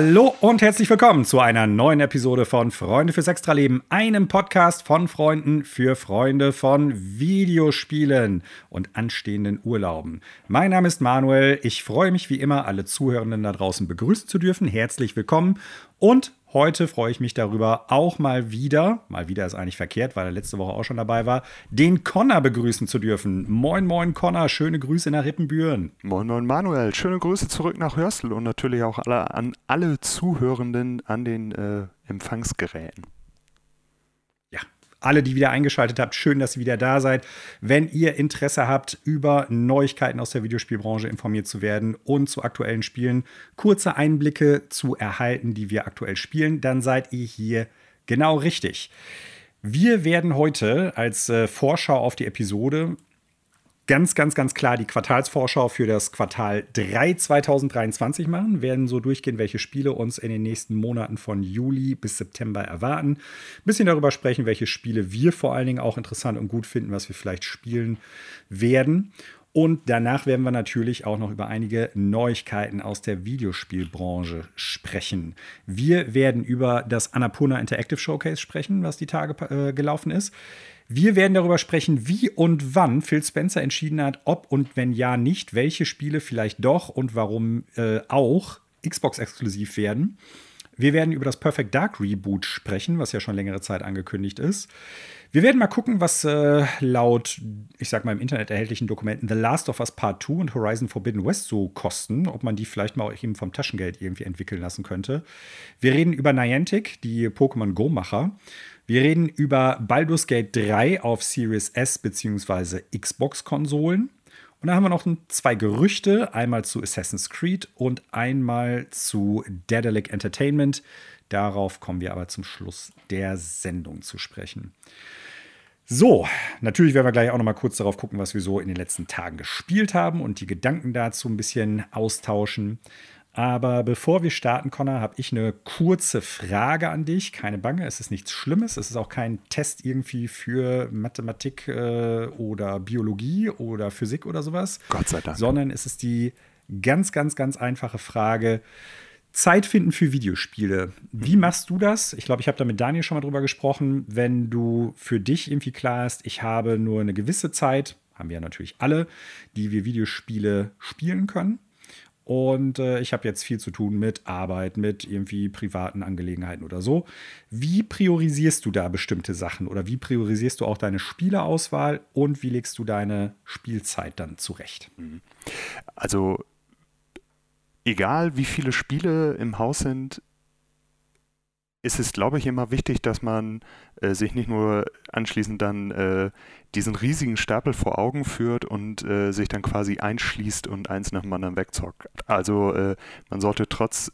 Hallo und herzlich willkommen zu einer neuen Episode von Freunde fürs Extraleben, einem Podcast von Freunden für Freunde von Videospielen und anstehenden Urlauben. Mein Name ist Manuel. Ich freue mich wie immer, alle Zuhörenden da draußen begrüßen zu dürfen. Herzlich willkommen und Heute freue ich mich darüber, auch mal wieder, mal wieder ist eigentlich verkehrt, weil er letzte Woche auch schon dabei war, den Connor begrüßen zu dürfen. Moin, moin, Connor, schöne Grüße nach Rippenbüren. Moin, moin, Manuel, schöne Grüße zurück nach Hörstel und natürlich auch alle, an alle Zuhörenden an den äh, Empfangsgeräten alle, die wieder eingeschaltet habt, schön, dass ihr wieder da seid. Wenn ihr Interesse habt, über Neuigkeiten aus der Videospielbranche informiert zu werden und zu aktuellen Spielen kurze Einblicke zu erhalten, die wir aktuell spielen, dann seid ihr hier genau richtig. Wir werden heute als äh, Vorschau auf die Episode ganz, ganz, ganz klar die Quartalsvorschau für das Quartal 3 2023 machen. Werden so durchgehen, welche Spiele uns in den nächsten Monaten von Juli bis September erwarten. Ein bisschen darüber sprechen, welche Spiele wir vor allen Dingen auch interessant und gut finden, was wir vielleicht spielen werden. Und danach werden wir natürlich auch noch über einige Neuigkeiten aus der Videospielbranche sprechen. Wir werden über das Annapurna Interactive Showcase sprechen, was die Tage äh, gelaufen ist. Wir werden darüber sprechen, wie und wann Phil Spencer entschieden hat, ob und wenn ja nicht, welche Spiele vielleicht doch und warum äh, auch Xbox-exklusiv werden. Wir werden über das Perfect Dark Reboot sprechen, was ja schon längere Zeit angekündigt ist. Wir werden mal gucken, was äh, laut, ich sag mal, im Internet erhältlichen Dokumenten The Last of Us Part 2 und Horizon Forbidden West so kosten, ob man die vielleicht mal eben vom Taschengeld irgendwie entwickeln lassen könnte. Wir reden über Niantic, die Pokémon Go-Macher. Wir reden über Baldur's Gate 3 auf Series S bzw. Xbox-Konsolen. Und dann haben wir noch zwei Gerüchte, einmal zu Assassin's Creed und einmal zu Daedalic Entertainment. Darauf kommen wir aber zum Schluss der Sendung zu sprechen. So, natürlich werden wir gleich auch noch mal kurz darauf gucken, was wir so in den letzten Tagen gespielt haben und die Gedanken dazu ein bisschen austauschen. Aber bevor wir starten, Connor, habe ich eine kurze Frage an dich. Keine Bange, es ist nichts Schlimmes. Es ist auch kein Test irgendwie für Mathematik äh, oder Biologie oder Physik oder sowas. Gott sei Dank. Sondern es ist die ganz, ganz, ganz einfache Frage. Zeit finden für Videospiele. Wie mhm. machst du das? Ich glaube, ich habe da mit Daniel schon mal drüber gesprochen. Wenn du für dich irgendwie klar hast, ich habe nur eine gewisse Zeit, haben wir ja natürlich alle, die wir Videospiele spielen können und äh, ich habe jetzt viel zu tun mit Arbeit, mit irgendwie privaten Angelegenheiten oder so. Wie priorisierst du da bestimmte Sachen oder wie priorisierst du auch deine Spieleauswahl und wie legst du deine Spielzeit dann zurecht? Mhm. Also egal wie viele Spiele im Haus sind, ist es, glaube ich, immer wichtig, dass man äh, sich nicht nur anschließend dann äh, diesen riesigen Stapel vor Augen führt und äh, sich dann quasi einschließt und eins nach dem anderen wegzockt. Also äh, man sollte trotz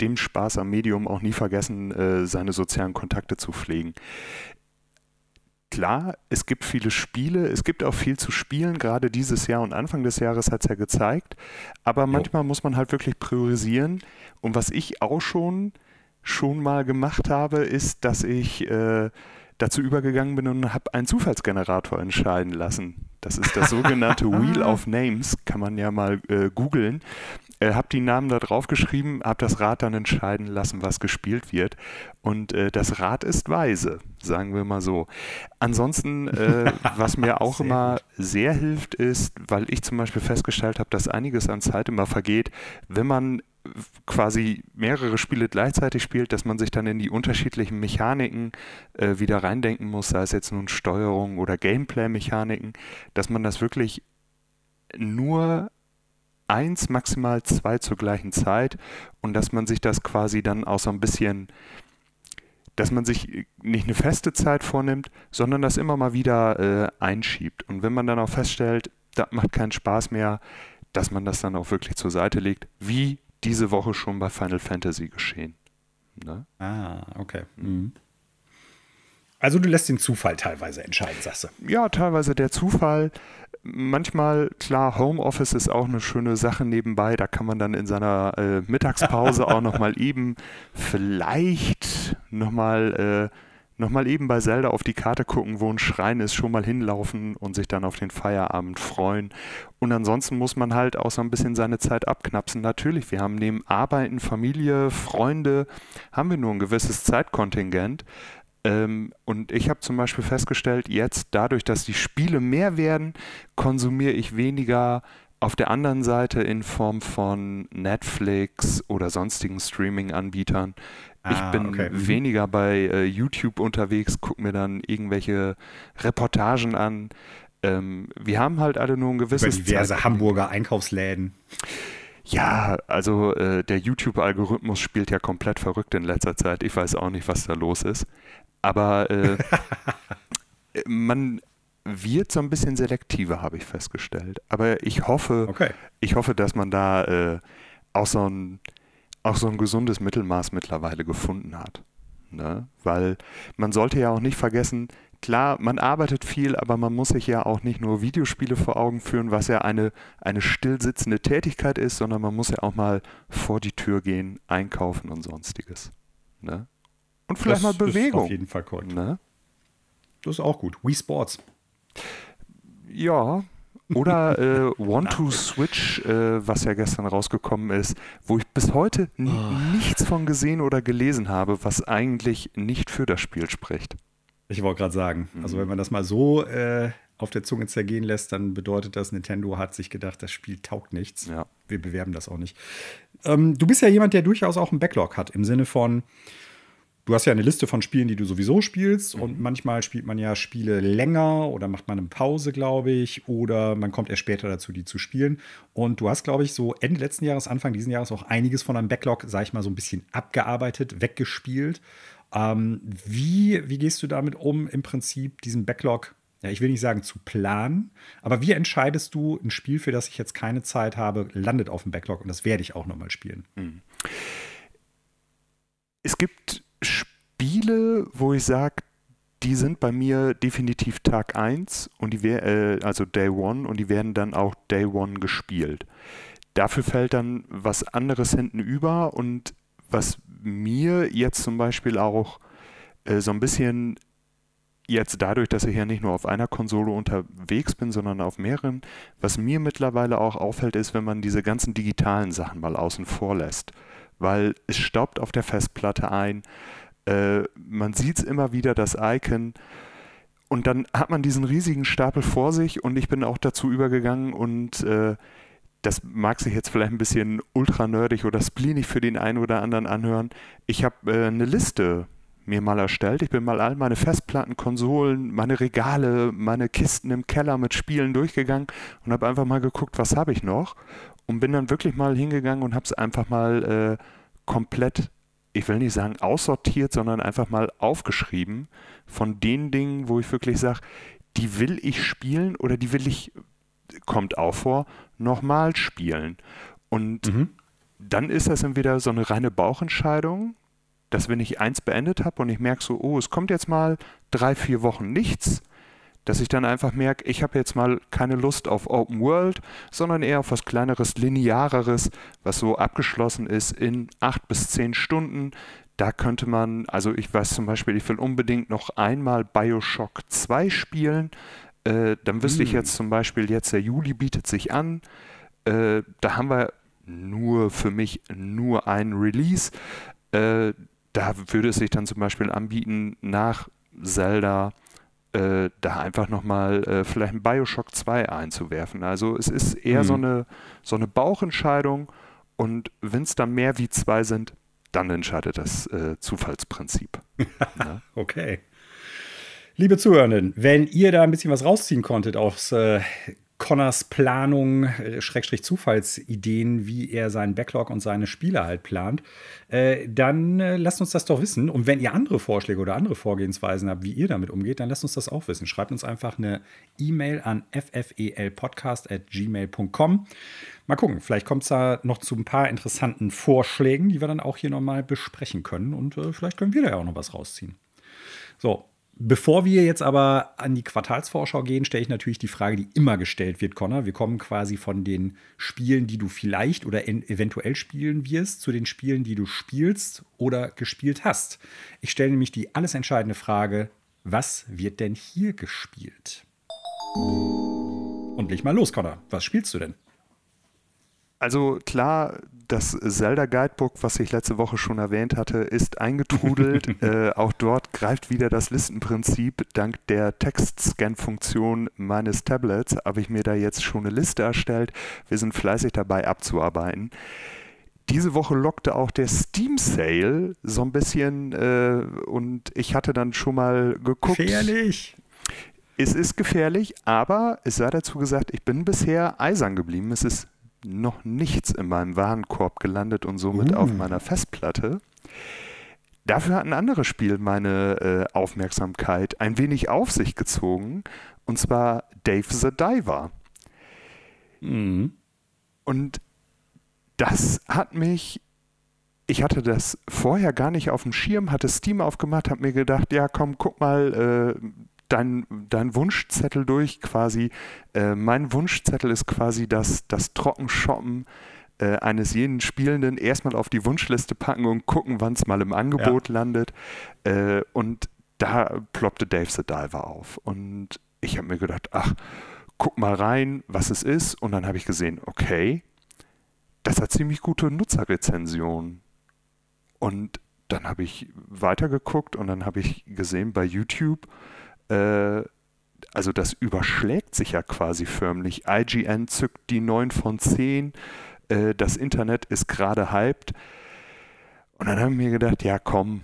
dem Spaß am Medium auch nie vergessen, äh, seine sozialen Kontakte zu pflegen. Klar, es gibt viele Spiele, es gibt auch viel zu spielen, gerade dieses Jahr und Anfang des Jahres hat es ja gezeigt, aber manchmal muss man halt wirklich priorisieren und was ich auch schon schon mal gemacht habe, ist, dass ich äh, dazu übergegangen bin und habe einen Zufallsgenerator entscheiden lassen. Das ist das sogenannte Wheel of Names, kann man ja mal äh, googeln. Äh, habe die Namen da drauf geschrieben, habe das Rad dann entscheiden lassen, was gespielt wird. Und äh, das Rad ist weise, sagen wir mal so. Ansonsten, äh, was mir auch sehr immer sehr hilft, ist, weil ich zum Beispiel festgestellt habe, dass einiges an Zeit immer vergeht, wenn man quasi mehrere Spiele gleichzeitig spielt, dass man sich dann in die unterschiedlichen Mechaniken äh, wieder reindenken muss, sei es jetzt nun Steuerung oder Gameplay-Mechaniken, dass man das wirklich nur eins, maximal zwei zur gleichen Zeit und dass man sich das quasi dann auch so ein bisschen, dass man sich nicht eine feste Zeit vornimmt, sondern das immer mal wieder äh, einschiebt. Und wenn man dann auch feststellt, das macht keinen Spaß mehr, dass man das dann auch wirklich zur Seite legt, wie diese Woche schon bei Final Fantasy geschehen. Ne? Ah, okay. Mhm. Also du lässt den Zufall teilweise entscheiden, sagst du. Ja, teilweise der Zufall. Manchmal, klar, Homeoffice ist auch eine schöne Sache nebenbei. Da kann man dann in seiner äh, Mittagspause auch nochmal eben vielleicht nochmal äh, nochmal eben bei Zelda auf die Karte gucken, wo ein Schrein ist, schon mal hinlaufen und sich dann auf den Feierabend freuen. Und ansonsten muss man halt auch so ein bisschen seine Zeit abknapsen. Natürlich, wir haben neben Arbeiten, Familie, Freunde, haben wir nur ein gewisses Zeitkontingent. Ähm, und ich habe zum Beispiel festgestellt, jetzt dadurch, dass die Spiele mehr werden, konsumiere ich weniger auf der anderen Seite in Form von Netflix oder sonstigen Streaming-Anbietern. Ah, ich bin okay. Mhm. weniger bei äh, YouTube unterwegs, gucke mir dann irgendwelche Reportagen an. Ähm, wir haben halt alle nur ein gewisses. Über diverse Zeit Hamburger Einkaufsläden. Ja, also äh, der YouTube-Algorithmus spielt ja komplett verrückt in letzter Zeit. Ich weiß auch nicht, was da los ist. Aber äh, man wird so ein bisschen selektiver, habe ich festgestellt. Aber ich hoffe, okay. ich hoffe, dass man da äh, auch so ein auch so ein gesundes Mittelmaß mittlerweile gefunden hat. Ne? Weil man sollte ja auch nicht vergessen, klar, man arbeitet viel, aber man muss sich ja auch nicht nur Videospiele vor Augen führen, was ja eine, eine stillsitzende Tätigkeit ist, sondern man muss ja auch mal vor die Tür gehen, einkaufen und sonstiges. Ne? Und vielleicht das mal Bewegung. Ist auf jeden Fall korrekt. Ne? Das ist auch gut. Wii Sports. Ja, oder äh, One to Switch, äh, was ja gestern rausgekommen ist, wo ich bis heute oh. nichts von gesehen oder gelesen habe, was eigentlich nicht für das Spiel spricht. Ich wollte gerade sagen, also wenn man das mal so äh, auf der Zunge zergehen lässt, dann bedeutet das, Nintendo hat sich gedacht, das Spiel taugt nichts. Ja. Wir bewerben das auch nicht. Ähm, du bist ja jemand, der durchaus auch einen Backlog hat, im Sinne von, du hast ja eine Liste von Spielen, die du sowieso spielst. Mhm. Und manchmal spielt man ja Spiele länger oder macht man eine Pause, glaube ich. Oder man kommt erst später dazu, die zu spielen. Und du hast, glaube ich, so Ende letzten Jahres, Anfang diesen Jahres auch einiges von einem Backlog, sag ich mal, so ein bisschen abgearbeitet, weggespielt. Ähm, wie, wie gehst du damit um, im Prinzip diesen Backlog ja, ich will nicht sagen zu planen, aber wie entscheidest du, ein Spiel, für das ich jetzt keine Zeit habe, landet auf dem Backlog und das werde ich auch nochmal spielen? Mhm. Es gibt Spiele, wo ich sage, die sind bei mir definitiv Tag 1 und die äh, also Day One und die werden dann auch Day One gespielt. Dafür fällt dann was anderes hinten über und was mir jetzt zum Beispiel auch äh, so ein bisschen jetzt dadurch, dass ich ja nicht nur auf einer Konsole unterwegs bin, sondern auf mehreren, was mir mittlerweile auch auffällt, ist, wenn man diese ganzen digitalen Sachen mal außen vor lässt weil es staubt auf der Festplatte ein. Äh, man sieht es immer wieder, das Icon. Und dann hat man diesen riesigen Stapel vor sich und ich bin auch dazu übergegangen und äh, das mag sich jetzt vielleicht ein bisschen ultra nerdig oder spleenig für den einen oder anderen anhören. Ich habe äh, eine Liste mir mal erstellt. Ich bin mal all meine Festplatten, Konsolen, meine Regale, meine Kisten im Keller mit Spielen durchgegangen und habe einfach mal geguckt, was habe ich noch und bin dann wirklich mal hingegangen und habe es einfach mal äh, komplett, ich will nicht sagen aussortiert, sondern einfach mal aufgeschrieben von den Dingen, wo ich wirklich sage, die will ich spielen oder die will ich, kommt auch vor, nochmal spielen. Und mhm. dann ist das entweder so eine reine Bauchentscheidung, dass wenn ich eins beendet habe und ich merke so, oh, es kommt jetzt mal drei, vier Wochen nichts, dass ich dann einfach merke, ich habe jetzt mal keine Lust auf Open World, sondern eher auf was kleineres, lineareres, was so abgeschlossen ist in acht bis zehn Stunden. Da könnte man, also ich weiß zum Beispiel, ich will unbedingt noch einmal Bioshock 2 spielen. Äh, dann wüsste mm. ich jetzt zum Beispiel, jetzt der Juli bietet sich an. Äh, da haben wir nur für mich nur ein Release. Äh, da würde es sich dann zum Beispiel anbieten, nach Zelda äh, da einfach nochmal äh, vielleicht ein Bioshock 2 einzuwerfen. Also es ist eher mhm. so, eine, so eine Bauchentscheidung und wenn es dann mehr wie zwei sind, dann entscheidet das äh, Zufallsprinzip. ja. Okay. Liebe Zuhörenden, wenn ihr da ein bisschen was rausziehen konntet aus äh, Connors Planung, äh, Schrägstrich Zufallsideen, wie er seinen Backlog und seine Spiele halt plant, äh, dann äh, lasst uns das doch wissen. Und wenn ihr andere Vorschläge oder andere Vorgehensweisen habt, wie ihr damit umgeht, dann lasst uns das auch wissen. Schreibt uns einfach eine E-Mail an ffelpodcast.gmail.com. Mal gucken, vielleicht kommt es da noch zu ein paar interessanten Vorschlägen, die wir dann auch hier nochmal besprechen können. Und äh, vielleicht können wir da ja auch noch was rausziehen. So, Bevor wir jetzt aber an die Quartalsvorschau gehen, stelle ich natürlich die Frage, die immer gestellt wird, Connor. Wir kommen quasi von den Spielen, die du vielleicht oder eventuell spielen wirst, zu den Spielen, die du spielst oder gespielt hast. Ich stelle nämlich die alles entscheidende Frage, was wird denn hier gespielt? Und leg mal los, Connor. Was spielst du denn? Also klar, das Zelda Guidebook, was ich letzte Woche schon erwähnt hatte, ist eingetrudelt. äh, auch dort greift wieder das Listenprinzip. Dank der Text-Scan-Funktion meines Tablets habe ich mir da jetzt schon eine Liste erstellt. Wir sind fleißig dabei abzuarbeiten. Diese Woche lockte auch der Steam Sale so ein bisschen äh, und ich hatte dann schon mal geguckt. Gefährlich! Es ist gefährlich, aber es sei dazu gesagt, ich bin bisher eisern geblieben. Es ist noch nichts in meinem Warenkorb gelandet und somit uh. auf meiner Festplatte. Dafür hat ein anderes Spiel meine äh, Aufmerksamkeit ein wenig auf sich gezogen, und zwar Dave the Diver. Mhm. Und das hat mich, ich hatte das vorher gar nicht auf dem Schirm, hatte Steam aufgemacht, habe mir gedacht, ja komm, guck mal, äh, dein, dein Wunschzettel durch quasi. Äh, mein Wunschzettel ist quasi das, das Trockenshoppen äh, eines jeden Spielenden erstmal auf die Wunschliste packen und gucken, wann es mal im Angebot ja. landet. Äh, und da ploppte Dave the Diver auf. Und ich habe mir gedacht, ach, guck mal rein, was es ist. Und dann habe ich gesehen, okay, das hat ziemlich gute Nutzerrezensionen. Und dann habe ich weitergeguckt und dann habe ich gesehen bei YouTube, äh, also das überschlägt sich ja quasi förmlich. IGN zückt die 9 von 10, äh, das Internet ist gerade hyped. Und dann haben wir mir gedacht, ja komm,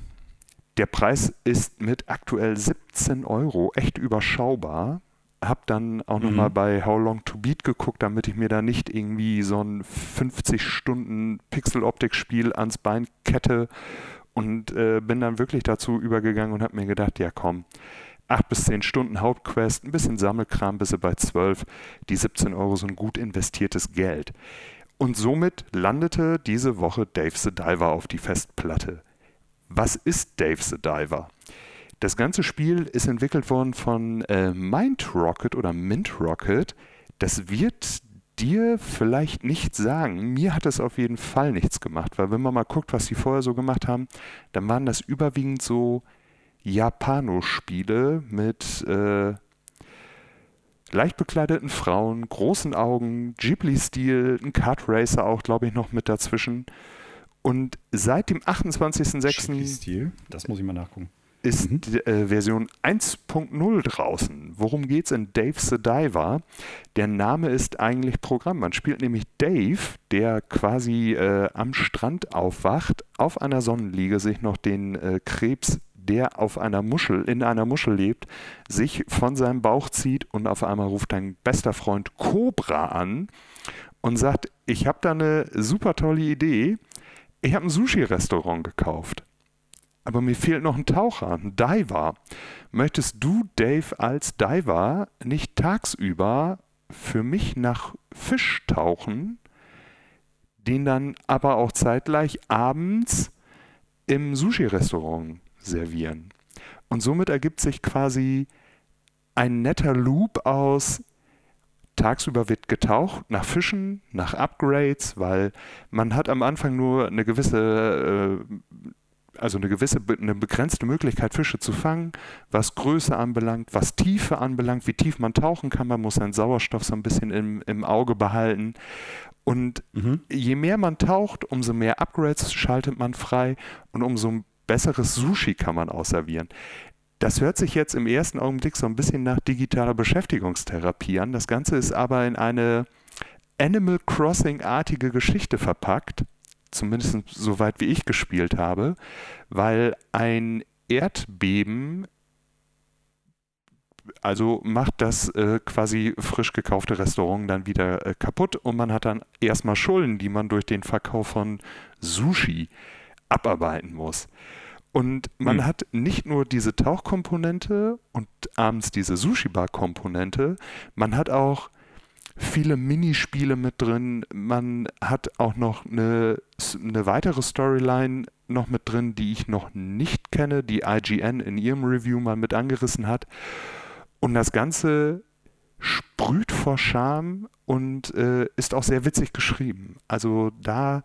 der Preis ist mit aktuell 17 Euro echt überschaubar. Hab dann auch mhm. nochmal bei How Long to Beat geguckt, damit ich mir da nicht irgendwie so ein 50 Stunden Pixel-Optik-Spiel ans Bein kette und äh, bin dann wirklich dazu übergegangen und habe mir gedacht, ja komm, 8 bis 10 Stunden Hauptquest, ein bisschen Sammelkram bis bei 12. Die 17 Euro sind gut investiertes Geld. Und somit landete diese Woche Dave the Diver auf die Festplatte. Was ist Dave the Diver? Das ganze Spiel ist entwickelt worden von äh, Mind Rocket oder Mint Rocket. Das wird dir vielleicht nichts sagen. Mir hat es auf jeden Fall nichts gemacht, weil wenn man mal guckt, was die vorher so gemacht haben, dann waren das überwiegend so Japanospiele mit äh, leicht bekleideten Frauen, großen Augen, Ghibli-Stil, ein Kart Racer auch, glaube ich, noch mit dazwischen. Und seit dem 28.06. Ghibli-Stil? Das muss ich mal nachgucken. Ist mhm. die, äh, Version 1.0 draußen. Worum geht es in Dave the Diver? Der Name ist eigentlich Programm. Man spielt nämlich Dave, der quasi äh, am Strand aufwacht, auf einer Sonnenliege sich noch den äh, Krebs der auf einer Muschel, in einer Muschel lebt, sich von seinem Bauch zieht und auf einmal ruft dein bester Freund Cobra an und sagt, ich habe da eine super tolle Idee. Ich habe ein Sushi-Restaurant gekauft. Aber mir fehlt noch ein Taucher, ein Diver. Möchtest du, Dave, als Diver nicht tagsüber für mich nach Fisch tauchen, den dann aber auch zeitgleich abends im Sushi-Restaurant servieren. Und somit ergibt sich quasi ein netter Loop aus tagsüber wird getaucht nach Fischen, nach Upgrades, weil man hat am Anfang nur eine gewisse, äh, also eine gewisse, eine begrenzte Möglichkeit, Fische zu fangen, was Größe anbelangt, was Tiefe anbelangt, wie tief man tauchen kann. Man muss seinen Sauerstoff so ein bisschen im, im Auge behalten. Und mhm. je mehr man taucht, umso mehr Upgrades schaltet man frei und umso besseres Sushi kann man ausservieren. Das hört sich jetzt im ersten Augenblick so ein bisschen nach digitaler Beschäftigungstherapie an. Das Ganze ist aber in eine Animal Crossing-artige Geschichte verpackt, zumindest soweit wie ich gespielt habe, weil ein Erdbeben also macht das äh, quasi frisch gekaufte Restaurant dann wieder äh, kaputt und man hat dann erstmal Schulden, die man durch den Verkauf von Sushi abarbeiten muss. Und man mhm. hat nicht nur diese Tauchkomponente und abends diese Sushi-Bar-Komponente, man hat auch viele Minispiele mit drin. Man hat auch noch eine, eine weitere Storyline noch mit drin, die ich noch nicht kenne, die IGN in ihrem Review mal mit angerissen hat. Und das Ganze sprüht vor Charme und äh, ist auch sehr witzig geschrieben. Also da,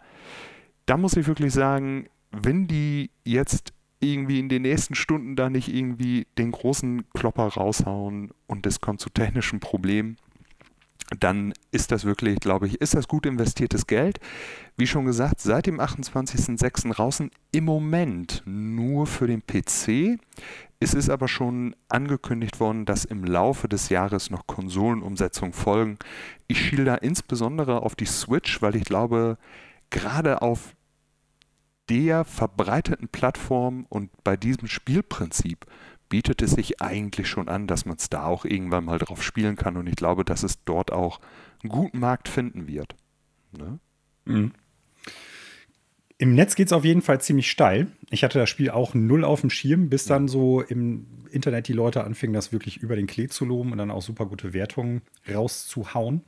da muss ich wirklich sagen, wenn die jetzt irgendwie in den nächsten Stunden da nicht irgendwie den großen Klopper raushauen und es kommt zu technischen Problemen, dann ist das wirklich, glaube ich, ist das gut investiertes Geld. Wie schon gesagt, seit dem 28.06. draußen im Moment nur für den PC. Es ist aber schon angekündigt worden, dass im Laufe des Jahres noch Konsolenumsetzungen folgen. Ich schiele da insbesondere auf die Switch, weil ich glaube, gerade auf der verbreiteten Plattform und bei diesem Spielprinzip bietet es sich eigentlich schon an, dass man es da auch irgendwann mal drauf spielen kann. Und ich glaube, dass es dort auch einen guten Markt finden wird. Ne? Mhm. Im Netz geht es auf jeden Fall ziemlich steil. Ich hatte das Spiel auch null auf dem Schirm, bis dann so im Internet die Leute anfingen, das wirklich über den Klee zu loben und dann auch super gute Wertungen rauszuhauen.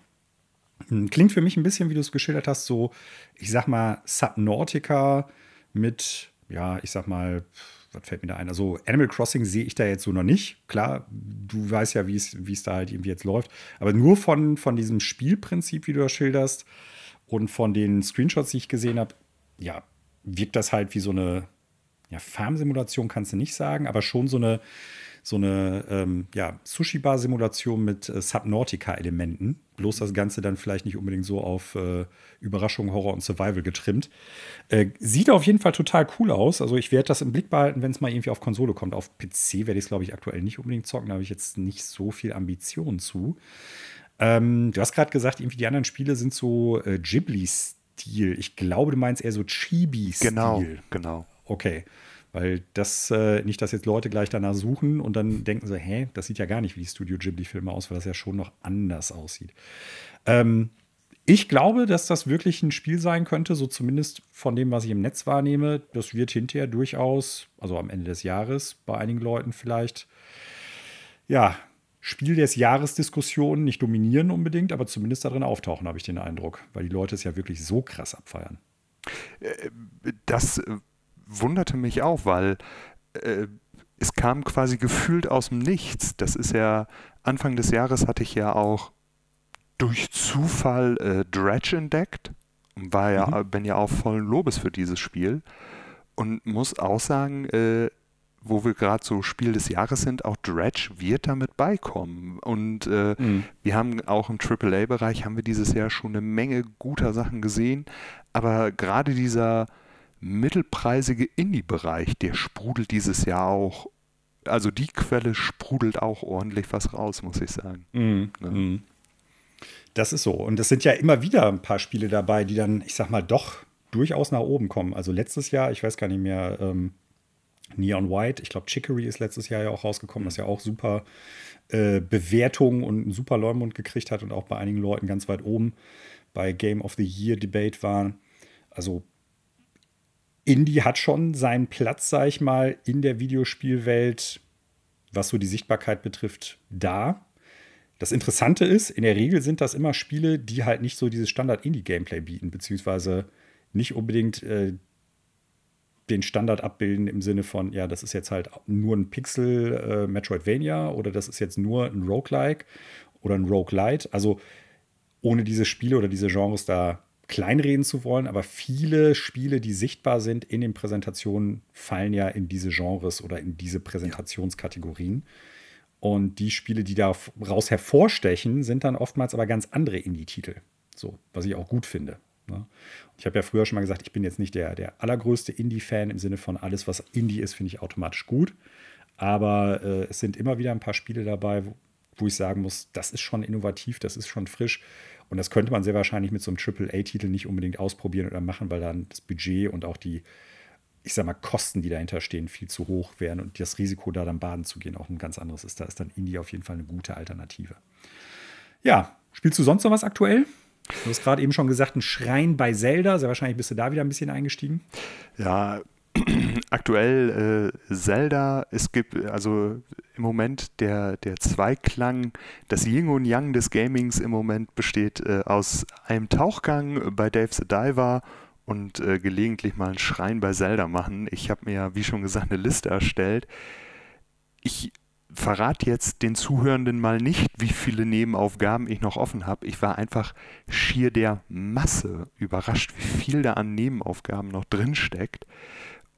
Hm, klingt für mich ein bisschen, wie du es geschildert hast, so, ich sag mal, Subnautica mit, ja, ich sag mal, was fällt mir da ein? Also Animal Crossing sehe ich da jetzt so noch nicht. Klar, du weißt ja, wie es da halt irgendwie jetzt läuft. Aber nur von, von diesem Spielprinzip, wie du das schilderst, und von den Screenshots, die ich gesehen habe, ja, wirkt das halt wie so eine ja, Farmsimulation, kannst du nicht sagen, aber schon so eine, so eine ähm, ja, Sushi-Bar-Simulation mit äh, Subnautica-Elementen. Bloß das Ganze dann vielleicht nicht unbedingt so auf äh, Überraschung, Horror und Survival getrimmt. Äh, sieht auf jeden Fall total cool aus. Also ich werde das im Blick behalten, wenn es mal irgendwie auf Konsole kommt. Auf PC werde ich es, glaube ich, aktuell nicht unbedingt zocken. Da habe ich jetzt nicht so viel Ambition zu. Ähm, du hast gerade gesagt, irgendwie die anderen Spiele sind so äh, Ghibli-Stil. Ich glaube, du meinst eher so Chibi-Stil. Genau, genau. Okay. Weil das, äh, nicht, dass jetzt Leute gleich danach suchen und dann denken so, hä, das sieht ja gar nicht wie die Studio Ghibli-Filme aus, weil das ja schon noch anders aussieht. Ähm, ich glaube, dass das wirklich ein Spiel sein könnte, so zumindest von dem, was ich im Netz wahrnehme. Das wird hinterher durchaus, also am Ende des Jahres, bei einigen Leuten vielleicht, ja, Spiel des Jahres Diskussionen nicht dominieren unbedingt, aber zumindest darin auftauchen, habe ich den Eindruck, weil die Leute es ja wirklich so krass abfeiern. Äh, das äh, wunderte mich auch, weil äh, es kam quasi gefühlt aus dem Nichts. Das ist ja, Anfang des Jahres hatte ich ja auch durch Zufall äh, Dredge entdeckt und war ja, mhm. bin ja auch vollen Lobes für dieses Spiel und muss auch sagen, äh, wo wir gerade so Spiel des Jahres sind, auch Dredge wird damit beikommen. Und äh, mhm. wir haben auch im AAA-Bereich haben wir dieses Jahr schon eine Menge guter Sachen gesehen. Aber gerade dieser mittelpreisige Indie-Bereich, der sprudelt dieses Jahr auch, also die Quelle sprudelt auch ordentlich was raus, muss ich sagen. Mhm. Mhm. Das ist so. Und es sind ja immer wieder ein paar Spiele dabei, die dann, ich sag mal, doch durchaus nach oben kommen. Also letztes Jahr, ich weiß gar nicht mehr, ähm, Neon White, ich glaube, Chicory ist letztes Jahr ja auch rausgekommen, das ja auch super äh, Bewertungen und einen super Leumund gekriegt hat und auch bei einigen Leuten ganz weit oben bei Game of the Year Debate war. Also Indie hat schon seinen Platz, sag ich mal, in der Videospielwelt, was so die Sichtbarkeit betrifft, da. Das Interessante ist, in der Regel sind das immer Spiele, die halt nicht so dieses Standard-Indie-Gameplay bieten, beziehungsweise nicht unbedingt äh, den Standard abbilden im Sinne von, ja, das ist jetzt halt nur ein Pixel äh, Metroidvania oder das ist jetzt nur ein Roguelike oder ein Roguelite. Also ohne diese Spiele oder diese Genres da kleinreden zu wollen, aber viele Spiele, die sichtbar sind in den Präsentationen, fallen ja in diese Genres oder in diese Präsentationskategorien. Und die Spiele, die daraus hervorstechen, sind dann oftmals aber ganz andere Indie-Titel. So, was ich auch gut finde. Ne? Ich habe ja früher schon mal gesagt, ich bin jetzt nicht der, der allergrößte Indie-Fan im Sinne von alles, was Indie ist, finde ich automatisch gut. Aber äh, es sind immer wieder ein paar Spiele dabei, wo, wo ich sagen muss, das ist schon innovativ, das ist schon frisch. Und das könnte man sehr wahrscheinlich mit so einem AAA-Titel nicht unbedingt ausprobieren oder machen, weil dann das Budget und auch die, ich sag mal, Kosten, die dahinter stehen, viel zu hoch wären und das Risiko, da dann baden zu gehen, auch ein ganz anderes ist. Da ist dann Indie auf jeden Fall eine gute Alternative. Ja, spielst du sonst noch was aktuell? Du hast gerade eben schon gesagt, ein Schrein bei Zelda. Sehr wahrscheinlich bist du da wieder ein bisschen eingestiegen. Ja, aktuell äh, Zelda, es gibt also im Moment der, der Zweiklang, das Yin und Yang des Gamings im Moment besteht äh, aus einem Tauchgang bei Dave the Diver und äh, gelegentlich mal einen Schrein bei Zelda machen. Ich habe mir ja, wie schon gesagt, eine Liste erstellt. Ich verrate jetzt den Zuhörenden mal nicht, wie viele Nebenaufgaben ich noch offen habe. Ich war einfach schier der Masse überrascht, wie viel da an Nebenaufgaben noch drin steckt.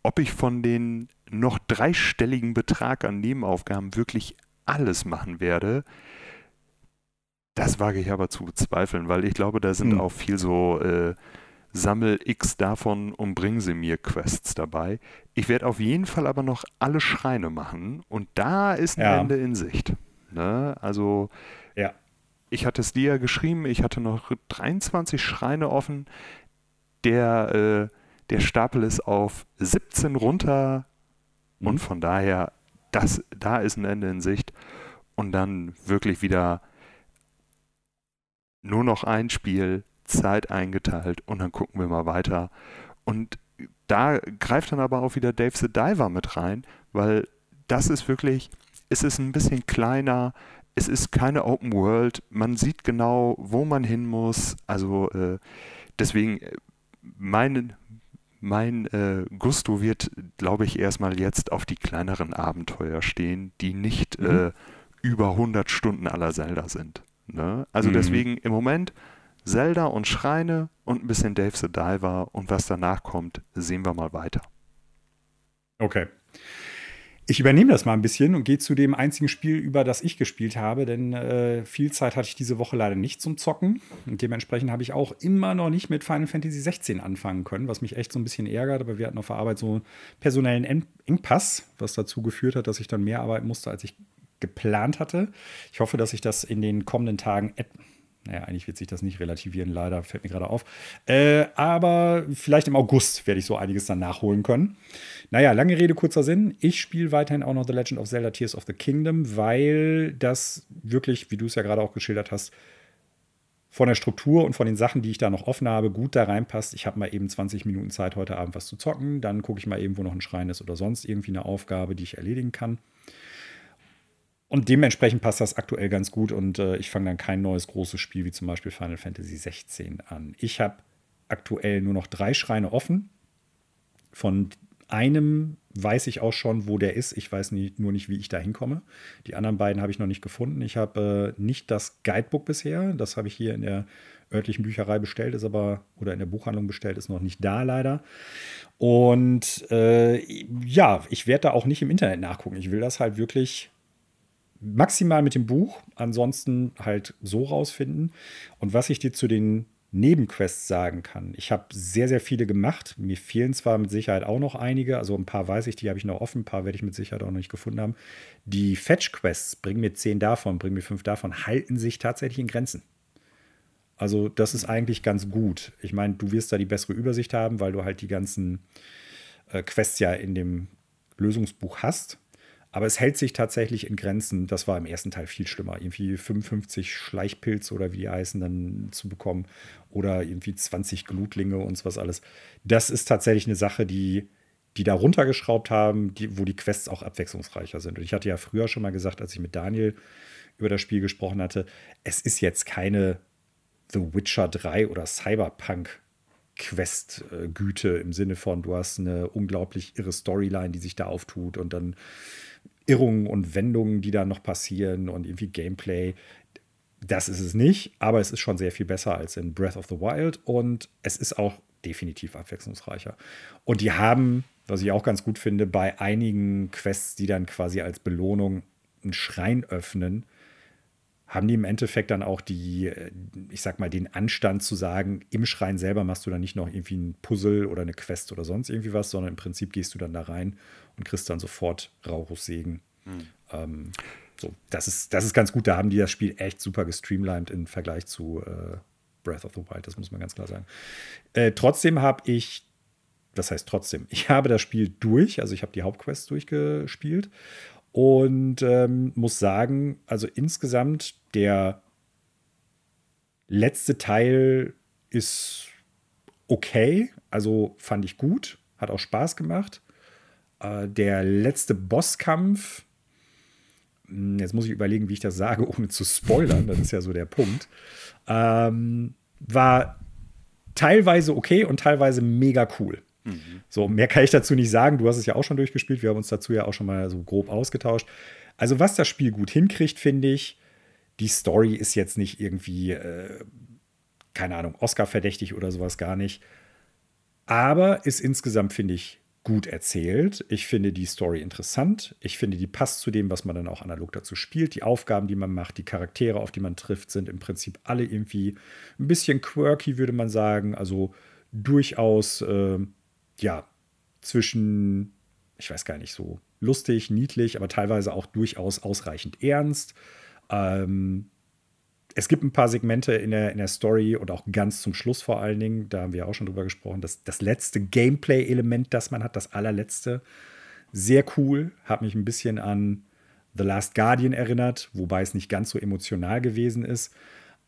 Ob ich von den noch dreistelligen Betrag an Nebenaufgaben wirklich alles machen werde, das wage ich aber zu bezweifeln, weil ich glaube, da sind hm. auch viel so äh, Sammel X davon und bring sie mir Quests dabei. Ich werde auf jeden Fall aber noch alle Schreine machen und da ist ein ja. Ende in Sicht. Ne? Also, ja. ich hatte es dir ja geschrieben, ich hatte noch 23 Schreine offen. Der, äh, der Stapel ist auf 17 runter mhm. und von daher, das, da ist ein Ende in Sicht. Und dann wirklich wieder nur noch ein Spiel, Zeit eingeteilt und dann gucken wir mal weiter. Und da greift dann aber auch wieder Dave the Diver mit rein, weil das ist wirklich, es ist ein bisschen kleiner, es ist keine Open World, man sieht genau, wo man hin muss. Also äh, deswegen, äh, mein, mein äh, Gusto wird, glaube ich, erstmal jetzt auf die kleineren Abenteuer stehen, die nicht mhm. äh, über 100 Stunden aller Zelda sind. Ne? Also mhm. deswegen im Moment Zelda und Schreine und ein bisschen Dave the Diver und was danach kommt, sehen wir mal weiter. Okay. Ich übernehme das mal ein bisschen und gehe zu dem einzigen Spiel über, das ich gespielt habe, denn äh, viel Zeit hatte ich diese Woche leider nicht zum Zocken. Und dementsprechend habe ich auch immer noch nicht mit Final Fantasy 16 anfangen können, was mich echt so ein bisschen ärgert. Aber wir hatten auf der Arbeit so einen personellen Engpass, was dazu geführt hat, dass ich dann mehr arbeiten musste, als ich geplant hatte. Ich hoffe, dass ich das in den kommenden Tagen naja, eigentlich wird sich das nicht relativieren, leider, fällt mir gerade auf. Äh, aber vielleicht im August werde ich so einiges dann nachholen können. Naja, lange Rede, kurzer Sinn. Ich spiele weiterhin auch noch The Legend of Zelda Tears of the Kingdom, weil das wirklich, wie du es ja gerade auch geschildert hast, von der Struktur und von den Sachen, die ich da noch offen habe, gut da reinpasst. Ich habe mal eben 20 Minuten Zeit, heute Abend was zu zocken. Dann gucke ich mal eben, wo noch ein Schrein ist oder sonst irgendwie eine Aufgabe, die ich erledigen kann. Und dementsprechend passt das aktuell ganz gut und äh, ich fange dann kein neues großes Spiel wie zum Beispiel Final Fantasy 16 an. Ich habe aktuell nur noch drei Schreine offen. Von einem weiß ich auch schon, wo der ist. Ich weiß nie, nur nicht, wie ich da hinkomme. Die anderen beiden habe ich noch nicht gefunden. Ich habe äh, nicht das Guidebook bisher. Das habe ich hier in der örtlichen Bücherei bestellt, ist aber, oder in der Buchhandlung bestellt, ist noch nicht da leider. Und äh, ja, ich werde da auch nicht im Internet nachgucken. Ich will das halt wirklich maximal mit dem Buch, ansonsten halt so rausfinden. Und was ich dir zu den Nebenquests sagen kann. Ich habe sehr, sehr viele gemacht. Mir fehlen zwar mit Sicherheit auch noch einige, also ein paar weiß ich, die habe ich noch offen, ein paar werde ich mit Sicherheit auch noch nicht gefunden haben. Die Fetch-Quests, bringen mir zehn davon, bringen mir fünf davon, halten sich tatsächlich in Grenzen. Also, das ist eigentlich ganz gut. Ich meine, du wirst da die bessere Übersicht haben, weil du halt die ganzen äh, Quests ja in dem Lösungsbuch hast. Aber es hält sich tatsächlich in Grenzen. Das war im ersten Teil viel schlimmer. Irgendwie 55 Schleichpilze oder wie die heißen dann zu bekommen. Oder irgendwie 20 Glutlinge und so was alles. Das ist tatsächlich eine Sache, die, die da runtergeschraubt haben, die, wo die Quests auch abwechslungsreicher sind. Und ich hatte ja früher schon mal gesagt, als ich mit Daniel über das Spiel gesprochen hatte, es ist jetzt keine The Witcher 3 oder Cyberpunk Quest-Güte im Sinne von, du hast eine unglaublich irre Storyline, die sich da auftut und dann Irrungen und Wendungen, die da noch passieren und irgendwie Gameplay. Das ist es nicht, aber es ist schon sehr viel besser als in Breath of the Wild und es ist auch definitiv abwechslungsreicher. Und die haben, was ich auch ganz gut finde, bei einigen Quests, die dann quasi als Belohnung einen Schrein öffnen, haben die im Endeffekt dann auch die, äh, ich sag mal, den Anstand zu sagen, im Schrein selber machst du dann nicht noch irgendwie ein Puzzle oder eine Quest oder sonst irgendwie was, sondern im Prinzip gehst du dann da rein und kriegst dann sofort Rauchus-Segen. Mhm. Ähm, so, das ist, das ist ganz gut. Da haben die das Spiel echt super gestreamlined im Vergleich zu äh, Breath of the Wild, das muss man ganz klar sagen. Äh, trotzdem habe ich, das heißt trotzdem, ich habe das Spiel durch, also ich habe die Hauptquest durchgespielt und ähm, muss sagen, also insgesamt der letzte Teil ist okay, also fand ich gut, hat auch Spaß gemacht. Äh, der letzte Bosskampf, hm, jetzt muss ich überlegen, wie ich das sage, ohne zu spoilern, das ist ja so der Punkt, ähm, war teilweise okay und teilweise mega cool. Mhm. So, mehr kann ich dazu nicht sagen. Du hast es ja auch schon durchgespielt. Wir haben uns dazu ja auch schon mal so grob ausgetauscht. Also, was das Spiel gut hinkriegt, finde ich, die Story ist jetzt nicht irgendwie, äh, keine Ahnung, Oscar-verdächtig oder sowas gar nicht. Aber ist insgesamt, finde ich, gut erzählt. Ich finde die Story interessant. Ich finde, die passt zu dem, was man dann auch analog dazu spielt. Die Aufgaben, die man macht, die Charaktere, auf die man trifft, sind im Prinzip alle irgendwie ein bisschen quirky, würde man sagen. Also durchaus, äh, ja, zwischen, ich weiß gar nicht, so lustig, niedlich, aber teilweise auch durchaus ausreichend ernst. Ähm, es gibt ein paar Segmente in der, in der Story und auch ganz zum Schluss vor allen Dingen, da haben wir auch schon drüber gesprochen, das, das letzte Gameplay-Element, das man hat, das allerletzte, sehr cool, hat mich ein bisschen an The Last Guardian erinnert, wobei es nicht ganz so emotional gewesen ist,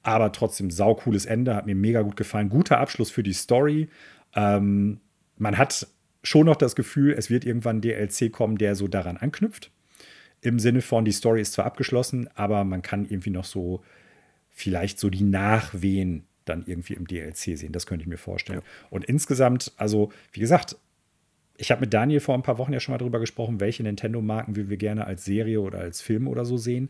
aber trotzdem saucooles Ende, hat mir mega gut gefallen, guter Abschluss für die Story. Ähm, man hat schon noch das Gefühl, es wird irgendwann DLC kommen, der so daran anknüpft. Im Sinne von, die Story ist zwar abgeschlossen, aber man kann irgendwie noch so vielleicht so die Nachwehen dann irgendwie im DLC sehen. Das könnte ich mir vorstellen. Ja. Und insgesamt, also wie gesagt, ich habe mit Daniel vor ein paar Wochen ja schon mal darüber gesprochen, welche Nintendo-Marken wir gerne als Serie oder als Film oder so sehen.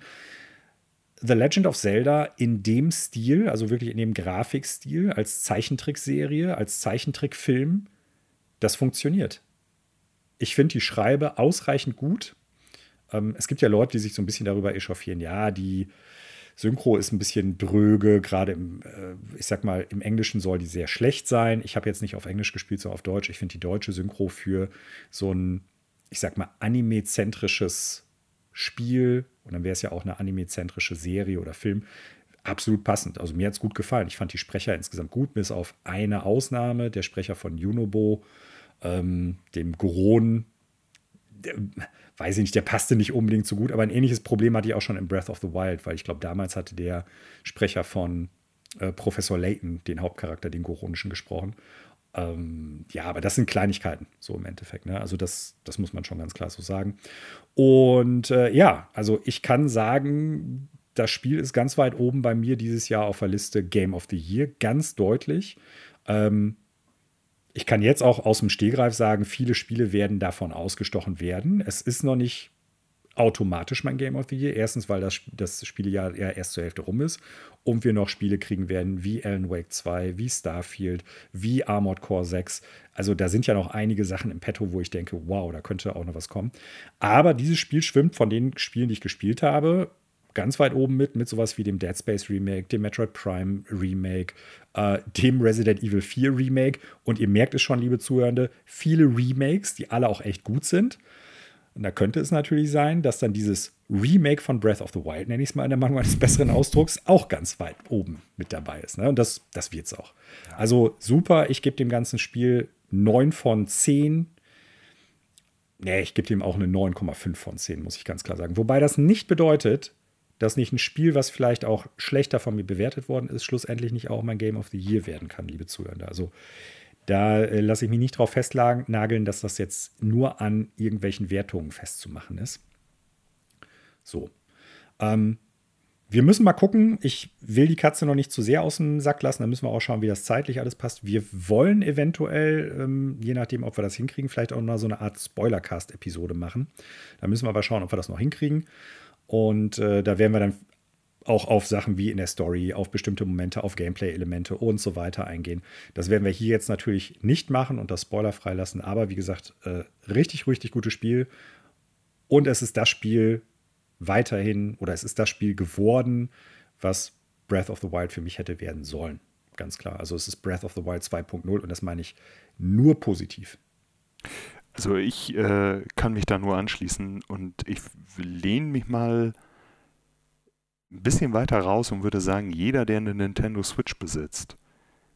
The Legend of Zelda in dem Stil, also wirklich in dem Grafikstil, als Zeichentrickserie, als Zeichentrickfilm, das funktioniert. Ich finde die Schreibe ausreichend gut. Ähm, es gibt ja Leute, die sich so ein bisschen darüber echauffieren, ja, die Synchro ist ein bisschen dröge, gerade im, äh, ich sag mal, im Englischen soll die sehr schlecht sein. Ich habe jetzt nicht auf Englisch gespielt, sondern auf Deutsch. Ich finde die deutsche Synchro für so ein, ich sag mal, anime-zentrisches Spiel, und dann wäre es ja auch eine anime-zentrische Serie oder Film, absolut passend. Also mir hat es gut gefallen. Ich fand die Sprecher insgesamt gut, bis auf eine Ausnahme, der Sprecher von Junobo, ähm, dem Goron, weiß ich nicht, der passte nicht unbedingt so gut, aber ein ähnliches Problem hatte ich auch schon in Breath of the Wild, weil ich glaube, damals hatte der Sprecher von äh, Professor Layton den Hauptcharakter, den Goronischen, gesprochen. Ähm, ja, aber das sind Kleinigkeiten, so im Endeffekt. Ne? Also, das, das muss man schon ganz klar so sagen. Und äh, ja, also ich kann sagen, das Spiel ist ganz weit oben bei mir dieses Jahr auf der Liste Game of the Year, ganz deutlich. Ähm, ich kann jetzt auch aus dem Stehgreif sagen, viele Spiele werden davon ausgestochen werden. Es ist noch nicht automatisch mein Game of the Year. Erstens, weil das, das Spielejahr ja erst zur Hälfte rum ist und wir noch Spiele kriegen werden wie Alan Wake 2, wie Starfield, wie Armored Core 6. Also da sind ja noch einige Sachen im Petto, wo ich denke, wow, da könnte auch noch was kommen. Aber dieses Spiel schwimmt von den Spielen, die ich gespielt habe, ganz weit oben mit, mit sowas wie dem Dead Space Remake, dem Metroid Prime Remake, äh, dem Resident Evil 4 Remake. Und ihr merkt es schon, liebe Zuhörende, viele Remakes, die alle auch echt gut sind. Und da könnte es natürlich sein, dass dann dieses Remake von Breath of the Wild, nenne ich es mal in der Mangel eines besseren Ausdrucks, auch ganz weit oben mit dabei ist. Ne? Und das, das wird es auch. Also super, ich gebe dem ganzen Spiel 9 von 10. Nee, ich gebe dem auch eine 9,5 von 10, muss ich ganz klar sagen. Wobei das nicht bedeutet, dass nicht ein Spiel, was vielleicht auch schlechter von mir bewertet worden ist, schlussendlich nicht auch mein Game of the Year werden kann, liebe Zuhörer. Also da äh, lasse ich mich nicht drauf festnageln, dass das jetzt nur an irgendwelchen Wertungen festzumachen ist. So. Ähm, wir müssen mal gucken. Ich will die Katze noch nicht zu sehr aus dem Sack lassen. Da müssen wir auch schauen, wie das zeitlich alles passt. Wir wollen eventuell, ähm, je nachdem, ob wir das hinkriegen, vielleicht auch mal so eine Art Spoilercast-Episode machen. Da müssen wir aber schauen, ob wir das noch hinkriegen. Und äh, da werden wir dann auch auf Sachen wie in der Story, auf bestimmte Momente, auf Gameplay-Elemente und so weiter eingehen. Das werden wir hier jetzt natürlich nicht machen und das Spoiler freilassen, aber wie gesagt, äh, richtig, richtig gutes Spiel. Und es ist das Spiel weiterhin, oder es ist das Spiel geworden, was Breath of the Wild für mich hätte werden sollen. Ganz klar. Also es ist Breath of the Wild 2.0 und das meine ich nur positiv. Also ich äh, kann mich da nur anschließen und ich lehne mich mal ein bisschen weiter raus und würde sagen, jeder, der eine Nintendo Switch besitzt,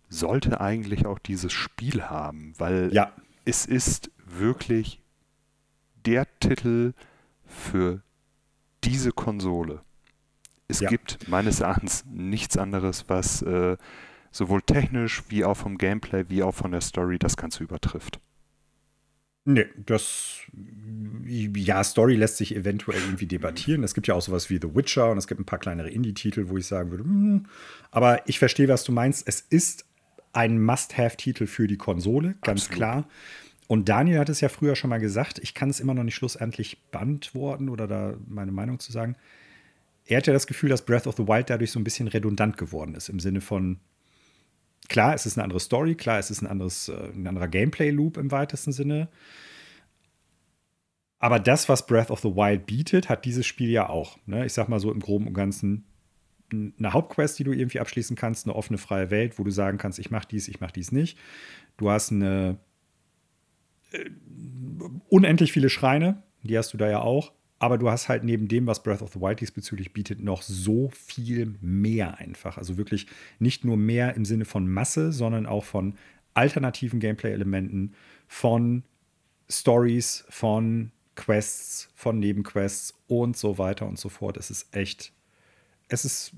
sollte eigentlich auch dieses Spiel haben, weil ja. es ist wirklich der Titel für diese Konsole. Es ja. gibt meines Erachtens nichts anderes, was äh, sowohl technisch wie auch vom Gameplay wie auch von der Story das Ganze übertrifft. Nee, das. Ja, Story lässt sich eventuell irgendwie debattieren. Es gibt ja auch sowas wie The Witcher und es gibt ein paar kleinere Indie-Titel, wo ich sagen würde, hm, aber ich verstehe, was du meinst. Es ist ein Must-Have-Titel für die Konsole, ganz Absolut. klar. Und Daniel hat es ja früher schon mal gesagt, ich kann es immer noch nicht schlussendlich beantworten oder da meine Meinung zu sagen. Er hat ja das Gefühl, dass Breath of the Wild dadurch so ein bisschen redundant geworden ist, im Sinne von, klar, es ist eine andere Story, klar, es ist ein, anderes, äh, ein anderer Gameplay-Loop im weitesten Sinne. Aber das, was Breath of the Wild bietet, hat dieses Spiel ja auch. Ne? Ich sag mal so im Groben und Ganzen eine Hauptquest, die du irgendwie abschließen kannst, eine offene freie Welt, wo du sagen kannst, ich mache dies, ich mache dies nicht. Du hast eine äh, unendlich viele Schreine, die hast du da ja auch. Aber du hast halt neben dem, was Breath of the Wild diesbezüglich bietet, noch so viel mehr einfach. Also wirklich nicht nur mehr im Sinne von Masse, sondern auch von alternativen Gameplay-Elementen, von Stories, von Quests, von Nebenquests und so weiter und so fort. Es ist echt, es ist,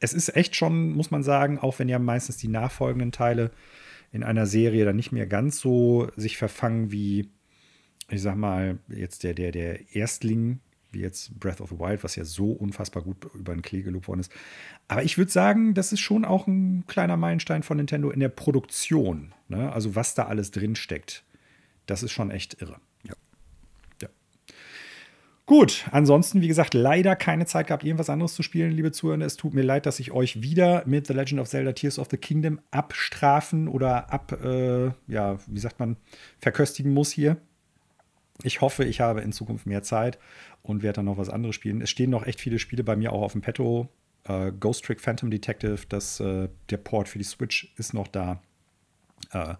es ist echt schon, muss man sagen, auch wenn ja meistens die nachfolgenden Teile in einer Serie dann nicht mehr ganz so sich verfangen wie, ich sag mal, jetzt der, der, der Erstling, wie jetzt Breath of the Wild, was ja so unfassbar gut über den Klee gelobt worden ist. Aber ich würde sagen, das ist schon auch ein kleiner Meilenstein von Nintendo in der Produktion. Ne? Also was da alles drin steckt. Das ist schon echt irre. Gut, ansonsten, wie gesagt, leider keine Zeit gehabt, irgendwas anderes zu spielen, liebe Zuhörer. Es tut mir leid, dass ich euch wieder mit The Legend of Zelda Tears of the Kingdom abstrafen oder ab, äh, ja, wie sagt man, verköstigen muss hier. Ich hoffe, ich habe in Zukunft mehr Zeit und werde dann noch was anderes spielen. Es stehen noch echt viele Spiele bei mir auch auf dem Petto. Äh, Ghost Trick Phantom Detective, das, äh, der Port für die Switch ist noch da äh,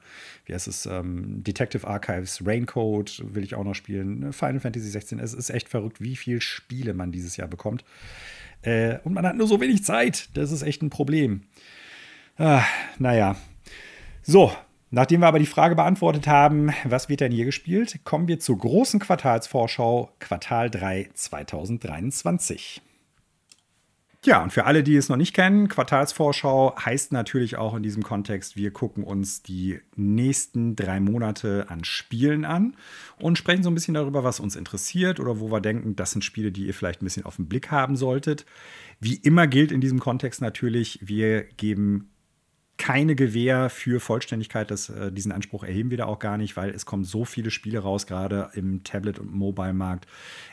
wie heißt es, ähm, Detective Archives, Raincoat will ich auch noch spielen, Final Fantasy 16. Es ist echt verrückt, wie viele Spiele man dieses Jahr bekommt. Äh, und man hat nur so wenig Zeit. Das ist echt ein Problem. Ah, naja. So, nachdem wir aber die Frage beantwortet haben, was wird denn hier gespielt, kommen wir zur großen Quartalsvorschau Quartal 3 2023. Ja, und für alle, die es noch nicht kennen, Quartalsvorschau heißt natürlich auch in diesem Kontext, wir gucken uns die nächsten drei Monate an Spielen an und sprechen so ein bisschen darüber, was uns interessiert oder wo wir denken, das sind Spiele, die ihr vielleicht ein bisschen auf den Blick haben solltet. Wie immer gilt in diesem Kontext natürlich, wir geben keine Gewähr für Vollständigkeit. Das, äh, diesen Anspruch erheben wir da auch gar nicht, weil es kommen so viele Spiele raus, gerade im Tablet- und Mobile-Markt,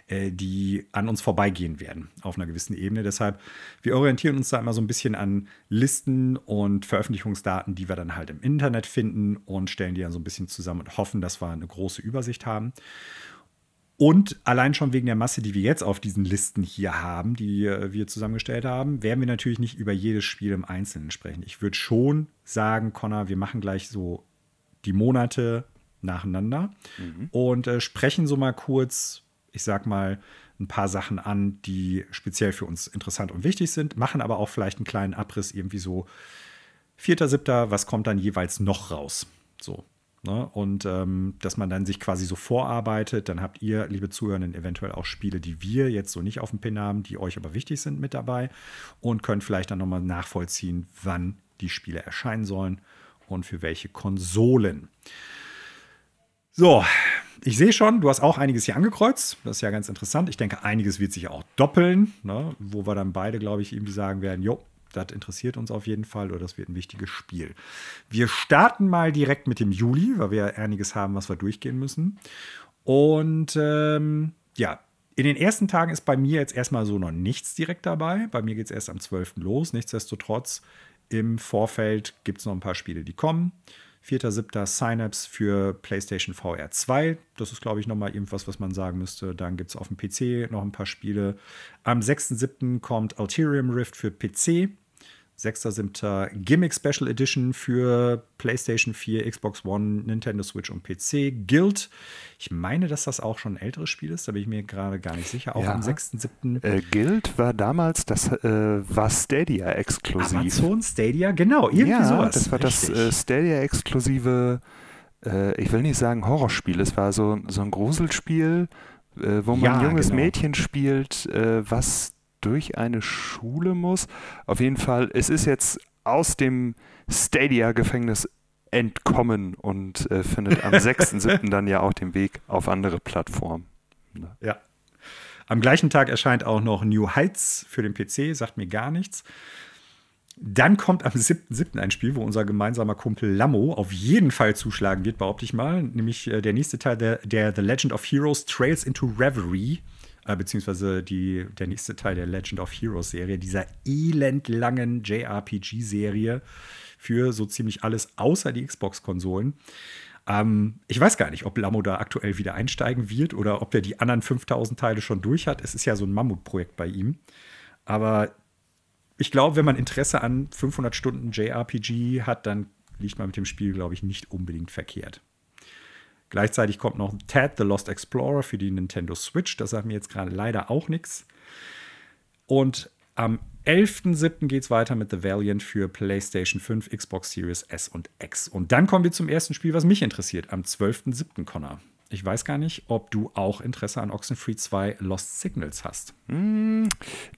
äh, die an uns vorbeigehen werden auf einer gewissen Ebene. Deshalb, wir orientieren uns da immer so ein bisschen an Listen und Veröffentlichungsdaten, die wir dann halt im Internet finden und stellen die dann so ein bisschen zusammen und hoffen, dass wir eine große Übersicht haben. Und allein schon wegen der Masse, die wir jetzt auf diesen Listen hier haben, die äh, wir zusammengestellt haben, werden wir natürlich nicht über jedes Spiel im Einzelnen sprechen. Ich würde schon sagen, Connor, wir machen gleich so die Monate nacheinander mhm. und äh, sprechen so mal kurz, ich sag mal, ein paar Sachen an, die speziell für uns interessant und wichtig sind, machen aber auch vielleicht einen kleinen Abriss, irgendwie so 4.7., was kommt dann jeweils noch raus? So, Ne? Und ähm, dass man dann sich quasi so vorarbeitet, dann habt ihr, liebe Zuhörenden, eventuell auch Spiele, die wir jetzt so nicht auf dem Pin haben, die euch aber wichtig sind mit dabei und könnt vielleicht dann nochmal nachvollziehen, wann die Spiele erscheinen sollen und für welche Konsolen. So, ich sehe schon, du hast auch einiges hier angekreuzt. Das ist ja ganz interessant. Ich denke, einiges wird sich auch doppeln, ne? wo wir dann beide, glaube ich, irgendwie sagen werden, jo, das interessiert uns auf jeden Fall oder das wird ein wichtiges Spiel. Wir starten mal direkt mit dem Juli, weil wir einiges haben, was wir durchgehen müssen. Und ähm, ja, in den ersten Tagen ist bei mir jetzt erstmal so noch nichts direkt dabei. Bei mir geht es erst am 12. los. Nichtsdestotrotz, im Vorfeld gibt es noch ein paar Spiele, die kommen. 4.7. Synapse für PlayStation VR 2. Das ist, glaube ich, nochmal irgendwas, was man sagen müsste. Dann gibt es auf dem PC noch ein paar Spiele. Am 6.7. kommt Alterium Rift für PC. 6.7. Gimmick Special Edition für PlayStation 4, Xbox One, Nintendo Switch und PC. Guild. Ich meine, dass das auch schon ein älteres Spiel ist, da bin ich mir gerade gar nicht sicher. Auch ja. am 6.7. Äh, Guild war damals, das äh, war Stadia exklusiv. Amazon Stadia, genau, irgendwie ja, sowas. Das war Richtig. das äh, Stadia-exklusive, äh, ich will nicht sagen Horrorspiel, es war so, so ein Gruselspiel, äh, wo man ja, ein junges genau. Mädchen spielt, äh, was durch eine Schule muss. Auf jeden Fall, es ist jetzt aus dem Stadia-Gefängnis entkommen und äh, findet am 6.7. dann ja auch den Weg auf andere Plattformen. Ne? Ja. Am gleichen Tag erscheint auch noch New Heights für den PC, sagt mir gar nichts. Dann kommt am 7.7. ein Spiel, wo unser gemeinsamer Kumpel Lammo auf jeden Fall zuschlagen wird, behaupte ich mal. Nämlich äh, der nächste Teil der, der The Legend of Heroes Trails into Reverie. Äh, beziehungsweise die, der nächste Teil der Legend of Heroes Serie, dieser elendlangen JRPG-Serie für so ziemlich alles außer die Xbox-Konsolen. Ähm, ich weiß gar nicht, ob Lammo da aktuell wieder einsteigen wird oder ob er die anderen 5000 Teile schon durch hat. Es ist ja so ein Mammutprojekt bei ihm. Aber ich glaube, wenn man Interesse an 500 Stunden JRPG hat, dann liegt man mit dem Spiel, glaube ich, nicht unbedingt verkehrt. Gleichzeitig kommt noch Ted the Lost Explorer für die Nintendo Switch. Das sagt mir jetzt gerade leider auch nichts. Und am 11.07. geht es weiter mit The Valiant für PlayStation 5, Xbox Series S und X. Und dann kommen wir zum ersten Spiel, was mich interessiert, am 12.07. Connor. Ich weiß gar nicht, ob du auch Interesse an Oxenfree 2 Lost Signals hast. Hm,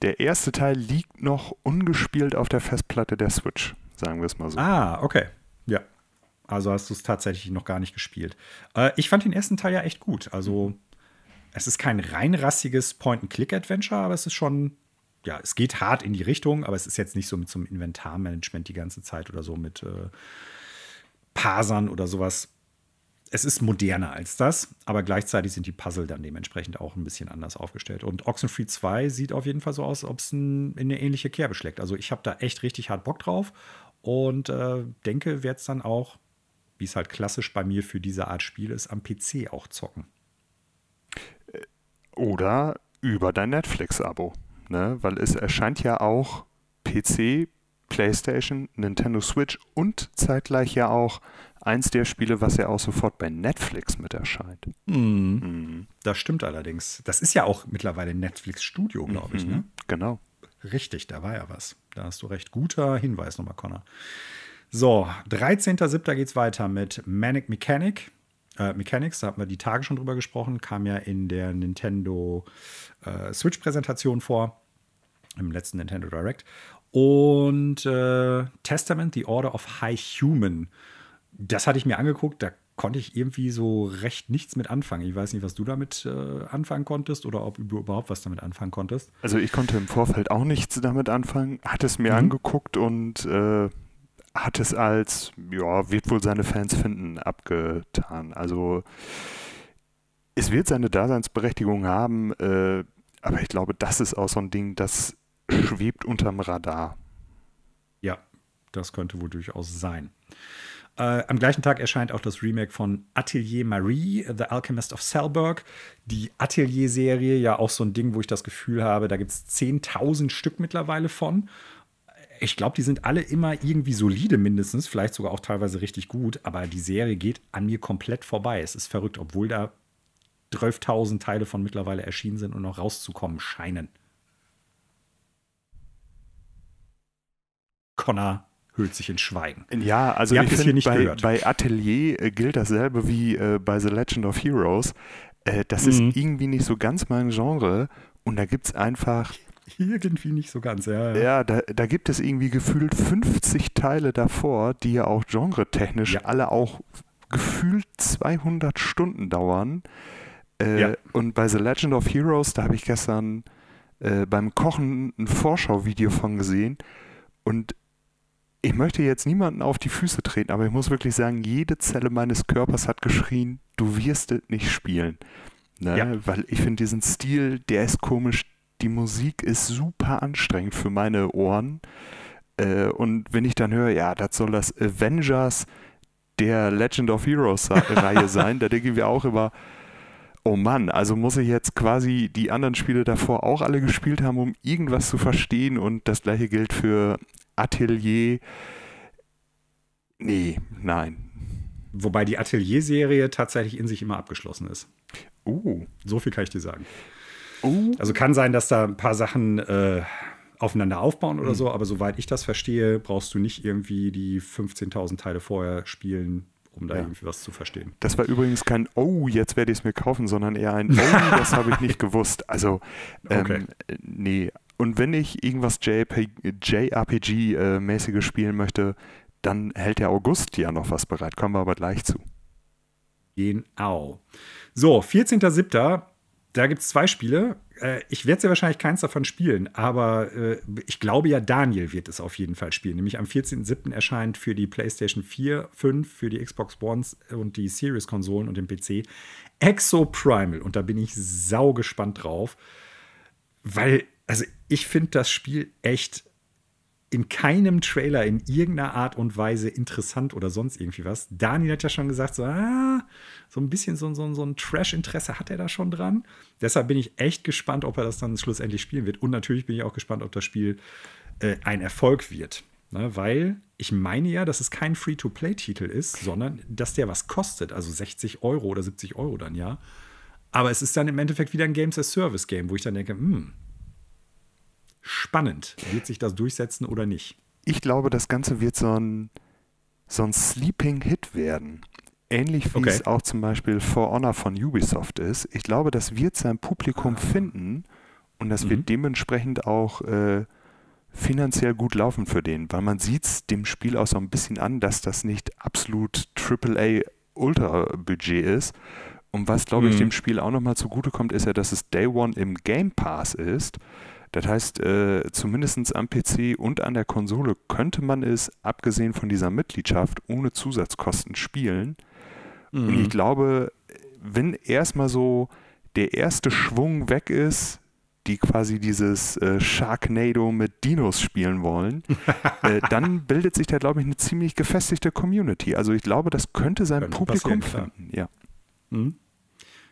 der erste Teil liegt noch ungespielt auf der Festplatte der Switch, sagen wir es mal so. Ah, okay. Ja. Also hast du es tatsächlich noch gar nicht gespielt. Äh, ich fand den ersten Teil ja echt gut. Also, es ist kein rein rassiges Point-and-Click-Adventure, aber es ist schon, ja, es geht hart in die Richtung, aber es ist jetzt nicht so mit so einem Inventarmanagement die ganze Zeit oder so mit äh, Parsern oder sowas es ist moderner als das, aber gleichzeitig sind die Puzzle dann dementsprechend auch ein bisschen anders aufgestellt. Und Oxenfree 2 sieht auf jeden Fall so aus, ob es in eine ähnliche Kerbe schlägt. Also ich habe da echt richtig hart Bock drauf und äh, denke, werde es dann auch, wie es halt klassisch bei mir für diese Art Spiel ist, am PC auch zocken. Oder über dein Netflix-Abo, ne? weil es erscheint ja auch PC, PlayStation, Nintendo Switch und zeitgleich ja auch eins der Spiele, was ja auch sofort bei Netflix mit erscheint. Mhm. Mhm. Das stimmt allerdings. Das ist ja auch mittlerweile Netflix Studio, glaube ich. Ne? Mhm. Genau. Richtig, da war ja was. Da hast du recht. Guter Hinweis nochmal, Connor. So, 13.07. geht es weiter mit Manic Mechanic. Äh, Mechanics, da hatten wir die Tage schon drüber gesprochen, kam ja in der Nintendo äh, Switch-Präsentation vor, im letzten Nintendo Direct. Und äh, Testament, The Order of High Human das hatte ich mir angeguckt, da konnte ich irgendwie so recht nichts mit anfangen. Ich weiß nicht, was du damit äh, anfangen konntest oder ob du überhaupt was damit anfangen konntest. Also ich konnte im Vorfeld auch nichts damit anfangen, hatte es mir mhm. angeguckt und äh, hat es als, ja, wird wohl seine Fans finden, abgetan. Also es wird seine Daseinsberechtigung haben, äh, aber ich glaube, das ist auch so ein Ding, das schwebt unterm Radar. Ja, das könnte wohl durchaus sein. Äh, am gleichen Tag erscheint auch das Remake von Atelier Marie, The Alchemist of Selberg. Die Atelier-Serie, ja auch so ein Ding, wo ich das Gefühl habe, da gibt es 10.000 Stück mittlerweile von. Ich glaube, die sind alle immer irgendwie solide mindestens, vielleicht sogar auch teilweise richtig gut, aber die Serie geht an mir komplett vorbei. Es ist verrückt, obwohl da 12.000 Teile von mittlerweile erschienen sind und noch rauszukommen scheinen. Connor hüllt sich in Schweigen. Ja, also ich finde, bei, bei, Atelier äh, gilt dasselbe wie äh, bei The Legend of Heroes. Äh, das mhm. ist irgendwie nicht so ganz mein Genre und da gibt es einfach irgendwie nicht so ganz, ja. Ja, ja da, da, gibt es irgendwie gefühlt 50 Teile davor, die ja auch genretechnisch ja. alle auch gefühlt 200 Stunden dauern. Äh, ja. Und bei The Legend of Heroes, da habe ich gestern äh, beim Kochen ein Vorschauvideo von gesehen. Und ich möchte jetzt niemanden auf die Füße treten, aber ich muss wirklich sagen, jede Zelle meines Körpers hat geschrien, du wirst es nicht spielen. Ne? Ja. Weil ich finde diesen Stil, der ist komisch. Die Musik ist super anstrengend für meine Ohren. Äh, und wenn ich dann höre, ja, das soll das Avengers der Legend of Heroes Reihe sein, da denke ich mir auch immer, oh Mann, also muss ich jetzt quasi die anderen Spiele davor auch alle gespielt haben, um irgendwas zu verstehen. Und das gleiche gilt für Atelier. Nee, nein. Wobei die Atelier-Serie tatsächlich in sich immer abgeschlossen ist. Uh. So viel kann ich dir sagen. Uh. Also kann sein, dass da ein paar Sachen äh, aufeinander aufbauen oder mhm. so, aber soweit ich das verstehe, brauchst du nicht irgendwie die 15.000 Teile vorher spielen, um da ja. irgendwie was zu verstehen. Das war übrigens kein Oh, jetzt werde ich es mir kaufen, sondern eher ein Oh, das habe ich nicht gewusst. Also, ähm, okay. nee, und wenn ich irgendwas JRPG-mäßiges spielen möchte, dann hält der August ja noch was bereit. Kommen wir aber gleich zu. Genau. So, 14.07. Da gibt es zwei Spiele. Äh, ich werde ja wahrscheinlich keins davon spielen, aber äh, ich glaube ja, Daniel wird es auf jeden Fall spielen. Nämlich am 14.07. erscheint für die PlayStation 4, 5, für die Xbox One und die Series-Konsolen und den PC Exo Primal. Und da bin ich sau gespannt drauf, weil, also ich finde das Spiel echt in keinem Trailer in irgendeiner Art und Weise interessant oder sonst irgendwie was. Daniel hat ja schon gesagt, so, ah, so ein bisschen so, so, so ein Trash-Interesse hat er da schon dran. Deshalb bin ich echt gespannt, ob er das dann schlussendlich spielen wird. Und natürlich bin ich auch gespannt, ob das Spiel äh, ein Erfolg wird. Ne, weil ich meine ja, dass es kein Free-to-Play-Titel ist, sondern dass der was kostet, also 60 Euro oder 70 Euro dann ja. Aber es ist dann im Endeffekt wieder ein Games-as-Service-Game, wo ich dann denke, hm, spannend. Wird sich das durchsetzen oder nicht? Ich glaube, das Ganze wird so ein, so ein Sleeping Hit werden. Ähnlich wie okay. es auch zum Beispiel For Honor von Ubisoft ist. Ich glaube, das wird sein Publikum finden und das mhm. wird dementsprechend auch äh, finanziell gut laufen für den, weil man sieht es dem Spiel auch so ein bisschen an, dass das nicht absolut AAA Ultra-Budget ist. Und was, glaube ich, mhm. dem Spiel auch nochmal zugutekommt, ist ja, dass es Day One im Game Pass ist. Das heißt, äh, zumindest am PC und an der Konsole könnte man es, abgesehen von dieser Mitgliedschaft, ohne Zusatzkosten spielen. Mhm. Und ich glaube, wenn erstmal so der erste Schwung weg ist, die quasi dieses äh, Sharknado mit Dinos spielen wollen, äh, dann bildet sich da, glaube ich, eine ziemlich gefestigte Community. Also ich glaube, das könnte sein könnte Publikum finden. Ja. Mhm.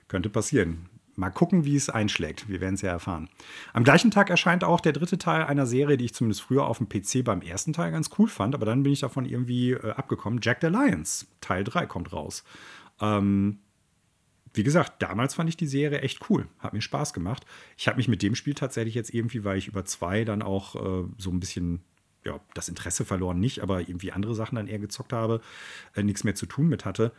Könnte passieren. Mal gucken, wie es einschlägt. Wir werden es ja erfahren. Am gleichen Tag erscheint auch der dritte Teil einer Serie, die ich zumindest früher auf dem PC beim ersten Teil ganz cool fand, aber dann bin ich davon irgendwie äh, abgekommen. Jack the Lions, Teil 3 kommt raus. Ähm, wie gesagt, damals fand ich die Serie echt cool. Hat mir Spaß gemacht. Ich habe mich mit dem Spiel tatsächlich jetzt irgendwie, weil ich über zwei dann auch äh, so ein bisschen, ja, das Interesse verloren nicht, aber irgendwie andere Sachen dann eher gezockt habe, äh, nichts mehr zu tun mit hatte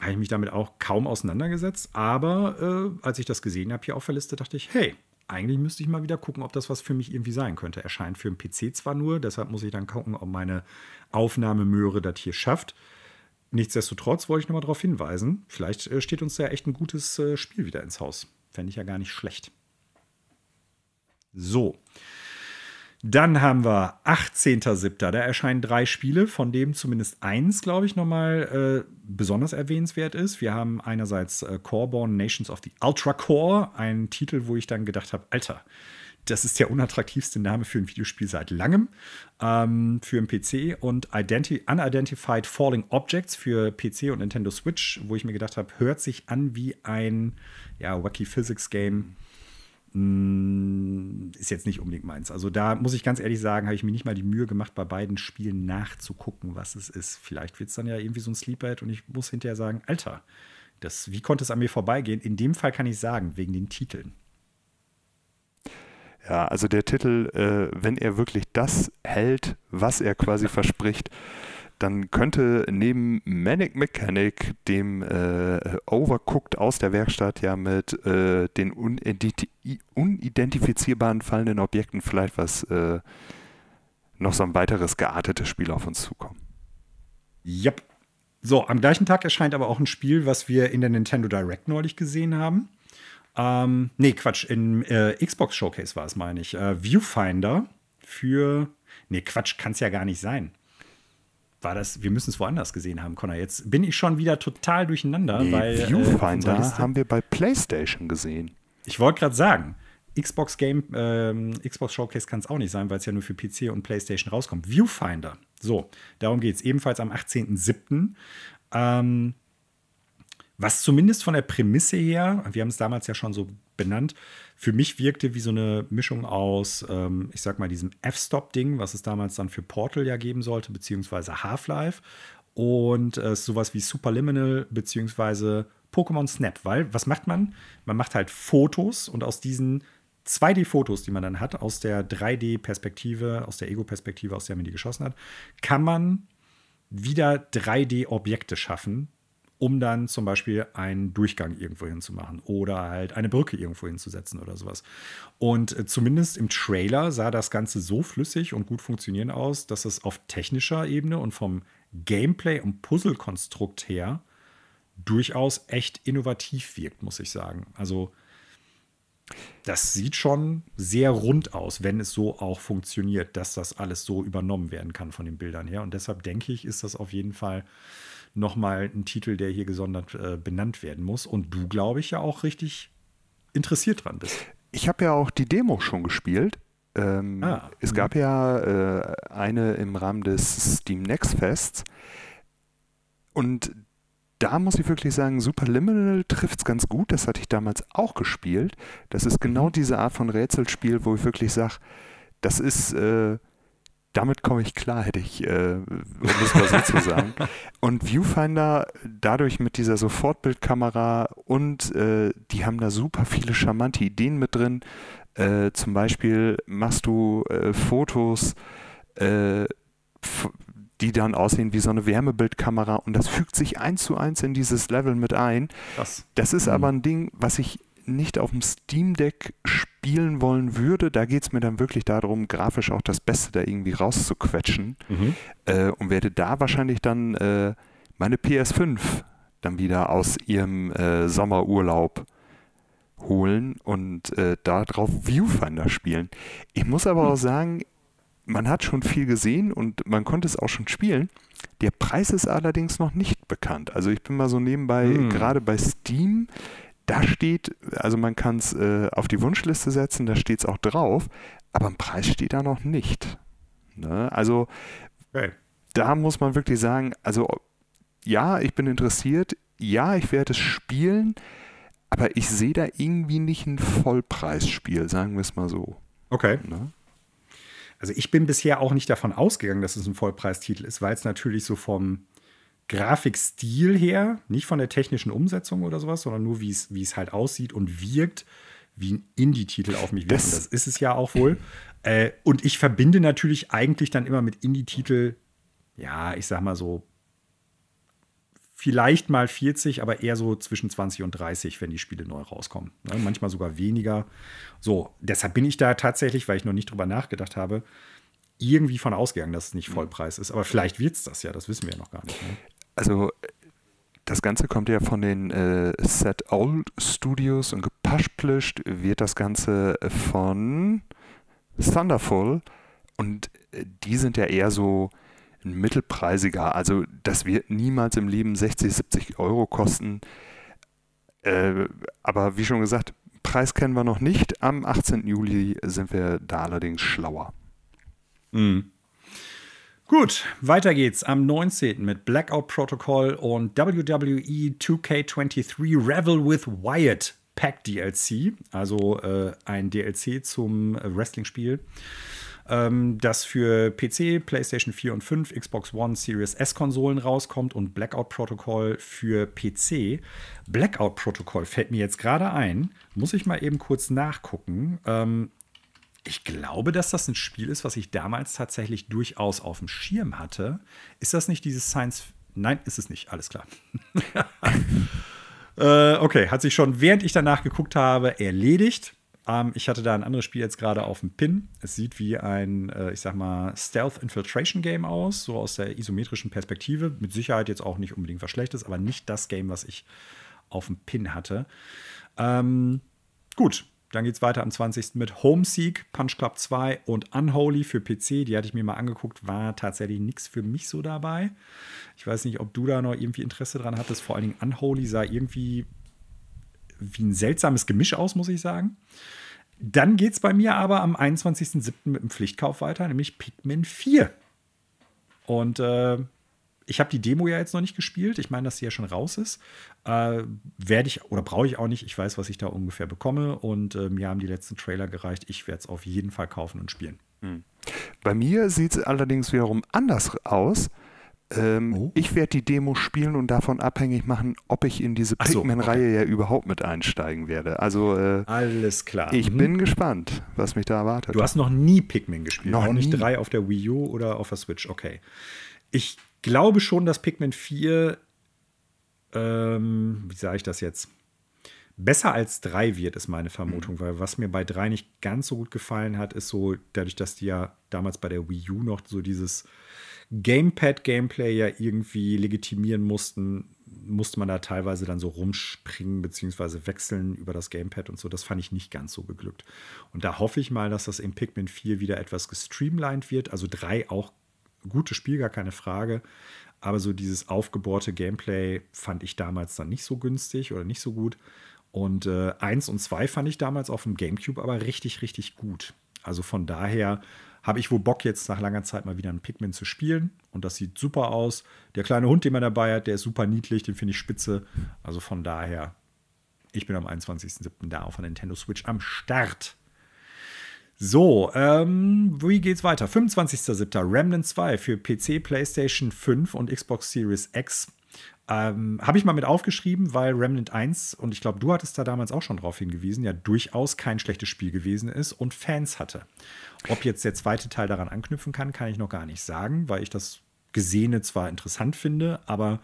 habe ich mich damit auch kaum auseinandergesetzt. Aber äh, als ich das gesehen habe hier auf der Liste, dachte ich, hey, eigentlich müsste ich mal wieder gucken, ob das was für mich irgendwie sein könnte. Erscheint für den PC zwar nur, deshalb muss ich dann gucken, ob meine Aufnahmemöhre das hier schafft. Nichtsdestotrotz wollte ich nochmal darauf hinweisen, vielleicht äh, steht uns da echt ein gutes äh, Spiel wieder ins Haus. Fände ich ja gar nicht schlecht. So. Dann haben wir 18.07. Da erscheinen drei Spiele, von dem zumindest eins, glaube ich, nochmal äh, besonders erwähnenswert ist. Wir haben einerseits äh, Coreborn Nations of the Ultra Core, ein Titel, wo ich dann gedacht habe, Alter, das ist der unattraktivste Name für ein Videospiel seit langem ähm, für einen PC und Identi Unidentified Falling Objects für PC und Nintendo Switch, wo ich mir gedacht habe, hört sich an wie ein ja, Wacky Physics Game ist jetzt nicht unbedingt meins. Also da muss ich ganz ehrlich sagen, habe ich mir nicht mal die Mühe gemacht, bei beiden Spielen nachzugucken, was es ist. Vielleicht wird es dann ja irgendwie so ein Sleephead und ich muss hinterher sagen, Alter, das, wie konnte es an mir vorbeigehen? In dem Fall kann ich sagen, wegen den Titeln. Ja, also der Titel, äh, wenn er wirklich das hält, was er quasi verspricht, dann könnte neben Manic Mechanic, dem äh, Overcooked aus der Werkstatt, ja mit äh, den unidentifizierbaren fallenden Objekten vielleicht was äh, noch so ein weiteres geartetes Spiel auf uns zukommen. Yep. So, am gleichen Tag erscheint aber auch ein Spiel, was wir in der Nintendo Direct neulich gesehen haben. Ähm, nee, Quatsch, im äh, Xbox Showcase war es, meine ich. Äh, Viewfinder für. Nee, Quatsch, kann es ja gar nicht sein war das, wir müssen es woanders gesehen haben, Connor. Jetzt bin ich schon wieder total durcheinander, nee, weil. Äh, Viewfinder äh, haben wir bei PlayStation gesehen. Ich wollte gerade sagen, Xbox Game, ähm, Xbox Showcase kann es auch nicht sein, weil es ja nur für PC und PlayStation rauskommt. Viewfinder. So, darum geht es ebenfalls am 18.07. Ähm, was zumindest von der Prämisse her, wir haben es damals ja schon so benannt, für mich wirkte wie so eine Mischung aus, ähm, ich sag mal, diesem F-Stop-Ding, was es damals dann für Portal ja geben sollte, beziehungsweise Half-Life und äh, sowas wie Superliminal, beziehungsweise Pokémon Snap, weil was macht man? Man macht halt Fotos und aus diesen 2D-Fotos, die man dann hat, aus der 3D-Perspektive, aus der Ego-Perspektive, aus der man die geschossen hat, kann man wieder 3D-Objekte schaffen, um dann zum Beispiel einen Durchgang irgendwo hinzumachen oder halt eine Brücke irgendwo hinzusetzen oder sowas. Und äh, zumindest im Trailer sah das Ganze so flüssig und gut funktionieren aus, dass es auf technischer Ebene und vom Gameplay und Puzzlekonstrukt her durchaus echt innovativ wirkt, muss ich sagen. Also das sieht schon sehr rund aus, wenn es so auch funktioniert, dass das alles so übernommen werden kann von den Bildern her. Und deshalb denke ich, ist das auf jeden Fall nochmal ein Titel, der hier gesondert äh, benannt werden muss. Und du, glaube ich, ja auch richtig interessiert dran bist. Ich habe ja auch die Demo schon gespielt. Ähm, ah, es gab mhm. ja äh, eine im Rahmen des Steam Next Fests. Und da muss ich wirklich sagen, Superliminal trifft es ganz gut. Das hatte ich damals auch gespielt. Das ist genau mhm. diese Art von Rätselspiel, wo ich wirklich sage, das ist, äh, damit komme ich klar, hätte ich, äh, um es mal so zu sagen. Und Viewfinder, dadurch mit dieser Sofortbildkamera und äh, die haben da super viele charmante Ideen mit drin. Äh, zum Beispiel machst du äh, Fotos, äh, die dann aussehen wie so eine Wärmebildkamera und das fügt sich eins zu eins in dieses Level mit ein. Das, das ist mhm. aber ein Ding, was ich nicht auf dem Steam Deck spielen wollen würde. Da geht es mir dann wirklich darum, grafisch auch das Beste da irgendwie rauszuquetschen mhm. äh, und werde da wahrscheinlich dann äh, meine PS5 dann wieder aus ihrem äh, Sommerurlaub holen und äh, darauf Viewfinder spielen. Ich muss aber auch sagen, man hat schon viel gesehen und man konnte es auch schon spielen. Der Preis ist allerdings noch nicht bekannt. Also ich bin mal so nebenbei, hm. gerade bei Steam, da steht, also man kann es äh, auf die Wunschliste setzen, da steht es auch drauf, aber ein Preis steht da noch nicht. Ne? Also okay. da muss man wirklich sagen, also ja, ich bin interessiert, ja, ich werde es spielen, aber ich sehe da irgendwie nicht ein Vollpreisspiel, sagen wir es mal so. Okay. Ne? Also ich bin bisher auch nicht davon ausgegangen, dass es ein Vollpreistitel ist, weil es natürlich so vom Grafikstil her, nicht von der technischen Umsetzung oder sowas, sondern nur wie es, wie es halt aussieht und wirkt, wie ein Indie-Titel auf mich wirkt. Das, das ist es ja auch wohl. Äh, und ich verbinde natürlich eigentlich dann immer mit Indie-Titel, ja, ich sag mal so vielleicht mal 40, aber eher so zwischen 20 und 30, wenn die Spiele neu rauskommen. Ne? Manchmal sogar weniger. So, deshalb bin ich da tatsächlich, weil ich noch nicht drüber nachgedacht habe, irgendwie von ausgegangen, dass es nicht Vollpreis ist. Aber vielleicht wird es das ja, das wissen wir ja noch gar nicht. Ne? Also, das Ganze kommt ja von den äh, Set Old Studios und gepaschplischt wird das Ganze von Thunderful. Und äh, die sind ja eher so mittelpreisiger. Also das wird niemals im Leben 60, 70 Euro kosten. Äh, aber wie schon gesagt, Preis kennen wir noch nicht. Am 18. Juli sind wir da allerdings schlauer. Mhm. Gut, weiter geht's am 19. mit Blackout Protocol und WWE 2K23 Revel with Wyatt Pack DLC, also äh, ein DLC zum Wrestling-Spiel ähm, das für PC, PlayStation 4 und 5, Xbox One, Series S-Konsolen rauskommt und Blackout Protocol für PC. Blackout Protocol fällt mir jetzt gerade ein, muss ich mal eben kurz nachgucken. Ähm, ich glaube, dass das ein Spiel ist, was ich damals tatsächlich durchaus auf dem Schirm hatte. Ist das nicht dieses Science? Nein, ist es nicht. Alles klar. äh, okay, hat sich schon, während ich danach geguckt habe, erledigt. Ähm, ich hatte da ein anderes Spiel jetzt gerade auf dem Pin. Es sieht wie ein, äh, ich sag mal, Stealth Infiltration Game aus, so aus der isometrischen Perspektive. Mit Sicherheit jetzt auch nicht unbedingt was Schlechtes, aber nicht das Game, was ich auf dem Pin hatte. Ähm, gut, dann geht es weiter am 20. mit Homeseek, Punch Club 2 und Unholy für PC. Die hatte ich mir mal angeguckt, war tatsächlich nichts für mich so dabei. Ich weiß nicht, ob du da noch irgendwie Interesse dran hattest. Vor allen Dingen Unholy sah irgendwie wie ein seltsames Gemisch aus, muss ich sagen. Dann geht es bei mir aber am 21.07. mit dem Pflichtkauf weiter, nämlich Pikmin 4. Und äh, ich habe die Demo ja jetzt noch nicht gespielt. Ich meine, dass sie ja schon raus ist. Äh, Werde ich oder brauche ich auch nicht. Ich weiß, was ich da ungefähr bekomme. Und äh, mir haben die letzten Trailer gereicht. Ich werde es auf jeden Fall kaufen und spielen. Hm. Bei mir sieht es allerdings wiederum anders aus. Ähm, oh. Ich werde die Demo spielen und davon abhängig machen, ob ich in diese Pikmin-Reihe okay. ja überhaupt mit einsteigen werde. Also äh, alles klar. Ich mhm. bin gespannt, was mich da erwartet. Du hast noch nie Pikmin gespielt, noch auch nie. nicht drei auf der Wii U oder auf der Switch. Okay. Ich glaube schon, dass Pikmin 4 ähm, wie sage ich das jetzt? Besser als drei wird, ist meine Vermutung, mhm. weil was mir bei drei nicht ganz so gut gefallen hat, ist so, dadurch, dass die ja damals bei der Wii U noch so dieses Gamepad-Gameplay ja irgendwie legitimieren mussten, musste man da teilweise dann so rumspringen bzw. wechseln über das Gamepad und so. Das fand ich nicht ganz so geglückt. Und da hoffe ich mal, dass das in Pikmin 4 wieder etwas gestreamlined wird. Also 3 auch gutes Spiel, gar keine Frage. Aber so dieses aufgebohrte Gameplay fand ich damals dann nicht so günstig oder nicht so gut. Und äh, 1 und 2 fand ich damals auf dem GameCube aber richtig, richtig gut. Also von daher habe ich wohl Bock, jetzt nach langer Zeit mal wieder einen Pikmin zu spielen. Und das sieht super aus. Der kleine Hund, den man dabei hat, der ist super niedlich, den finde ich spitze. Also von daher, ich bin am 21.07. da auf der Nintendo Switch am Start. So, ähm, wie geht's weiter? 25.07. Remnant 2 für PC, PlayStation 5 und Xbox Series X. Ähm, Habe ich mal mit aufgeschrieben, weil Remnant 1, und ich glaube, du hattest da damals auch schon drauf hingewiesen, ja durchaus kein schlechtes Spiel gewesen ist und Fans hatte. Ob jetzt der zweite Teil daran anknüpfen kann, kann ich noch gar nicht sagen, weil ich das Gesehene zwar interessant finde, aber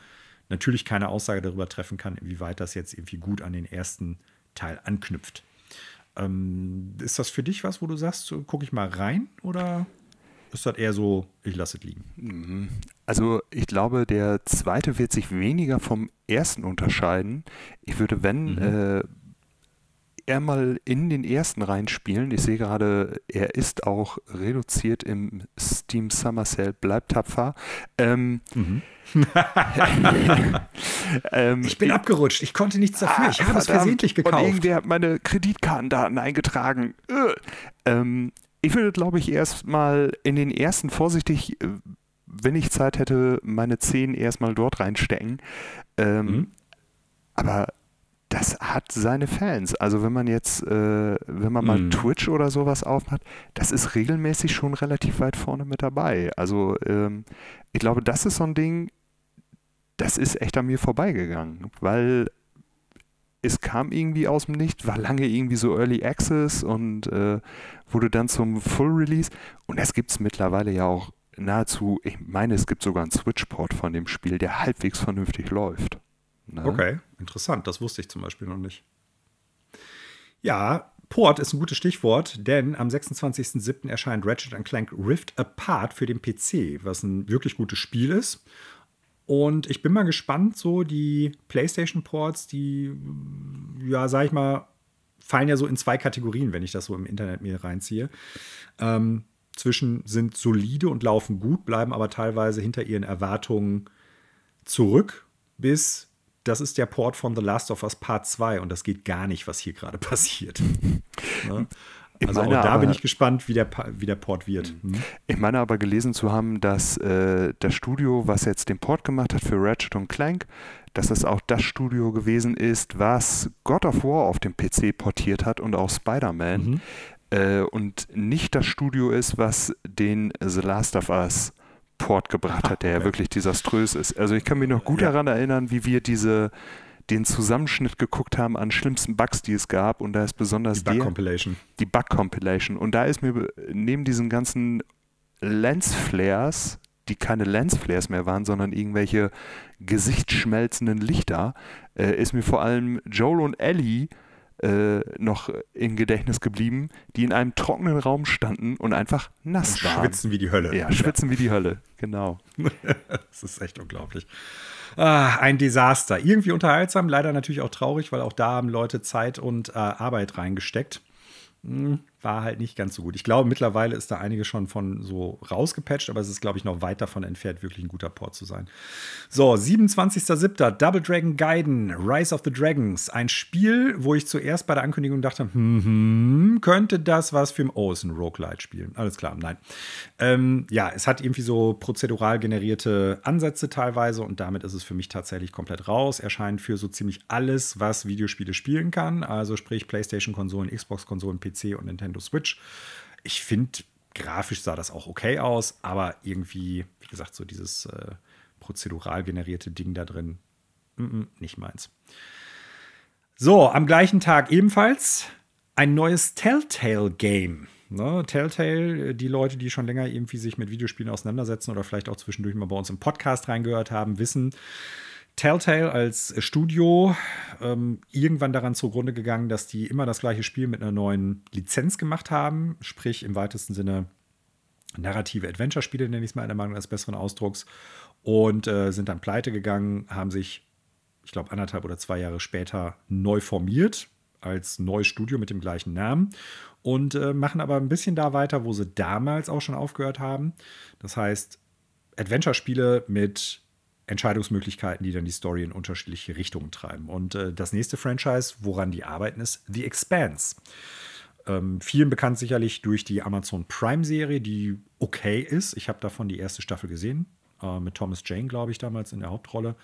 natürlich keine Aussage darüber treffen kann, inwieweit das jetzt irgendwie gut an den ersten Teil anknüpft. Ähm, ist das für dich was, wo du sagst, gucke ich mal rein oder ist das eher so, ich lasse es liegen? Mhm. Also ich glaube, der zweite wird sich weniger vom ersten unterscheiden. Ich würde, wenn, mhm. äh, eher mal in den ersten reinspielen. Ich sehe gerade, er ist auch reduziert im Steam Summer Sale. Bleibt tapfer. Ähm, mhm. ähm, ich bin ich, abgerutscht. Ich konnte nichts dafür. ich habe es versehentlich gekauft. Und irgendwer hat meine Kreditkartendaten eingetragen. Ähm, ich würde, glaube ich, erstmal in den ersten vorsichtig, äh, wenn ich Zeit hätte, meine 10 erstmal dort reinstecken. Ähm, mhm. Aber das hat seine Fans. Also wenn man jetzt, äh, wenn man mal mm. Twitch oder sowas aufmacht, das ist regelmäßig schon relativ weit vorne mit dabei. Also ähm, ich glaube, das ist so ein Ding, das ist echt an mir vorbeigegangen, weil es kam irgendwie aus dem Nichts, war lange irgendwie so Early Access und äh, wurde dann zum Full Release. Und es gibt es mittlerweile ja auch nahezu, ich meine, es gibt sogar einen Switch-Port von dem Spiel, der halbwegs vernünftig läuft. Ne? Okay, interessant. Das wusste ich zum Beispiel noch nicht. Ja, Port ist ein gutes Stichwort, denn am 26.07. erscheint Ratchet Clank Rift Apart für den PC, was ein wirklich gutes Spiel ist. Und ich bin mal gespannt, so die PlayStation-Ports, die, ja, sag ich mal, fallen ja so in zwei Kategorien, wenn ich das so im Internet mir reinziehe. Ähm, zwischen sind solide und laufen gut, bleiben aber teilweise hinter ihren Erwartungen zurück, bis das ist der Port von The Last of Us Part 2 und das geht gar nicht, was hier gerade passiert. ne? Also meine, da aber, bin ich gespannt, wie der, wie der Port wird. Mhm. Hm? Ich meine aber gelesen zu haben, dass äh, das Studio, was jetzt den Port gemacht hat für Ratchet und Clank, dass das auch das Studio gewesen ist, was God of War auf dem PC portiert hat und auch Spider-Man. Mhm. Äh, und nicht das Studio ist, was den The Last of Us Port gebracht hat, der ja wirklich desaströs ist. Also ich kann mich noch gut ja. daran erinnern, wie wir diese den Zusammenschnitt geguckt haben an schlimmsten Bugs, die es gab und da ist besonders die Bug Compilation. Die Bug Compilation und da ist mir neben diesen ganzen Lens Flares, die keine Lens Flares mehr waren, sondern irgendwelche gesichtsschmelzenden Lichter, äh, ist mir vor allem Joel und Ellie äh, noch im Gedächtnis geblieben, die in einem trockenen Raum standen und einfach nass und waren. Schwitzen wie die Hölle. Ja, schwitzen ja. wie die Hölle, genau. das ist echt unglaublich. Ah, ein Desaster. Irgendwie unterhaltsam, leider natürlich auch traurig, weil auch da haben Leute Zeit und äh, Arbeit reingesteckt. Hm, war halt nicht ganz so gut. Ich glaube, mittlerweile ist da einige schon von so rausgepatcht, aber es ist, glaube ich, noch weit davon entfernt, wirklich ein guter Port zu sein. So, 27.07. Double Dragon Gaiden, Rise of the Dragons. Ein Spiel, wo ich zuerst bei der Ankündigung dachte, hm, könnte das was für ein Oh, ist ein Roguelite spielen. Alles klar, nein. Ähm, ja, es hat irgendwie so prozedural generierte Ansätze teilweise und damit ist es für mich tatsächlich komplett raus. Erscheint für so ziemlich alles, was Videospiele spielen kann. Also sprich PlayStation-Konsolen, Xbox-Konsolen, PC und Nintendo Nintendo Switch. Ich finde, grafisch sah das auch okay aus, aber irgendwie, wie gesagt, so dieses äh, prozedural generierte Ding da drin, mm -mm, nicht meins. So, am gleichen Tag ebenfalls ein neues Telltale-Game. Ne, Telltale, äh, die Leute, die schon länger irgendwie sich mit Videospielen auseinandersetzen oder vielleicht auch zwischendurch mal bei uns im Podcast reingehört haben, wissen, Telltale als Studio ähm, irgendwann daran zugrunde gegangen, dass die immer das gleiche Spiel mit einer neuen Lizenz gemacht haben, sprich im weitesten Sinne narrative Adventure-Spiele, nenne ich es mal in der Meinung eines besseren Ausdrucks, und äh, sind dann pleite gegangen, haben sich, ich glaube, anderthalb oder zwei Jahre später neu formiert als neues Studio mit dem gleichen Namen und äh, machen aber ein bisschen da weiter, wo sie damals auch schon aufgehört haben. Das heißt, Adventure-Spiele mit Entscheidungsmöglichkeiten, die dann die Story in unterschiedliche Richtungen treiben. Und äh, das nächste Franchise, woran die arbeiten, ist The Expanse. Ähm, vielen bekannt sicherlich durch die Amazon Prime-Serie, die okay ist. Ich habe davon die erste Staffel gesehen, äh, mit Thomas Jane, glaube ich, damals in der Hauptrolle.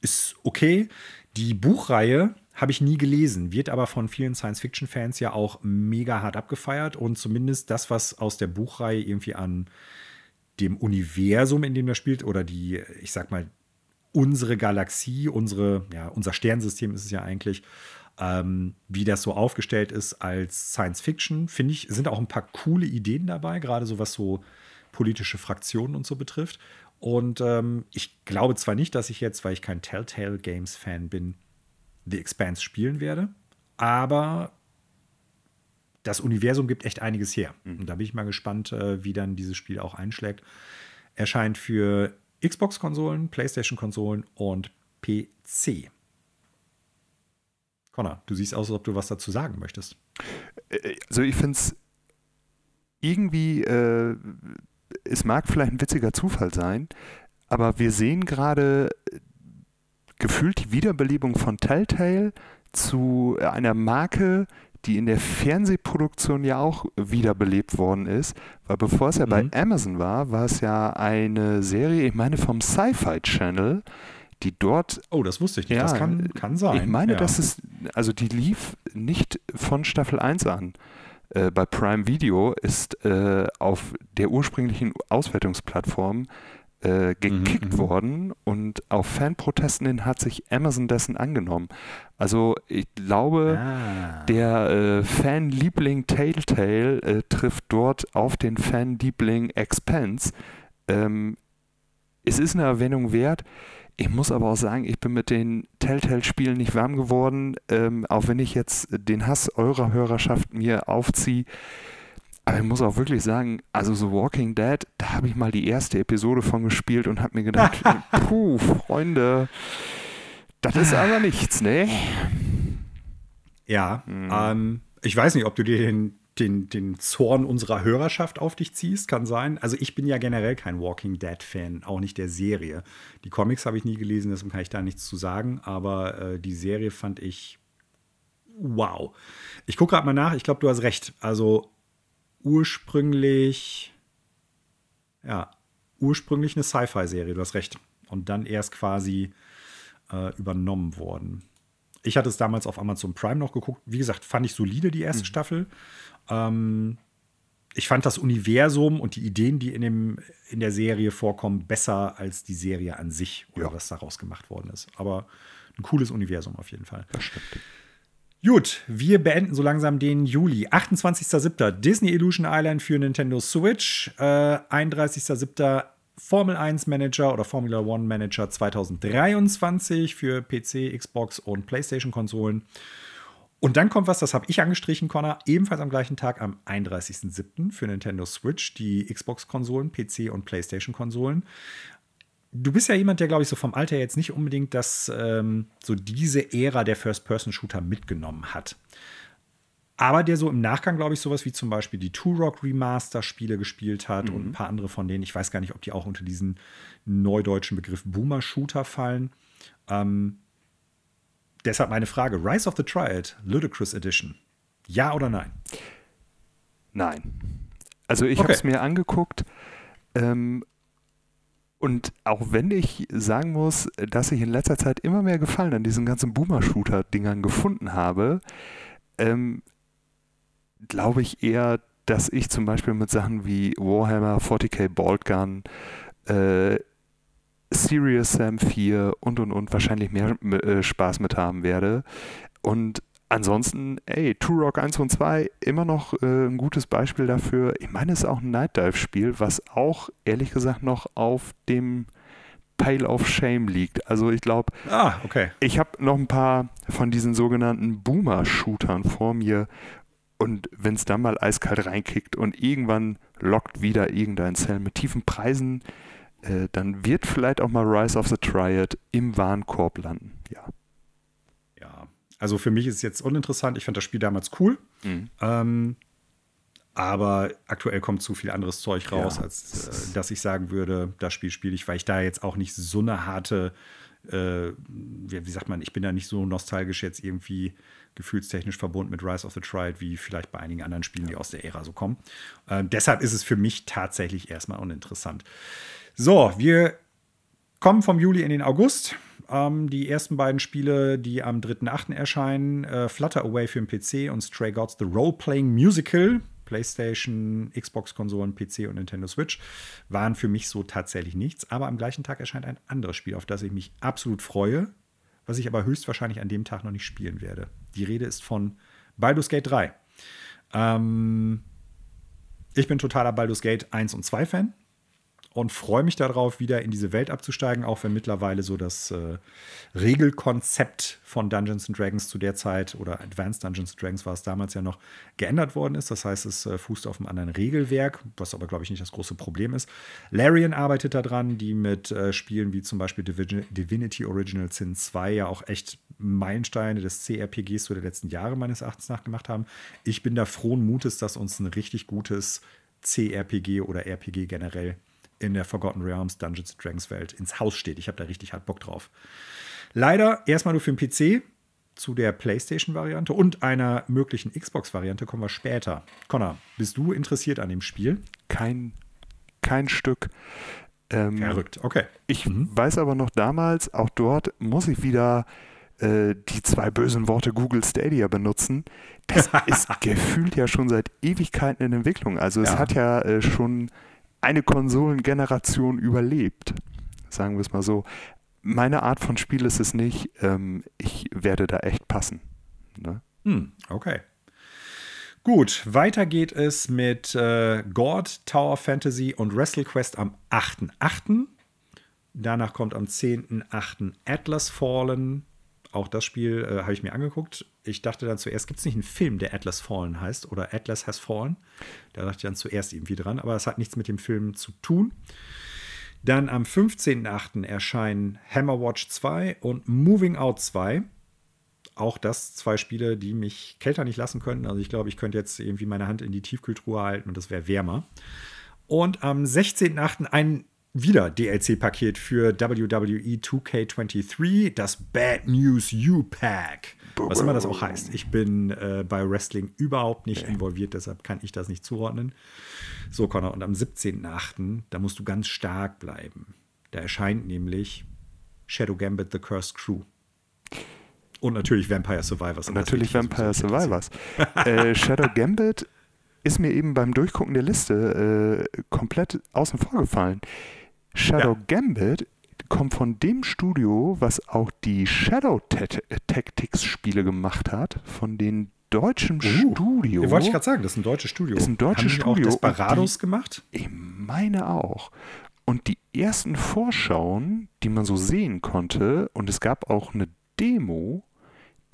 Ist okay. Die Buchreihe habe ich nie gelesen, wird aber von vielen Science-Fiction-Fans ja auch mega hart abgefeiert. Und zumindest das, was aus der Buchreihe irgendwie an dem Universum, in dem das spielt, oder die, ich sag mal, unsere Galaxie, unsere, ja, unser Sternsystem ist es ja eigentlich, ähm, wie das so aufgestellt ist als Science Fiction, finde ich, sind auch ein paar coole Ideen dabei, gerade so was so politische Fraktionen und so betrifft. Und ähm, ich glaube zwar nicht, dass ich jetzt, weil ich kein Telltale Games Fan bin, The Expanse spielen werde, aber das Universum gibt echt einiges her. Mhm. Und da bin ich mal gespannt, äh, wie dann dieses Spiel auch einschlägt. Erscheint für Xbox-Konsolen, PlayStation-Konsolen und PC. Connor, du siehst aus, als ob du was dazu sagen möchtest. Äh, also ich finde es irgendwie, äh, es mag vielleicht ein witziger Zufall sein, aber wir sehen gerade äh, gefühlt die Wiederbelebung von Telltale zu einer Marke, die in der Fernsehproduktion ja auch wiederbelebt worden ist, weil bevor es ja mhm. bei Amazon war, war es ja eine Serie, ich meine vom Sci-Fi Channel, die dort. Oh, das wusste ich nicht. Ja, das kann, kann sein. Ich meine, ja. dass es, also die lief nicht von Staffel 1 an. Äh, bei Prime Video ist äh, auf der ursprünglichen Auswertungsplattform äh, gekickt mhm, mhm, worden und auf Fanprotesten hin hat sich Amazon dessen angenommen. Also ich glaube, ah. der äh, Fanliebling Telltale äh, trifft dort auf den Fanliebling Expense. Ähm, es ist eine Erwähnung wert. Ich muss aber auch sagen, ich bin mit den Telltale-Spielen nicht warm geworden, ähm, auch wenn ich jetzt den Hass eurer Hörerschaft mir aufziehe. Aber ich muss auch wirklich sagen, also so Walking Dead, da habe ich mal die erste Episode von gespielt und habe mir gedacht, puh, Freunde, das ist aber nichts, ne? Ja, mhm. ähm, ich weiß nicht, ob du dir den, den, den Zorn unserer Hörerschaft auf dich ziehst, kann sein. Also ich bin ja generell kein Walking Dead-Fan, auch nicht der Serie. Die Comics habe ich nie gelesen, deswegen kann ich da nichts zu sagen, aber äh, die Serie fand ich wow. Ich gucke gerade mal nach, ich glaube, du hast recht. Also ursprünglich, ja, ursprünglich eine Sci-Fi-Serie, du hast recht. Und dann erst quasi äh, übernommen worden. Ich hatte es damals auf Amazon Prime noch geguckt. Wie gesagt, fand ich solide die erste mhm. Staffel. Ähm, ich fand das Universum und die Ideen, die in, dem, in der Serie vorkommen, besser als die Serie an sich oder ja. was daraus gemacht worden ist. Aber ein cooles Universum auf jeden Fall. Das stimmt. Gut, wir beenden so langsam den Juli. 28.07. Disney Illusion Island für Nintendo Switch. Äh, 31.07. Formel 1 Manager oder Formula One Manager 2023 für PC, Xbox und PlayStation-Konsolen. Und dann kommt was, das habe ich angestrichen, Connor, ebenfalls am gleichen Tag am 31.07. für Nintendo Switch, die Xbox-Konsolen, PC und PlayStation-Konsolen du bist ja jemand, der, glaube ich, so vom Alter jetzt nicht unbedingt das, ähm, so diese Ära der First-Person-Shooter mitgenommen hat. Aber der so im Nachgang, glaube ich, sowas wie zum Beispiel die Turok Remaster-Spiele gespielt hat mhm. und ein paar andere von denen. Ich weiß gar nicht, ob die auch unter diesen neudeutschen Begriff Boomer-Shooter fallen. Ähm, deshalb meine Frage: Rise of the Triad, Ludicrous Edition. Ja oder nein? Nein. Also, ich okay. habe es mir angeguckt. Ähm, und auch wenn ich sagen muss, dass ich in letzter Zeit immer mehr Gefallen an diesen ganzen Boomer-Shooter-Dingern gefunden habe, ähm, glaube ich eher, dass ich zum Beispiel mit Sachen wie Warhammer, 40k Bolt Gun, äh, Serious Sam 4 und und und wahrscheinlich mehr äh, Spaß mit haben werde. Und ansonsten, ey, Turok 1 und 2, immer noch äh, ein gutes Beispiel dafür. Ich meine, es ist auch ein Night Dive-Spiel, was auch ehrlich gesagt noch auf dem Pale of Shame liegt. Also ich glaube, ah, okay. ich habe noch ein paar von diesen sogenannten Boomer-Shootern vor mir und wenn es dann mal eiskalt reinkickt und irgendwann lockt wieder irgendein Cell mit tiefen Preisen, äh, dann wird vielleicht auch mal Rise of the Triad im Warenkorb landen. Ja. Ja, also für mich ist es jetzt uninteressant. Ich fand das Spiel damals cool. Mhm. Ähm, aber aktuell kommt zu viel anderes Zeug raus, ja, als äh, dass ich sagen würde, das Spiel spiele ich, weil ich da jetzt auch nicht so eine harte, äh, wie, wie, sagt man, ich bin da nicht so nostalgisch jetzt irgendwie gefühlstechnisch verbunden mit Rise of the Triad, wie vielleicht bei einigen anderen Spielen, die aus der Ära so kommen. Äh, deshalb ist es für mich tatsächlich erstmal uninteressant. So, wir kommen vom Juli in den August. Ähm, die ersten beiden Spiele, die am 3.8. erscheinen, äh, Flutter Away für den PC und Stray Gods The Role-Playing Musical PlayStation, Xbox-Konsolen, PC und Nintendo Switch waren für mich so tatsächlich nichts. Aber am gleichen Tag erscheint ein anderes Spiel, auf das ich mich absolut freue, was ich aber höchstwahrscheinlich an dem Tag noch nicht spielen werde. Die Rede ist von Baldur's Gate 3. Ähm, ich bin totaler Baldur's Gate 1 und 2 Fan und freue mich darauf, wieder in diese Welt abzusteigen, auch wenn mittlerweile so das äh, Regelkonzept von Dungeons Dragons zu der Zeit oder Advanced Dungeons Dragons war es damals ja noch geändert worden ist. Das heißt, es äh, fußt auf einem anderen Regelwerk, was aber, glaube ich, nicht das große Problem ist. Larian arbeitet daran, die mit äh, Spielen wie zum Beispiel Divin Divinity Original Sin 2 ja auch echt Meilensteine des CRPGs zu der letzten Jahre meines Erachtens nach gemacht haben. Ich bin da frohen Mutes, dass uns ein richtig gutes CRPG oder RPG generell in der Forgotten Realms Dungeons Dragons Welt ins Haus steht. Ich habe da richtig hart Bock drauf. Leider erstmal nur für den PC. Zu der PlayStation-Variante und einer möglichen Xbox-Variante kommen wir später. Connor, bist du interessiert an dem Spiel? Kein, kein Stück. Ähm, Verrückt, okay. Ich mhm. weiß aber noch damals, auch dort muss ich wieder äh, die zwei bösen Worte Google Stadia benutzen. Das ist gefühlt ja schon seit Ewigkeiten in Entwicklung. Also es ja. hat ja äh, schon eine Konsolengeneration überlebt. Sagen wir es mal so. Meine Art von Spiel ist es nicht. Ähm, ich werde da echt passen. Ne? Hm, okay. Gut, weiter geht es mit äh, God, Tower Fantasy und WrestleQuest am 8.8. Danach kommt am 10.8. Atlas Fallen. Auch das Spiel äh, habe ich mir angeguckt. Ich dachte dann zuerst, gibt es nicht einen Film, der Atlas Fallen heißt oder Atlas Has Fallen? Da dachte ich dann zuerst irgendwie dran, aber es hat nichts mit dem Film zu tun. Dann am 15.8. erscheinen Hammerwatch 2 und Moving Out 2. Auch das zwei Spiele, die mich kälter nicht lassen können. Also ich glaube, ich könnte jetzt irgendwie meine Hand in die Tiefkühltruhe halten und das wäre wärmer. Und am 16.8. ein wieder DLC-Paket für WWE 2K23, das Bad News U-Pack. Was immer das auch heißt. Ich bin äh, bei Wrestling überhaupt nicht okay. involviert, deshalb kann ich das nicht zuordnen. So, Connor, und am 17.8., da musst du ganz stark bleiben. Da erscheint nämlich Shadow Gambit The Cursed Crew. Und natürlich Vampire Survivors. Und natürlich Vampire Survivors. äh, Shadow Gambit ist mir eben beim Durchgucken der Liste äh, komplett außen vor gefallen. Shadow ja. Gambit kommt von dem Studio, was auch die Shadow Tactics Spiele gemacht hat, von den deutschen uh, Studio. Wollte ich gerade sagen, das ist ein deutsches Studio. Ist ein deutsches Haben Studio. Auch Desperados gemacht? Ich meine auch. Und die ersten Vorschauen, die man so sehen konnte, und es gab auch eine Demo,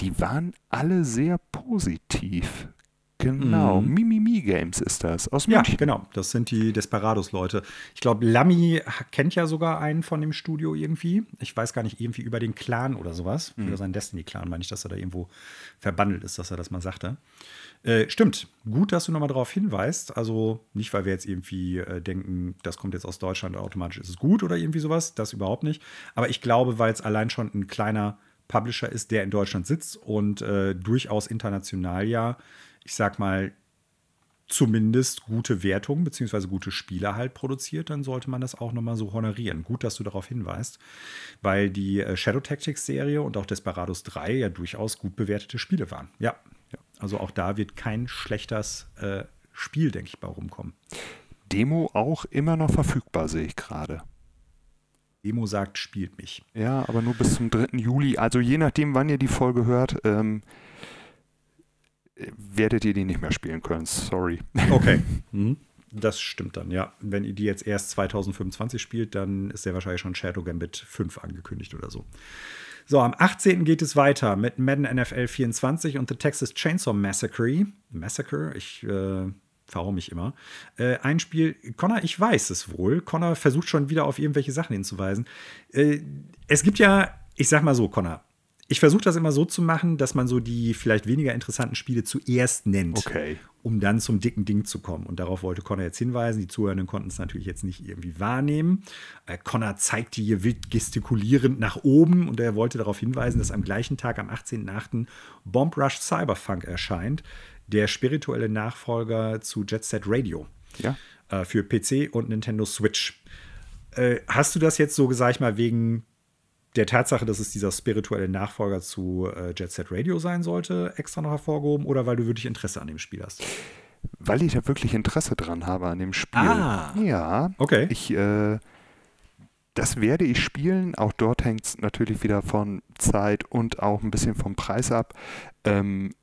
die waren alle sehr positiv. Genau, mhm. Mimimi Games ist das aus München. Ja, genau, das sind die Desperados-Leute. Ich glaube, Lamy kennt ja sogar einen von dem Studio irgendwie. Ich weiß gar nicht, irgendwie über den Clan oder sowas. Mhm. Über seinen Destiny-Clan meine ich, dass er da irgendwo verbandelt ist, dass er das mal sagte. Äh, stimmt, gut, dass du nochmal darauf hinweist. Also nicht, weil wir jetzt irgendwie äh, denken, das kommt jetzt aus Deutschland, automatisch ist es gut oder irgendwie sowas. Das überhaupt nicht. Aber ich glaube, weil es allein schon ein kleiner Publisher ist, der in Deutschland sitzt und äh, durchaus international ja ich sag mal, zumindest gute Wertungen bzw. gute Spiele halt produziert, dann sollte man das auch nochmal so honorieren. Gut, dass du darauf hinweist, weil die äh, Shadow Tactics Serie und auch Desperados 3 ja durchaus gut bewertete Spiele waren. Ja, ja. also auch da wird kein schlechtes äh, Spiel, denke ich, bei rumkommen. Demo auch immer noch verfügbar, sehe ich gerade. Demo sagt, spielt mich. Ja, aber nur bis zum 3. Juli. Also je nachdem, wann ihr die Folge hört, ähm, werdet ihr die nicht mehr spielen können. Sorry. Okay. Mhm. Das stimmt dann, ja. Wenn ihr die jetzt erst 2025 spielt, dann ist sehr wahrscheinlich schon Shadow Gambit 5 angekündigt oder so. So, am 18. geht es weiter mit Madden NFL 24 und The Texas Chainsaw Massacre. Massacre, ich äh, verhau mich immer. Äh, ein Spiel, Connor, ich weiß es wohl. Connor versucht schon wieder auf irgendwelche Sachen hinzuweisen. Äh, es gibt ja, ich sag mal so, Connor, ich versuche das immer so zu machen, dass man so die vielleicht weniger interessanten Spiele zuerst nennt, okay. um dann zum dicken Ding zu kommen. Und darauf wollte Connor jetzt hinweisen. Die Zuhörenden konnten es natürlich jetzt nicht irgendwie wahrnehmen. Äh, Connor zeigte hier wild gestikulierend nach oben und er wollte darauf hinweisen, dass am gleichen Tag, am 18.08., Bomb Rush Cyberfunk erscheint, der spirituelle Nachfolger zu Jet Set Radio. Ja. Äh, für PC und Nintendo Switch. Äh, hast du das jetzt so, sag ich mal, wegen der Tatsache, dass es dieser spirituelle Nachfolger zu äh, Jet Set Radio sein sollte, extra noch hervorgehoben oder weil du wirklich Interesse an dem Spiel hast? Weil ich da wirklich Interesse dran habe an dem Spiel. Ah. Ja. Okay. Ich, äh, das werde ich spielen. Auch dort hängt es natürlich wieder von Zeit und auch ein bisschen vom Preis ab. Ähm,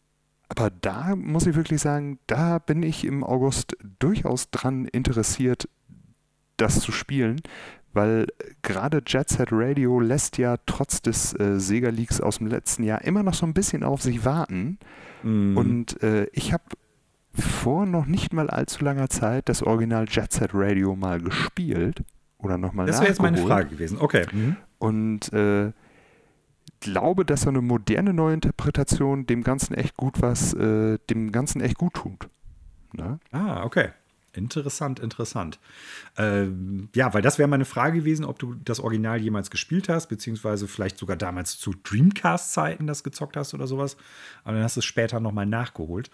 aber da muss ich wirklich sagen, da bin ich im August durchaus dran interessiert, das zu spielen, weil gerade Jet Set Radio lässt ja trotz des äh, Sega Leaks aus dem letzten Jahr immer noch so ein bisschen auf sich warten. Mm. Und äh, ich habe vor noch nicht mal allzu langer Zeit das Original Jet Set Radio mal gespielt oder nochmal Das wäre jetzt meine Frage gewesen. Okay. Mhm. Und äh, glaube, dass so eine moderne Neuinterpretation dem Ganzen echt gut was, äh, dem Ganzen echt gut tut. Ne? Ah, okay. Interessant, interessant. Ähm, ja, weil das wäre meine Frage gewesen, ob du das Original jemals gespielt hast, beziehungsweise vielleicht sogar damals zu Dreamcast-Zeiten das gezockt hast oder sowas. Aber dann hast du es später nochmal nachgeholt.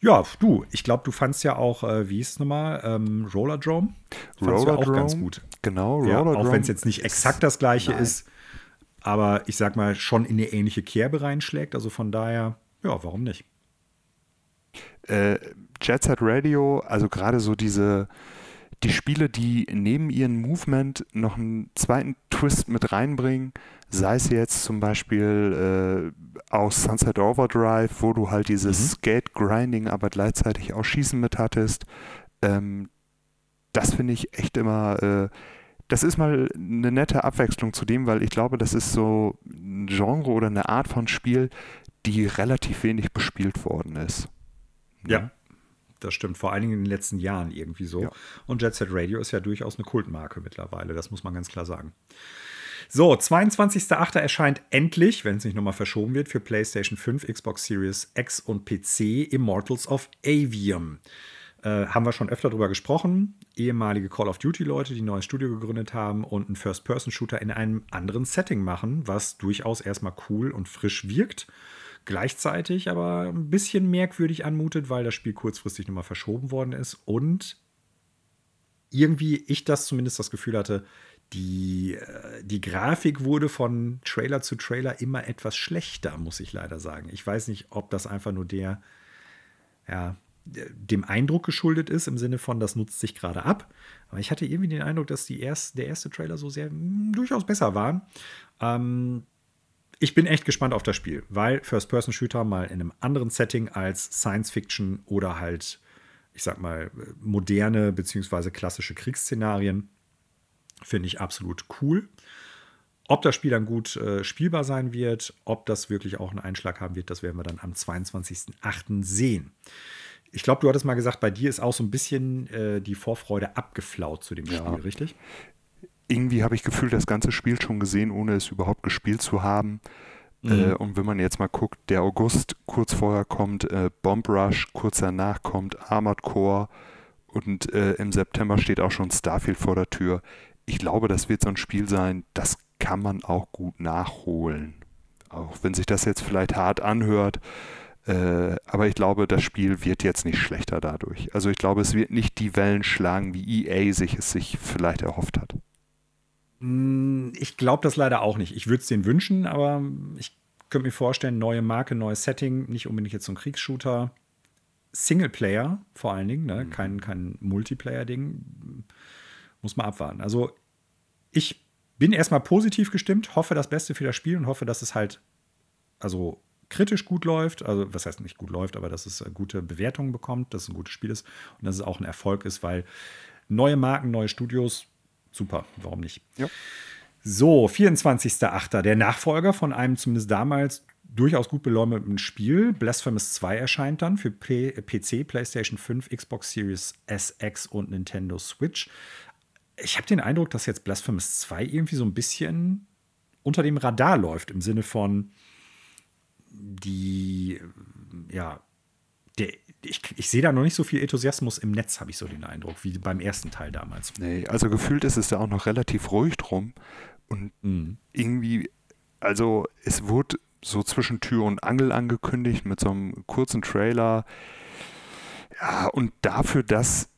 Ja, du, ich glaube, du fandst ja auch, äh, wie hieß es nochmal, ähm, Rollerdrome? Du ja auch ganz gut. Genau, Ja, Rollerdrome. auch wenn es jetzt nicht exakt das gleiche Nein. ist, aber ich sag mal, schon in eine ähnliche Kerbe reinschlägt. Also von daher, ja, warum nicht? äh, Jet Set Radio, also gerade so diese, die Spiele, die neben ihrem Movement noch einen zweiten Twist mit reinbringen, sei es jetzt zum Beispiel äh, aus Sunset Overdrive, wo du halt dieses Skate-Grinding, aber gleichzeitig auch Schießen mit hattest. Ähm, das finde ich echt immer, äh, das ist mal eine nette Abwechslung zu dem, weil ich glaube, das ist so ein Genre oder eine Art von Spiel, die relativ wenig bespielt worden ist. Ja. Das stimmt, vor allen Dingen in den letzten Jahren irgendwie so. Ja. Und Jet Set Radio ist ja durchaus eine Kultmarke mittlerweile, das muss man ganz klar sagen. So, 22.08. erscheint endlich, wenn es nicht nochmal verschoben wird, für PlayStation 5, Xbox Series X und PC Immortals of Avium. Äh, haben wir schon öfter drüber gesprochen. Ehemalige Call of Duty-Leute, die ein neues Studio gegründet haben und einen First-Person-Shooter in einem anderen Setting machen, was durchaus erstmal cool und frisch wirkt. Gleichzeitig aber ein bisschen merkwürdig anmutet, weil das Spiel kurzfristig nochmal verschoben worden ist und irgendwie ich das zumindest das Gefühl hatte, die, äh, die Grafik wurde von Trailer zu Trailer immer etwas schlechter, muss ich leider sagen. Ich weiß nicht, ob das einfach nur der, ja, dem Eindruck geschuldet ist, im Sinne von, das nutzt sich gerade ab. Aber ich hatte irgendwie den Eindruck, dass die erst, der erste Trailer so sehr mh, durchaus besser war. Ähm, ich bin echt gespannt auf das Spiel, weil First-Person-Shooter mal in einem anderen Setting als Science-Fiction oder halt, ich sag mal, moderne beziehungsweise klassische Kriegsszenarien finde ich absolut cool. Ob das Spiel dann gut äh, spielbar sein wird, ob das wirklich auch einen Einschlag haben wird, das werden wir dann am 22.08. sehen. Ich glaube, du hattest mal gesagt, bei dir ist auch so ein bisschen äh, die Vorfreude abgeflaut zu dem Ja. Spiel, richtig? Irgendwie habe ich gefühlt das ganze Spiel schon gesehen, ohne es überhaupt gespielt zu haben. Mhm. Äh, und wenn man jetzt mal guckt, der August kurz vorher kommt äh, Bomb Rush, kurz danach kommt Armored Core und äh, im September steht auch schon Starfield vor der Tür. Ich glaube, das wird so ein Spiel sein, das kann man auch gut nachholen. Auch wenn sich das jetzt vielleicht hart anhört. Äh, aber ich glaube, das Spiel wird jetzt nicht schlechter dadurch. Also ich glaube, es wird nicht die Wellen schlagen, wie EA sich es sich vielleicht erhofft hat. Mm, Ich glaube das leider auch nicht. Ich würde es denen wünschen, aber ich könnte mir vorstellen, neue Marke, neues Setting, nicht unbedingt jetzt so ein Kriegsshooter. Singleplayer vor allen Dingen, ne? kein, kein Multiplayer-Ding. Muss man abwarten. Also ich bin erstmal positiv gestimmt, hoffe das Beste für das Spiel und hoffe, dass es halt also kritisch gut läuft, also was heißt nicht gut läuft, aber dass es äh, gute Bewertungen bekommt, dass es ein gutes Spiel ist und dass es auch ein Erfolg ist, weil neue Marken, neue Studios, super, warum nicht? Ja. So, 24.08. Der Nachfolger von einem zumindest damals durchaus gut beleumdeten Spiel. Blasphemous 2 erscheint dann für P PC, PlayStation 5, Xbox Series SX und Nintendo Switch. Ich habe den Eindruck, dass jetzt Blasphemous 2 irgendwie so ein bisschen unter dem Radar läuft, im Sinne von die, ja, der, ich, ich sehe da noch nicht so viel Enthusiasmus im Netz, habe ich so den Eindruck, wie beim ersten Teil damals. Nee, also gefühlt ist es da auch noch relativ ruhig drum. Und mhm. irgendwie, also es wurde so zwischen Tür und Angel angekündigt mit so einem kurzen Trailer. Ja, und dafür, dass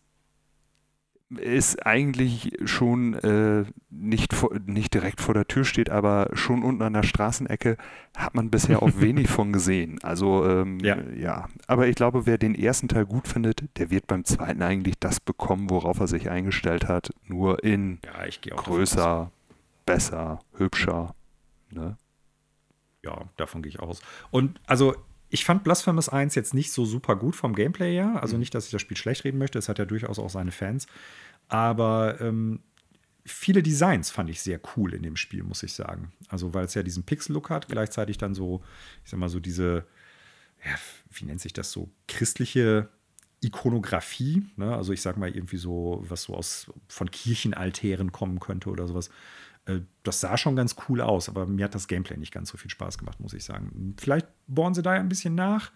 es eigentlich schon äh, nicht, vor, nicht direkt vor der Tür steht, aber schon unten an der Straßenecke, hat man bisher auch wenig von gesehen. Also ähm, ja. ja. aber ich glaube, wer den ersten Teil gut findet, der wird beim zweiten eigentlich das bekommen, worauf er sich eingestellt hat, nur in ja, größer, besser, hübscher. Ne? Ja, davon gehe ich aus. Und also ich fand Blasphemous 1 jetzt nicht so super gut vom Gameplay her. Also mhm. nicht, dass ich das Spiel schlecht reden möchte. Es hat ja durchaus auch seine Fans. Aber ähm, viele Designs fand ich sehr cool in dem Spiel, muss ich sagen. Also, weil es ja diesen Pixel-Look hat, gleichzeitig dann so, ich sag mal, so diese, ja, wie nennt sich das so, christliche Ikonografie, ne? also ich sag mal irgendwie so, was so aus von Kirchenaltären kommen könnte oder sowas. Äh, das sah schon ganz cool aus, aber mir hat das Gameplay nicht ganz so viel Spaß gemacht, muss ich sagen. Vielleicht bohren sie da ein bisschen nach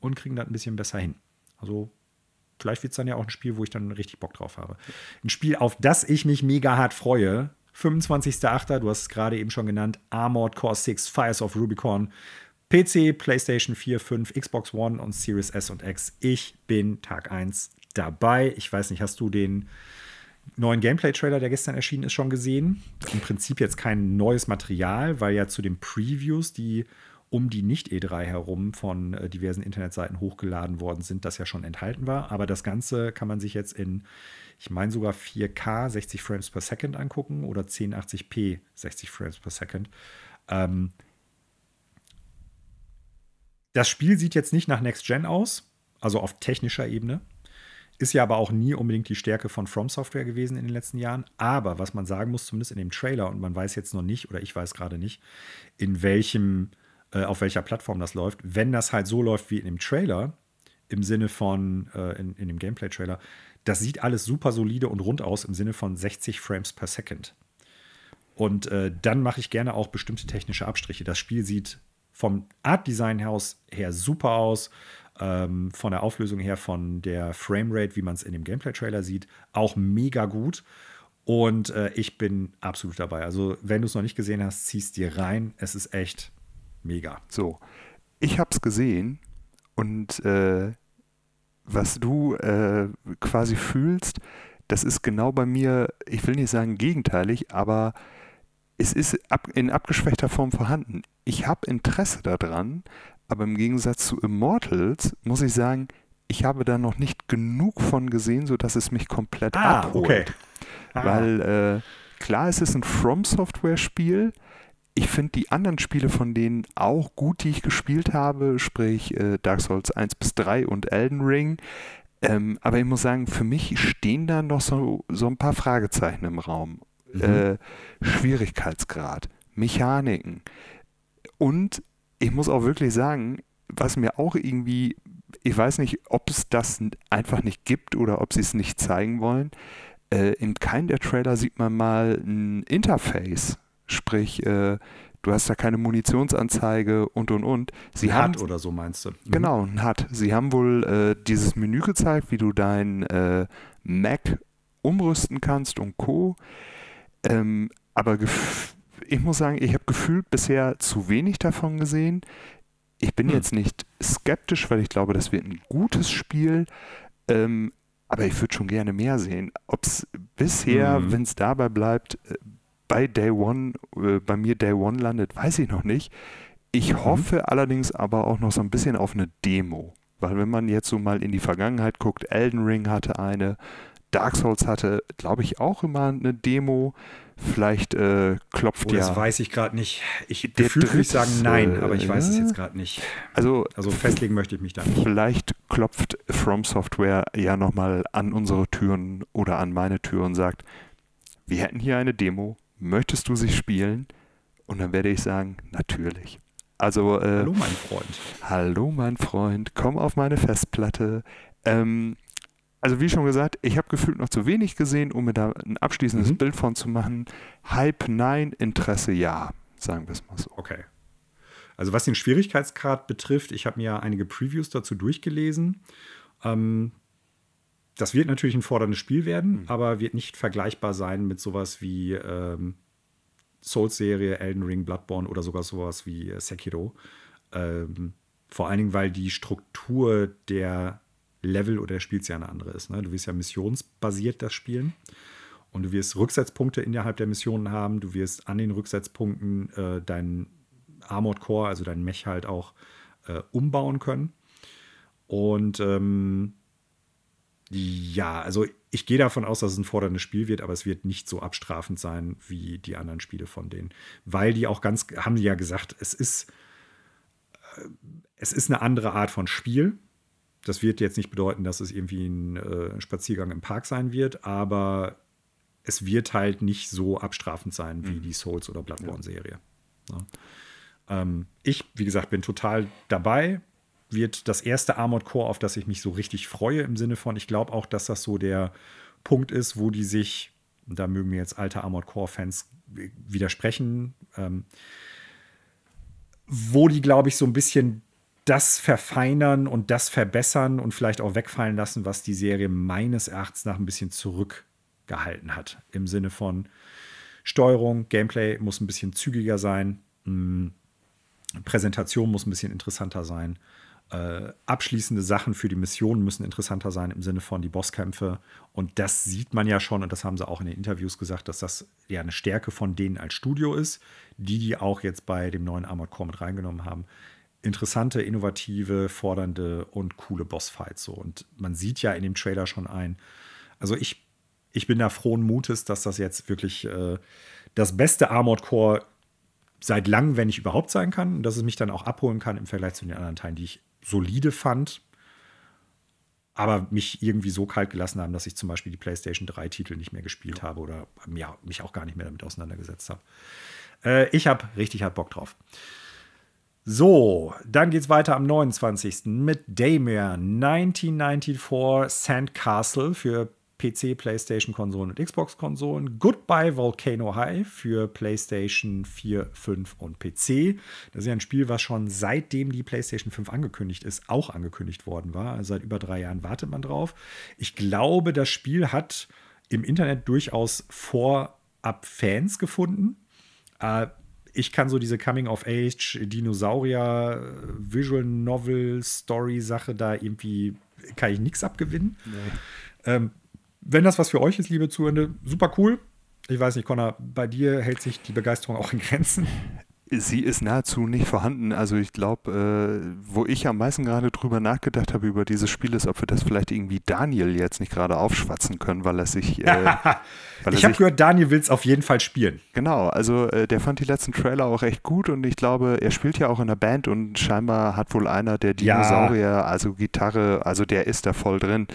und kriegen das ein bisschen besser hin. Also vielleicht wird es dann ja auch ein Spiel, wo ich dann richtig Bock drauf habe. Ein Spiel, auf das ich mich mega hart freue. 25.08., du hast es gerade eben schon genannt, Armored Core 6, Fires of Rubicon. PC, PlayStation 4, 5, Xbox One und Series S und X. Ich bin Tag 1 dabei. Ich weiß nicht, hast du den neuen Gameplay-Trailer, der gestern erschienen ist, schon gesehen? Im Prinzip jetzt kein neues Material, weil ja zu den Previews, die um die Nicht-E3 herum von äh, diversen Internetseiten hochgeladen worden sind, das ja schon enthalten war. Aber das Ganze kann man sich jetzt in, ich meine sogar 4K 60 Frames per Second angucken oder 1080p 60 Frames per Second. Ähm, das Spiel sieht jetzt nicht nach Next Gen aus, also auf technischer Ebene. Ist ja aber auch nie unbedingt die Stärke von From Software gewesen in den letzten Jahren. Aber was man sagen muss, zumindest in dem Trailer, und man weiß jetzt noch nicht, oder ich weiß gerade nicht, in welchem, äh, auf welcher Plattform das läuft, wenn das halt so läuft wie in dem Trailer, im Sinne von, äh, in, in dem Gameplay-Trailer, das sieht alles super solide und rund aus im Sinne von 60 Frames per Second. Und äh, dann mache ich gerne auch bestimmte technische Abstriche. Das Spiel sieht vom Art Design Haus her super aus. Ähm, von der Auflösung her, von der Framerate, wie man es in dem Gameplay-Trailer sieht, auch mega gut. Und äh, ich bin absolut dabei. Also, wenn du es noch nicht gesehen hast, ziehst dir rein. Es ist echt mega. So, ich habe es gesehen und äh, was du äh, quasi fühlst, das ist genau bei mir, ich will nicht sagen gegenteilig, aber es ist ab, in abgeschwächter Form vorhanden. Ich habe Interesse daran, aber im Gegensatz zu Immortals muss ich sagen, ich habe da noch nicht genug von gesehen, sodass es mich komplett ah, abholt. Okay. Ah. Weil äh, klar, es ist ein From Software Spiel. Ich finde die anderen Spiele von denen auch gut, die ich gespielt habe, sprich äh, Dark Souls 1 bis 3 und Elden Ring. Ähm, aber ich muss sagen, für mich stehen da noch so, so ein paar Fragezeichen im Raum mhm. äh, Schwierigkeitsgrad, Mechaniken. Und ich muss auch wirklich sagen, was mir auch irgendwie, ich weiß nicht, ob es das einfach nicht gibt oder ob sie es nicht zeigen wollen. Äh, in keinem der Trailer sieht man mal ein Interface, sprich, äh, du hast da keine Munitionsanzeige und und und. Sie ein haben, HUD oder so meinst du? Mhm. Genau, ein HUD. Sie haben wohl äh, dieses Menü gezeigt, wie du dein äh, Mac umrüsten kannst und Co. Ähm, aber ich muss sagen, ich habe gefühlt bisher zu wenig davon gesehen. Ich bin hm. jetzt nicht skeptisch, weil ich glaube, das wird ein gutes Spiel. Ähm, aber ich würde schon gerne mehr sehen. Ob es bisher, hm. wenn es dabei bleibt, äh, bei Day One, äh, bei mir Day One landet, weiß ich noch nicht. Ich mhm. hoffe allerdings aber auch noch so ein bisschen auf eine Demo. Weil wenn man jetzt so mal in die Vergangenheit guckt, Elden Ring hatte eine, Dark Souls hatte, glaube ich, auch immer eine Demo. Vielleicht äh, klopft oh, ja. Das weiß ich gerade nicht. Ich gefühlt würde ich sagen nein, aber ich weiß es jetzt gerade nicht. Also, also festlegen möchte ich mich da nicht. Vielleicht klopft From Software ja nochmal an unsere Türen oder an meine Tür und sagt, wir hätten hier eine Demo, möchtest du sie spielen? Und dann werde ich sagen, natürlich. Also, äh, hallo mein Freund. Hallo mein Freund, komm auf meine Festplatte. Ähm, also wie schon gesagt, ich habe gefühlt noch zu wenig gesehen, um mir da ein abschließendes mhm. Bild von zu machen. Hype nein, Interesse ja, sagen wir es mal so. Okay. Also was den Schwierigkeitsgrad betrifft, ich habe mir einige Previews dazu durchgelesen. Ähm, das wird natürlich ein forderndes Spiel werden, mhm. aber wird nicht vergleichbar sein mit sowas wie ähm, Souls-Serie, Elden Ring, Bloodborne oder sogar sowas wie äh, Sekiro. Ähm, vor allen Dingen, weil die Struktur der Level oder der Spiels ja eine andere ist. Ne? Du wirst ja missionsbasiert das spielen. Und du wirst Rücksetzpunkte innerhalb der Missionen haben. Du wirst an den Rücksetzpunkten äh, deinen Armored Core, also deinen Mech halt auch äh, umbauen können. Und ähm, ja, also ich gehe davon aus, dass es ein forderndes Spiel wird, aber es wird nicht so abstrafend sein wie die anderen Spiele von denen. Weil die auch ganz, haben die ja gesagt, es ist, äh, es ist eine andere Art von Spiel. Das wird jetzt nicht bedeuten, dass es irgendwie ein äh, Spaziergang im Park sein wird, aber es wird halt nicht so abstrafend sein wie mhm. die Souls- oder Bloodborne-Serie. Ja. Ähm, ich, wie gesagt, bin total dabei. Wird das erste Armored Core, auf das ich mich so richtig freue, im Sinne von, ich glaube auch, dass das so der Punkt ist, wo die sich, da mögen mir jetzt alte Armored Core-Fans widersprechen, ähm, wo die, glaube ich, so ein bisschen das verfeinern und das verbessern und vielleicht auch wegfallen lassen, was die Serie meines Erachtens nach ein bisschen zurückgehalten hat. Im Sinne von Steuerung, Gameplay muss ein bisschen zügiger sein, hm, Präsentation muss ein bisschen interessanter sein. Äh, abschließende Sachen für die Mission müssen interessanter sein im Sinne von die Bosskämpfe. Und das sieht man ja schon, und das haben sie auch in den Interviews gesagt, dass das ja eine Stärke von denen als Studio ist, die die auch jetzt bei dem neuen Armored Core mit reingenommen haben interessante, innovative, fordernde und coole Bossfights. So. Und man sieht ja in dem Trailer schon ein. Also ich, ich bin da frohen Mutes, dass das jetzt wirklich äh, das beste Armored Core seit langem, wenn nicht überhaupt sein kann. Und dass es mich dann auch abholen kann im Vergleich zu den anderen Teilen, die ich solide fand, aber mich irgendwie so kalt gelassen haben, dass ich zum Beispiel die PlayStation 3-Titel nicht mehr gespielt ja. habe oder ja, mich auch gar nicht mehr damit auseinandergesetzt habe. Äh, ich habe richtig hart Bock drauf. So, dann geht's weiter am 29. mit Damian 1994 Sandcastle für PC, PlayStation Konsolen und Xbox Konsolen. Goodbye Volcano High für PlayStation 4, 5 und PC. Das ist ja ein Spiel, was schon seitdem die PlayStation 5 angekündigt ist, auch angekündigt worden war. Also seit über drei Jahren wartet man drauf. Ich glaube, das Spiel hat im Internet durchaus vorab Fans gefunden. Äh, ich kann so diese Coming-of-Age, Dinosaurier, Visual Novel, Story-Sache da irgendwie, kann ich nichts abgewinnen. Nee. Ähm, wenn das was für euch ist, liebe Zuhörende, super cool. Ich weiß nicht, Connor, bei dir hält sich die Begeisterung auch in Grenzen sie ist nahezu nicht vorhanden. Also ich glaube, äh, wo ich am meisten gerade drüber nachgedacht habe über dieses Spiel ist, ob wir das vielleicht irgendwie Daniel jetzt nicht gerade aufschwatzen können, weil er sich. Äh, weil ich habe gehört, Daniel will es auf jeden Fall spielen. Genau, also äh, der fand die letzten Trailer auch echt gut und ich glaube, er spielt ja auch in der Band und scheinbar hat wohl einer der Dinosaurier, ja. also Gitarre, also der ist da voll drin.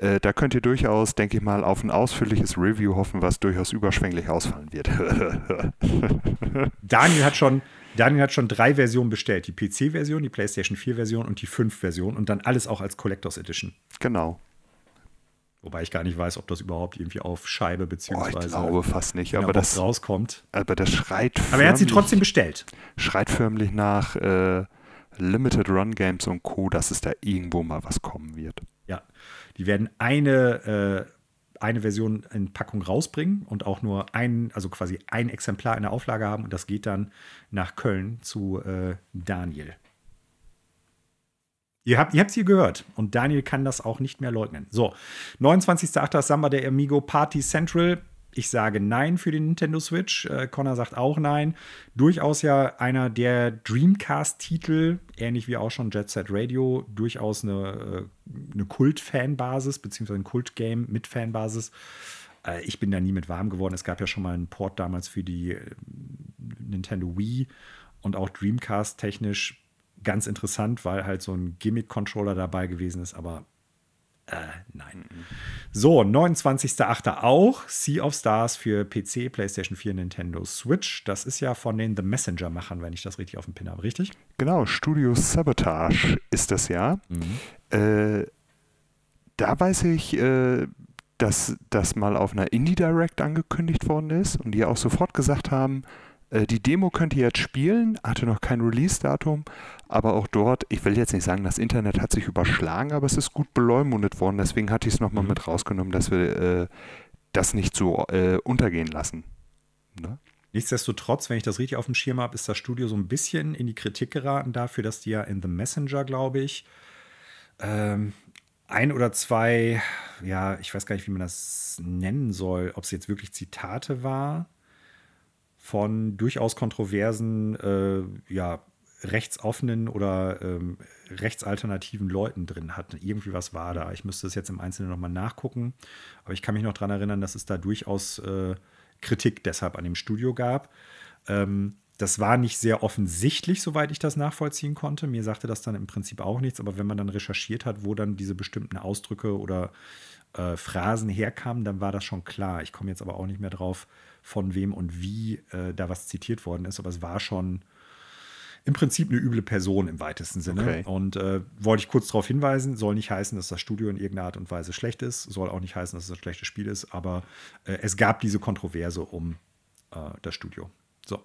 Äh, da könnt ihr durchaus, denke ich mal, auf ein ausführliches Review hoffen, was durchaus überschwänglich ausfallen wird. Daniel hat schon Daniel hat schon drei Versionen bestellt. Die PC-Version, die PlayStation 4-Version und die 5-Version und dann alles auch als Collectors Edition. Genau. Wobei ich gar nicht weiß, ob das überhaupt irgendwie auf Scheibe beziehungsweise oh, ich glaube fast nicht, aber das rauskommt. Aber das schreit. Aber er hat sie trotzdem bestellt. Schreit förmlich nach äh, Limited Run Games und Co, dass es da irgendwo mal was kommen wird. Ja, die werden eine, äh, eine Version in Packung rausbringen und auch nur ein, also quasi ein Exemplar in der Auflage haben und das geht dann nach Köln zu äh, Daniel. Ihr habt es hier gehört und Daniel kann das auch nicht mehr leugnen. So, 29.08. Samba der Amigo Party Central. Ich sage Nein für den Nintendo Switch. Äh, Connor sagt auch Nein. Durchaus ja einer der Dreamcast-Titel, ähnlich wie auch schon Jet Set Radio, durchaus eine, äh, eine Kult-Fanbasis, beziehungsweise ein Kult-Game mit Fanbasis. Äh, ich bin da nie mit warm geworden. Es gab ja schon mal einen Port damals für die äh, Nintendo Wii und auch Dreamcast technisch ganz interessant, weil halt so ein Gimmick-Controller dabei gewesen ist, aber äh, nein. So, 29.08. auch Sea of Stars für PC, PlayStation 4, Nintendo Switch. Das ist ja von den The Messenger-Machern, wenn ich das richtig auf dem Pin habe, richtig? Genau, Studio Sabotage ist das ja. Mhm. Äh, da weiß ich, äh, dass das mal auf einer Indie Direct angekündigt worden ist und die auch sofort gesagt haben, die Demo könnt ihr jetzt spielen, hatte noch kein Release-Datum, aber auch dort, ich will jetzt nicht sagen, das Internet hat sich überschlagen, aber es ist gut beleumundet worden, deswegen hatte ich es nochmal mhm. mit rausgenommen, dass wir äh, das nicht so äh, untergehen lassen. Ne? Nichtsdestotrotz, wenn ich das richtig auf dem Schirm habe, ist das Studio so ein bisschen in die Kritik geraten dafür, dass die ja in The Messenger, glaube ich, ähm, ein oder zwei, ja, ich weiß gar nicht, wie man das nennen soll, ob es jetzt wirklich Zitate war von durchaus kontroversen, äh, ja, rechtsoffenen oder ähm, rechtsalternativen Leuten drin hat. Irgendwie was war da. Ich müsste es jetzt im Einzelnen nochmal nachgucken. Aber ich kann mich noch daran erinnern, dass es da durchaus äh, Kritik deshalb an dem Studio gab. Ähm, das war nicht sehr offensichtlich, soweit ich das nachvollziehen konnte. Mir sagte das dann im Prinzip auch nichts. Aber wenn man dann recherchiert hat, wo dann diese bestimmten Ausdrücke oder äh, Phrasen herkamen, dann war das schon klar. Ich komme jetzt aber auch nicht mehr drauf, von wem und wie äh, da was zitiert worden ist. Aber es war schon im Prinzip eine üble Person im weitesten Sinne. Okay. Und äh, wollte ich kurz darauf hinweisen, soll nicht heißen, dass das Studio in irgendeiner Art und Weise schlecht ist, soll auch nicht heißen, dass es ein schlechtes Spiel ist, aber äh, es gab diese Kontroverse um äh, das Studio. So.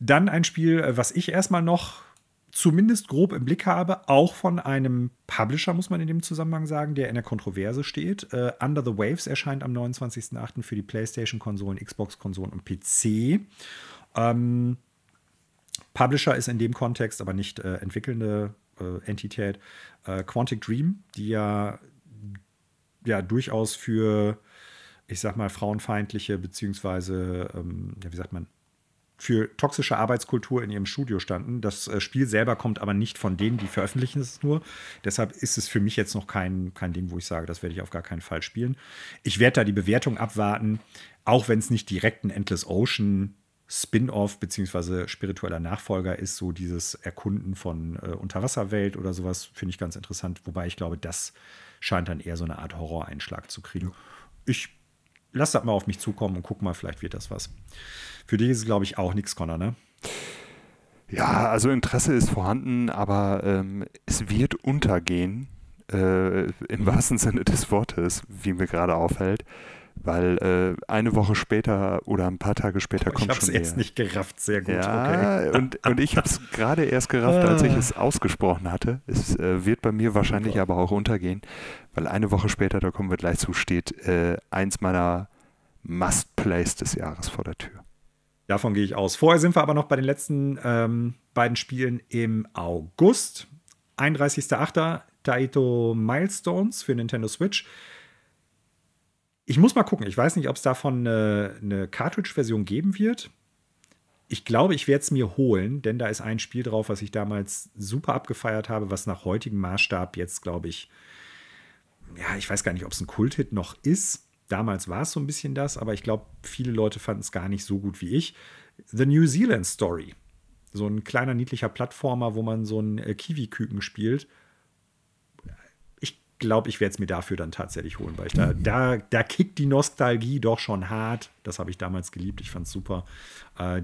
Dann ein Spiel, äh, was ich erstmal noch zumindest grob im Blick habe, auch von einem Publisher, muss man in dem Zusammenhang sagen, der in der Kontroverse steht. Uh, Under the Waves erscheint am 29.08. für die PlayStation-Konsolen, Xbox-Konsolen und PC. Ähm, Publisher ist in dem Kontext aber nicht äh, entwickelnde äh, Entität. Äh, Quantic Dream, die ja, ja durchaus für, ich sag mal, frauenfeindliche, beziehungsweise, ähm, ja, wie sagt man, für toxische Arbeitskultur in ihrem Studio standen. Das äh, Spiel selber kommt aber nicht von denen, die veröffentlichen es nur. Deshalb ist es für mich jetzt noch kein, kein Ding, wo ich sage, das werde ich auf gar keinen Fall spielen. Ich werde da die Bewertung abwarten, auch wenn es nicht direkt ein Endless Ocean Spin-off beziehungsweise spiritueller Nachfolger ist, so dieses Erkunden von äh, Unterwasserwelt oder sowas, finde ich ganz interessant. Wobei ich glaube, das scheint dann eher so eine Art Horror-Einschlag zu kriegen. Ich lass das mal auf mich zukommen und guck mal, vielleicht wird das was. Für dich ist es, glaube ich, auch nichts, Connor, ne? Ja, also Interesse ist vorhanden, aber ähm, es wird untergehen, äh, im wahrsten Sinne des Wortes, wie mir gerade auffällt. Weil äh, eine Woche später oder ein paar Tage später kommt schon. Ich habe es erst nicht gerafft, sehr gut. Ja, okay. und, und ich habe es gerade erst gerafft, als ich es ausgesprochen hatte. Es äh, wird bei mir wahrscheinlich Super. aber auch untergehen, weil eine Woche später, da kommen wir gleich zu, steht äh, eins meiner Must-Plays des Jahres vor der Tür. Davon gehe ich aus. Vorher sind wir aber noch bei den letzten ähm, beiden Spielen im August. 31.08. Taito Milestones für Nintendo Switch. Ich muss mal gucken. Ich weiß nicht, ob es davon eine, eine Cartridge-Version geben wird. Ich glaube, ich werde es mir holen, denn da ist ein Spiel drauf, was ich damals super abgefeiert habe, was nach heutigem Maßstab jetzt, glaube ich, ja, ich weiß gar nicht, ob es ein Kulthit noch ist. Damals war es so ein bisschen das, aber ich glaube, viele Leute fanden es gar nicht so gut wie ich. The New Zealand Story. So ein kleiner, niedlicher Plattformer, wo man so einen äh, Kiwi-Küken spielt. Glaube, ich werde es mir dafür dann tatsächlich holen, weil ich da, da, da kickt die Nostalgie doch schon hart. Das habe ich damals geliebt. Ich fand es super. Äh,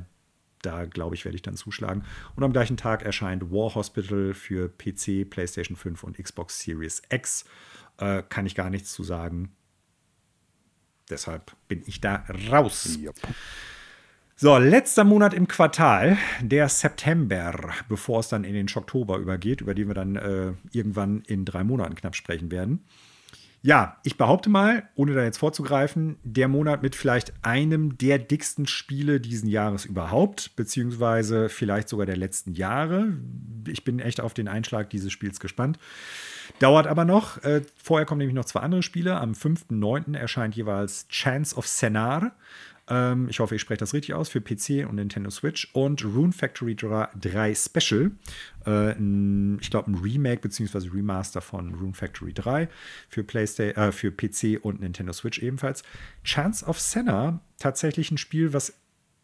da glaube ich, werde ich dann zuschlagen. Und am gleichen Tag erscheint War Hospital für PC, PlayStation 5 und Xbox Series X. Äh, kann ich gar nichts zu sagen. Deshalb bin ich da raus. Yep. So, letzter Monat im Quartal, der September, bevor es dann in den Oktober übergeht, über den wir dann äh, irgendwann in drei Monaten knapp sprechen werden. Ja, ich behaupte mal, ohne da jetzt vorzugreifen, der Monat mit vielleicht einem der dicksten Spiele diesen Jahres überhaupt, beziehungsweise vielleicht sogar der letzten Jahre. Ich bin echt auf den Einschlag dieses Spiels gespannt. Dauert aber noch. Äh, vorher kommen nämlich noch zwei andere Spiele. Am 5.9. erscheint jeweils Chance of Senar. Ähm, ich hoffe, ich spreche das richtig aus für PC und Nintendo Switch. Und Rune Factory 3 Special. Äh, ich glaube, ein Remake bzw. Remaster von Rune Factory 3 für, Playstation, äh, für PC und Nintendo Switch ebenfalls. Chance of Senna, tatsächlich ein Spiel, was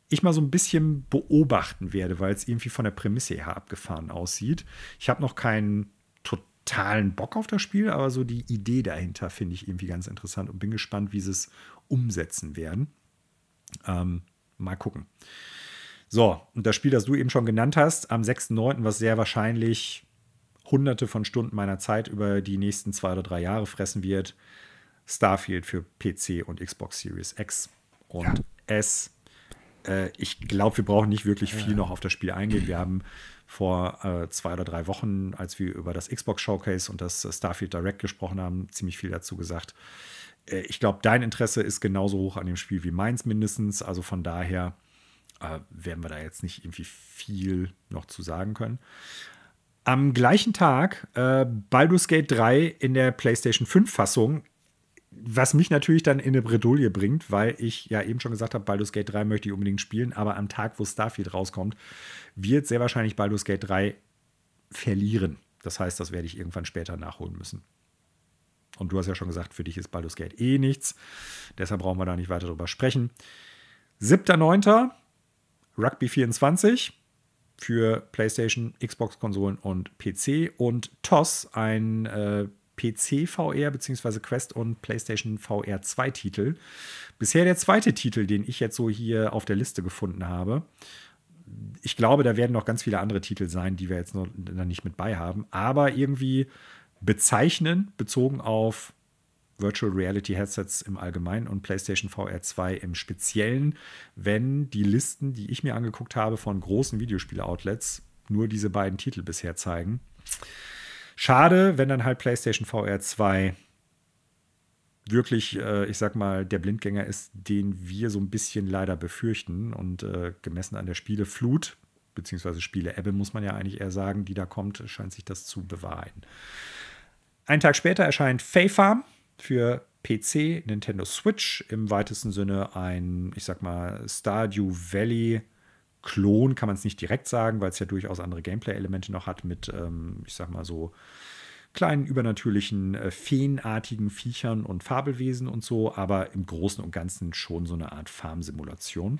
ich mal so ein bisschen beobachten werde, weil es irgendwie von der Prämisse her abgefahren aussieht. Ich habe noch keinen totalen Bock auf das Spiel, aber so die Idee dahinter finde ich irgendwie ganz interessant und bin gespannt, wie sie es umsetzen werden. Ähm, mal gucken. So, und das Spiel, das du eben schon genannt hast, am 6.9., was sehr wahrscheinlich hunderte von Stunden meiner Zeit über die nächsten zwei oder drei Jahre fressen wird, Starfield für PC und Xbox Series X und ja. S. Äh, ich glaube, wir brauchen nicht wirklich viel noch auf das Spiel eingehen. Wir haben vor äh, zwei oder drei Wochen, als wir über das Xbox Showcase und das Starfield Direct gesprochen haben, ziemlich viel dazu gesagt. Äh, ich glaube, dein Interesse ist genauso hoch an dem Spiel wie meins mindestens. Also von daher äh, werden wir da jetzt nicht irgendwie viel noch zu sagen können. Am gleichen Tag äh, Baldur's Gate 3 in der PlayStation 5-Fassung, was mich natürlich dann in eine Bredouille bringt, weil ich ja eben schon gesagt habe, Baldur's Gate 3 möchte ich unbedingt spielen, aber am Tag, wo Starfield rauskommt, wird sehr wahrscheinlich Baldur's Gate 3 verlieren. Das heißt, das werde ich irgendwann später nachholen müssen. Und du hast ja schon gesagt, für dich ist Baldur's Gate eh nichts. Deshalb brauchen wir da nicht weiter drüber sprechen. 7.9. Rugby 24 für PlayStation, Xbox-Konsolen und PC. Und TOS, ein äh, PC-VR bzw. Quest und PlayStation VR 2 Titel. Bisher der zweite Titel, den ich jetzt so hier auf der Liste gefunden habe. Ich glaube, da werden noch ganz viele andere Titel sein, die wir jetzt noch nicht mit bei haben. Aber irgendwie bezeichnen, bezogen auf Virtual Reality Headsets im Allgemeinen und PlayStation VR 2 im Speziellen, wenn die Listen, die ich mir angeguckt habe von großen Videospiele-Outlets, nur diese beiden Titel bisher zeigen. Schade, wenn dann halt PlayStation VR 2 wirklich, äh, ich sag mal, der Blindgänger ist, den wir so ein bisschen leider befürchten und äh, gemessen an der Spieleflut, beziehungsweise Spiele-Ebbe, muss man ja eigentlich eher sagen, die da kommt, scheint sich das zu bewahrheiten. Einen Tag später erscheint Fae Farm für PC, Nintendo Switch, im weitesten Sinne ein, ich sag mal, Stardew Valley Klon, kann man es nicht direkt sagen, weil es ja durchaus andere Gameplay-Elemente noch hat mit, ähm, ich sag mal so, kleinen übernatürlichen, äh, feenartigen Viechern und Fabelwesen und so, aber im Großen und Ganzen schon so eine Art Farm-Simulation.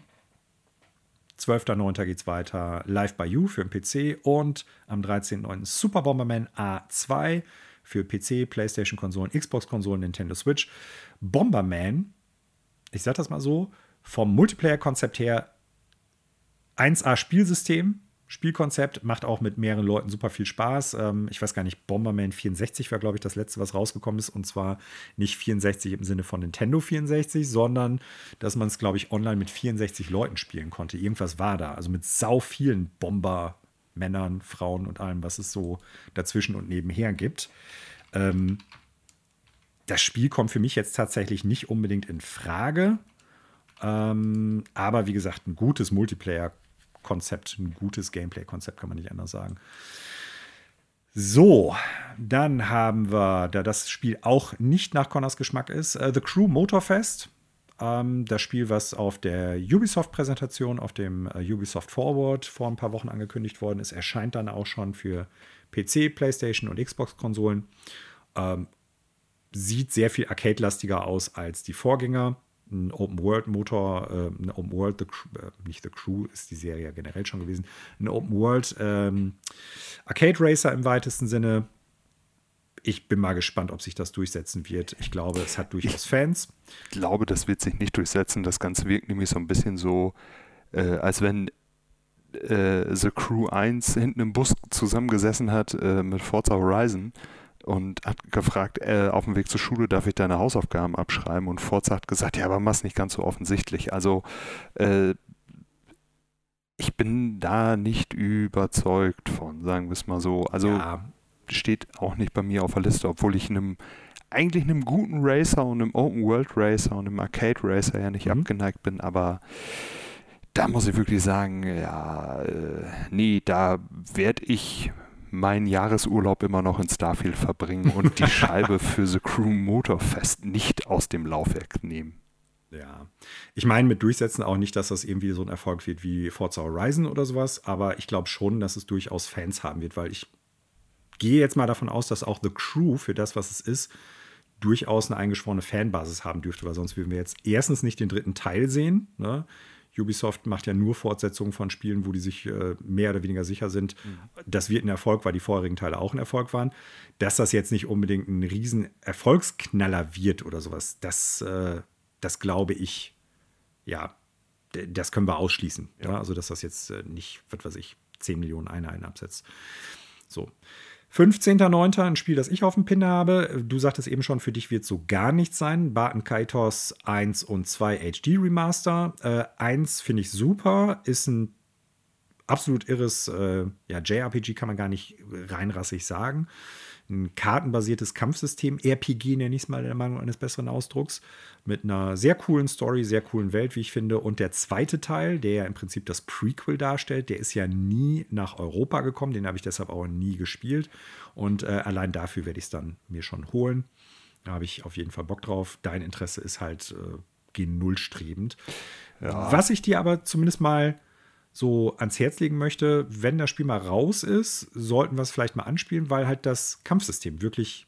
12.09. geht es weiter Live by You für den PC und am 13.09. Super Bomberman A2 für PC, PlayStation-Konsolen, Xbox-Konsolen, Nintendo Switch. Bomberman, ich sag das mal so, vom Multiplayer-Konzept her 1A-Spielsystem, Spielkonzept, macht auch mit mehreren Leuten super viel Spaß. Ähm, ich weiß gar nicht, Bomberman 64 war, glaube ich, das letzte, was rausgekommen ist. Und zwar nicht 64 im Sinne von Nintendo 64, sondern dass man es, glaube ich, online mit 64 Leuten spielen konnte. Irgendwas war da. Also mit sau vielen Bomber, Männern, Frauen und allem, was es so dazwischen und nebenher gibt. Ähm, das Spiel kommt für mich jetzt tatsächlich nicht unbedingt in Frage. Ähm, aber wie gesagt, ein gutes Multiplayer-Konzept, ein gutes Gameplay-Konzept kann man nicht anders sagen. So, dann haben wir, da das Spiel auch nicht nach Connors Geschmack ist, uh, The Crew Motorfest. Ähm, das Spiel, was auf der Ubisoft-Präsentation, auf dem äh, Ubisoft Forward vor ein paar Wochen angekündigt worden ist, erscheint dann auch schon für PC, PlayStation und Xbox-Konsolen. Ähm, sieht sehr viel arcade-lastiger aus als die Vorgänger. Ein Open-World-Motor, äh, ein Open-World, äh, nicht The Crew, ist die Serie ja generell schon gewesen. Ein Open-World ähm, Arcade-Racer im weitesten Sinne ich bin mal gespannt, ob sich das durchsetzen wird. Ich glaube, es hat durchaus Fans. Ich glaube, das wird sich nicht durchsetzen. Das Ganze wirkt nämlich so ein bisschen so, äh, als wenn äh, The Crew 1 hinten im Bus zusammengesessen hat äh, mit Forza Horizon und hat gefragt, äh, auf dem Weg zur Schule darf ich deine Hausaufgaben abschreiben? Und Forza hat gesagt, ja, aber mach's nicht ganz so offensichtlich. Also äh, ich bin da nicht überzeugt von, sagen wir es mal so. Also ja steht auch nicht bei mir auf der Liste, obwohl ich einem eigentlich einem guten Racer und einem Open World Racer und einem Arcade Racer ja nicht mhm. abgeneigt bin, aber da muss ich wirklich sagen, ja, äh, nee, da werde ich meinen Jahresurlaub immer noch in Starfield verbringen und die Scheibe für The Crew Motorfest nicht aus dem Laufwerk nehmen. Ja, ich meine mit Durchsetzen auch nicht, dass das irgendwie so ein Erfolg wird wie Forza Horizon oder sowas, aber ich glaube schon, dass es durchaus Fans haben wird, weil ich gehe jetzt mal davon aus, dass auch The Crew für das, was es ist, durchaus eine eingeschworene Fanbasis haben dürfte, weil sonst würden wir jetzt erstens nicht den dritten Teil sehen. Ne? Ubisoft macht ja nur Fortsetzungen von Spielen, wo die sich äh, mehr oder weniger sicher sind, mhm. das wird ein Erfolg, weil die vorherigen Teile auch ein Erfolg waren. Dass das jetzt nicht unbedingt ein riesen Erfolgsknaller wird oder sowas, das, äh, das glaube ich, ja, das können wir ausschließen. Ja. ja? Also, dass das jetzt äh, nicht, was weiß ich, 10 Millionen Einheiten absetzt. So. 15.09. ein Spiel, das ich auf dem Pin habe. Du sagtest eben schon, für dich wird so gar nichts sein. Barton Kaitos 1 und 2 HD Remaster. Äh, 1 finde ich super, ist ein absolut irres äh, ja, JRPG, kann man gar nicht reinrassig sagen ein kartenbasiertes Kampfsystem, RPG nenne ich es mal in der Meinung eines besseren Ausdrucks, mit einer sehr coolen Story, sehr coolen Welt, wie ich finde. Und der zweite Teil, der ja im Prinzip das Prequel darstellt, der ist ja nie nach Europa gekommen, den habe ich deshalb auch nie gespielt. Und äh, allein dafür werde ich es dann mir schon holen. Da habe ich auf jeden Fall Bock drauf. Dein Interesse ist halt äh, gen Null strebend. Ja. Was ich dir aber zumindest mal so ans Herz legen möchte, wenn das Spiel mal raus ist, sollten wir es vielleicht mal anspielen, weil halt das Kampfsystem wirklich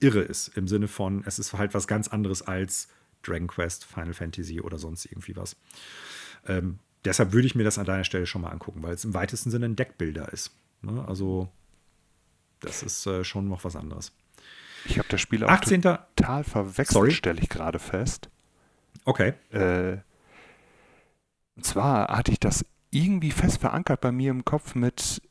irre ist. Im Sinne von, es ist halt was ganz anderes als Dragon Quest, Final Fantasy oder sonst irgendwie was. Ähm, deshalb würde ich mir das an deiner Stelle schon mal angucken, weil es im weitesten Sinne ein Deckbilder ist. Ne? Also, das ist äh, schon noch was anderes. Ich habe das Spiel auch 18. total verwechselt, stelle ich gerade fest. Okay. Äh, und zwar hatte ich das irgendwie fest verankert bei mir im Kopf mit,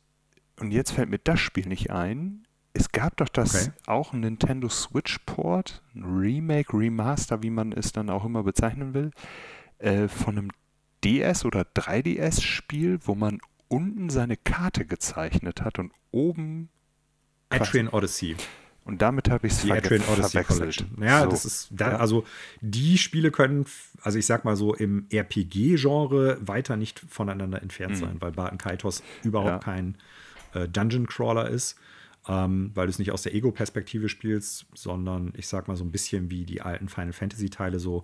und jetzt fällt mir das Spiel nicht ein. Es gab doch das okay. auch ein Nintendo Switch Port, ein Remake, Remaster, wie man es dann auch immer bezeichnen will, äh, von einem DS oder 3DS Spiel, wo man unten seine Karte gezeichnet hat und oben Atrian Odyssey. Und damit habe ich es ver verwechselt. Ja, so. das ist, da, ja. also die Spiele können, also ich sag mal so, im RPG-Genre weiter nicht voneinander entfernt mhm. sein, weil Barton Kaitos überhaupt ja. kein äh, Dungeon Crawler ist, ähm, weil du es nicht aus der Ego-Perspektive spielst, sondern ich sag mal so ein bisschen wie die alten Final Fantasy-Teile so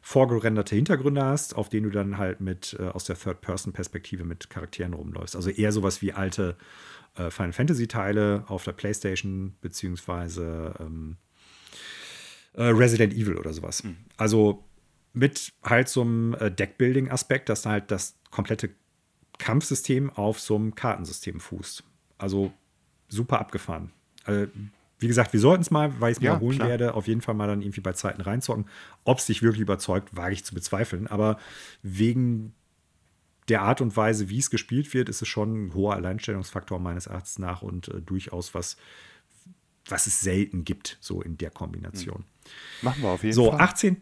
vorgerenderte Hintergründe hast, auf denen du dann halt mit äh, aus der Third-Person-Perspektive mit Charakteren rumläufst. Also eher sowas wie alte äh, Final Fantasy-Teile auf der PlayStation, beziehungsweise ähm, äh, Resident Evil oder sowas. Mhm. Also mit halt so einem äh, Deckbuilding-Aspekt, dass halt das komplette Kampfsystem auf so einem Kartensystem fußt. Also super abgefahren. Äh, wie gesagt, wir sollten es mal, weil ich es ja, mal holen klar. werde, auf jeden Fall mal dann irgendwie bei Zeiten reinzocken. Ob es dich wirklich überzeugt, wage ich zu bezweifeln. Aber wegen der Art und Weise, wie es gespielt wird, ist es schon ein hoher Alleinstellungsfaktor meines Erachtens nach und äh, durchaus was, was es selten gibt, so in der Kombination. Hm. Machen wir auf jeden so, Fall. So, 18.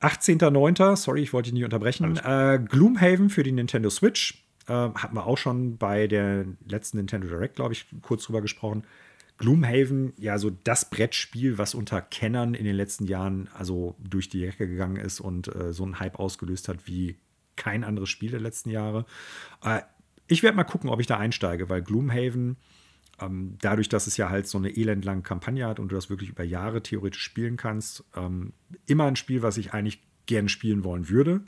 18.09., sorry, ich wollte dich nicht unterbrechen. Äh, Gloomhaven für die Nintendo Switch. Äh, hatten wir auch schon bei der letzten Nintendo Direct, glaube ich, kurz drüber gesprochen. Gloomhaven, ja, so das Brettspiel, was unter Kennern in den letzten Jahren also durch die Ecke gegangen ist und äh, so einen Hype ausgelöst hat wie kein anderes Spiel der letzten Jahre. Äh, ich werde mal gucken, ob ich da einsteige, weil Gloomhaven, ähm, dadurch, dass es ja halt so eine elendlange Kampagne hat und du das wirklich über Jahre theoretisch spielen kannst, ähm, immer ein Spiel, was ich eigentlich gerne spielen wollen würde.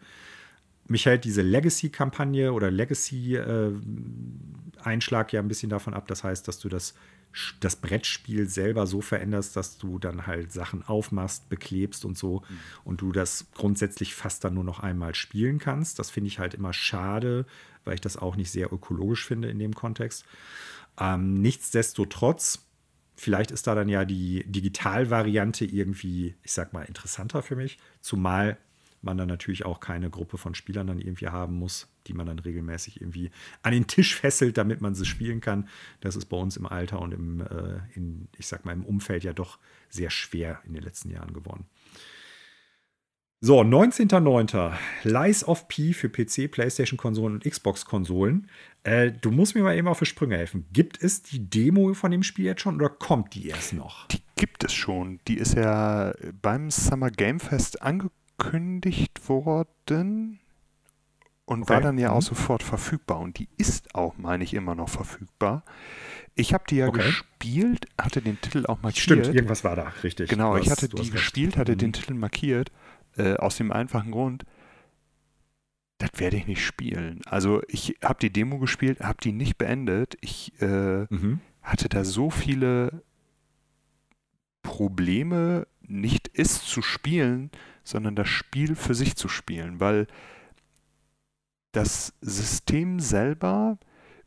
Mich hält diese Legacy-Kampagne oder Legacy-Einschlag äh, ja ein bisschen davon ab. Das heißt, dass du das das Brettspiel selber so veränderst, dass du dann halt Sachen aufmachst, beklebst und so mhm. und du das grundsätzlich fast dann nur noch einmal spielen kannst. Das finde ich halt immer schade, weil ich das auch nicht sehr ökologisch finde in dem Kontext. Ähm, nichtsdestotrotz, vielleicht ist da dann ja die Digitalvariante irgendwie, ich sag mal, interessanter für mich, zumal man dann natürlich auch keine Gruppe von Spielern dann irgendwie haben muss, die man dann regelmäßig irgendwie an den Tisch fesselt, damit man sie spielen kann. Das ist bei uns im Alter und im, äh, in, ich sag mal, im Umfeld ja doch sehr schwer in den letzten Jahren geworden. So, 19.09. Lies of P für PC, PlayStation-Konsolen und Xbox-Konsolen. Äh, du musst mir mal eben auf die Sprünge helfen. Gibt es die Demo von dem Spiel jetzt schon oder kommt die erst noch? Die gibt es schon. Die ist ja beim Summer Game Fest angekündigt worden und okay. war dann ja auch mhm. sofort verfügbar. Und die ist auch, meine ich, immer noch verfügbar. Ich habe die ja okay. gespielt, hatte den Titel auch markiert. Stimmt, irgendwas war da, richtig. Genau, hast, ich hatte die gespielt, hatte mhm. den Titel markiert, äh, aus dem einfachen Grund, das werde ich nicht spielen. Also ich habe die Demo gespielt, habe die nicht beendet. Ich äh, mhm. hatte da so viele Probleme, nicht es zu spielen, sondern das Spiel für sich zu spielen, weil das System selber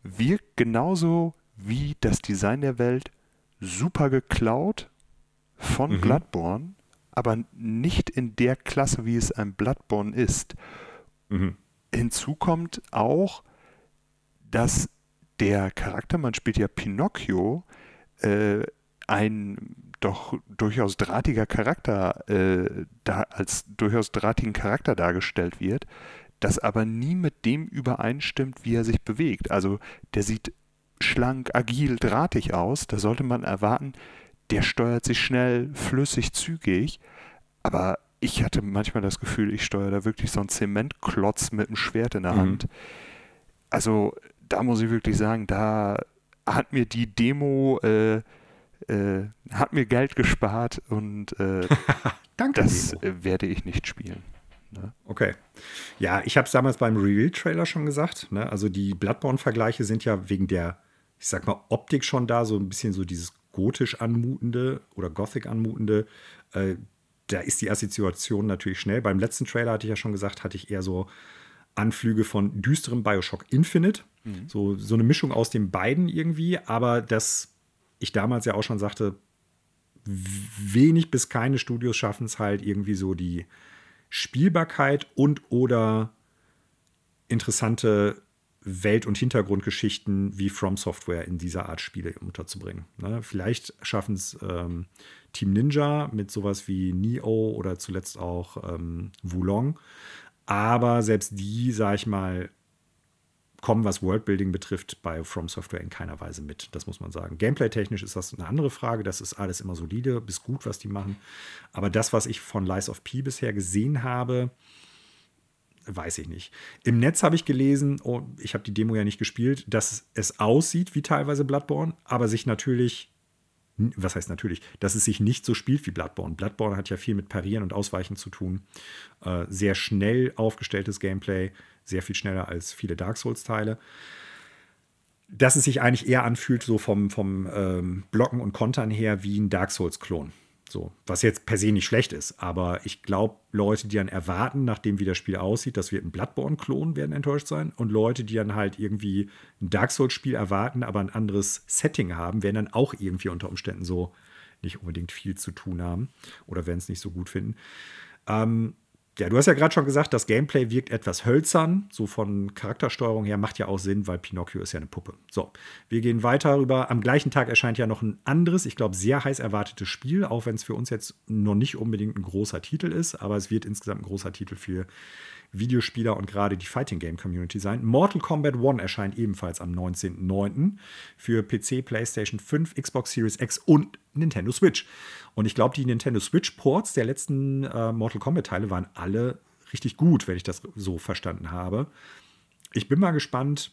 wirkt genauso wie das Design der Welt super geklaut von mhm. Bloodborne, aber nicht in der Klasse, wie es ein Bloodborne ist. Mhm. Hinzu kommt auch, dass der Charakter, man spielt ja Pinocchio, äh, ein doch durchaus drahtiger Charakter, äh, da als durchaus drahtigen Charakter dargestellt wird, das aber nie mit dem übereinstimmt, wie er sich bewegt. Also der sieht schlank, agil, drahtig aus. Da sollte man erwarten, der steuert sich schnell, flüssig, zügig. Aber ich hatte manchmal das Gefühl, ich steuere da wirklich so einen Zementklotz mit einem Schwert in der mhm. Hand. Also da muss ich wirklich sagen, da hat mir die Demo äh, äh, hat mir Geld gespart und äh, das Demo. werde ich nicht spielen. Ne? Okay. Ja, ich habe es damals beim Reveal-Trailer schon gesagt. Ne? Also die Bloodborne-Vergleiche sind ja wegen der, ich sag mal, Optik schon da, so ein bisschen so dieses gotisch anmutende oder gothic anmutende. Äh, da ist die Assoziation natürlich schnell. Beim letzten Trailer hatte ich ja schon gesagt, hatte ich eher so Anflüge von düsterem Bioshock Infinite. Mhm. So, so eine Mischung aus den beiden irgendwie, aber das ich damals ja auch schon sagte, wenig bis keine Studios schaffen es halt irgendwie so die Spielbarkeit und oder interessante Welt- und Hintergrundgeschichten wie From Software in dieser Art Spiele unterzubringen. Ne? Vielleicht schaffen es ähm, Team Ninja mit sowas wie Neo oder zuletzt auch ähm, Wulong. Aber selbst die, sag ich mal, kommen, was Worldbuilding betrifft, bei From Software in keiner Weise mit. Das muss man sagen. Gameplay-technisch ist das eine andere Frage. Das ist alles immer solide bis gut, was die machen. Aber das, was ich von Lies of P bisher gesehen habe, weiß ich nicht. Im Netz habe ich gelesen, oh, ich habe die Demo ja nicht gespielt, dass es aussieht wie teilweise Bloodborne, aber sich natürlich was heißt natürlich, dass es sich nicht so spielt wie Bloodborne. Bloodborne hat ja viel mit Parieren und Ausweichen zu tun. Äh, sehr schnell aufgestelltes Gameplay, sehr viel schneller als viele Dark Souls-Teile. Dass es sich eigentlich eher anfühlt, so vom, vom ähm, Blocken und Kontern her, wie ein Dark Souls-Klon. So, was jetzt per se nicht schlecht ist, aber ich glaube, Leute, die dann erwarten, nachdem wie das Spiel aussieht, das wird ein Bloodborne-Klon, werden enttäuscht sein. Und Leute, die dann halt irgendwie ein Dark Souls-Spiel erwarten, aber ein anderes Setting haben, werden dann auch irgendwie unter Umständen so nicht unbedingt viel zu tun haben oder werden es nicht so gut finden. Ähm, ja, du hast ja gerade schon gesagt, das Gameplay wirkt etwas hölzern, so von Charaktersteuerung her, macht ja auch Sinn, weil Pinocchio ist ja eine Puppe. So, wir gehen weiter rüber. Am gleichen Tag erscheint ja noch ein anderes, ich glaube, sehr heiß erwartetes Spiel, auch wenn es für uns jetzt noch nicht unbedingt ein großer Titel ist, aber es wird insgesamt ein großer Titel für Videospieler und gerade die Fighting Game Community sein. Mortal Kombat 1 erscheint ebenfalls am 19.09. für PC, PlayStation 5, Xbox Series X und Nintendo Switch. Und ich glaube, die Nintendo Switch Ports der letzten äh, Mortal Kombat Teile waren alle richtig gut, wenn ich das so verstanden habe. Ich bin mal gespannt,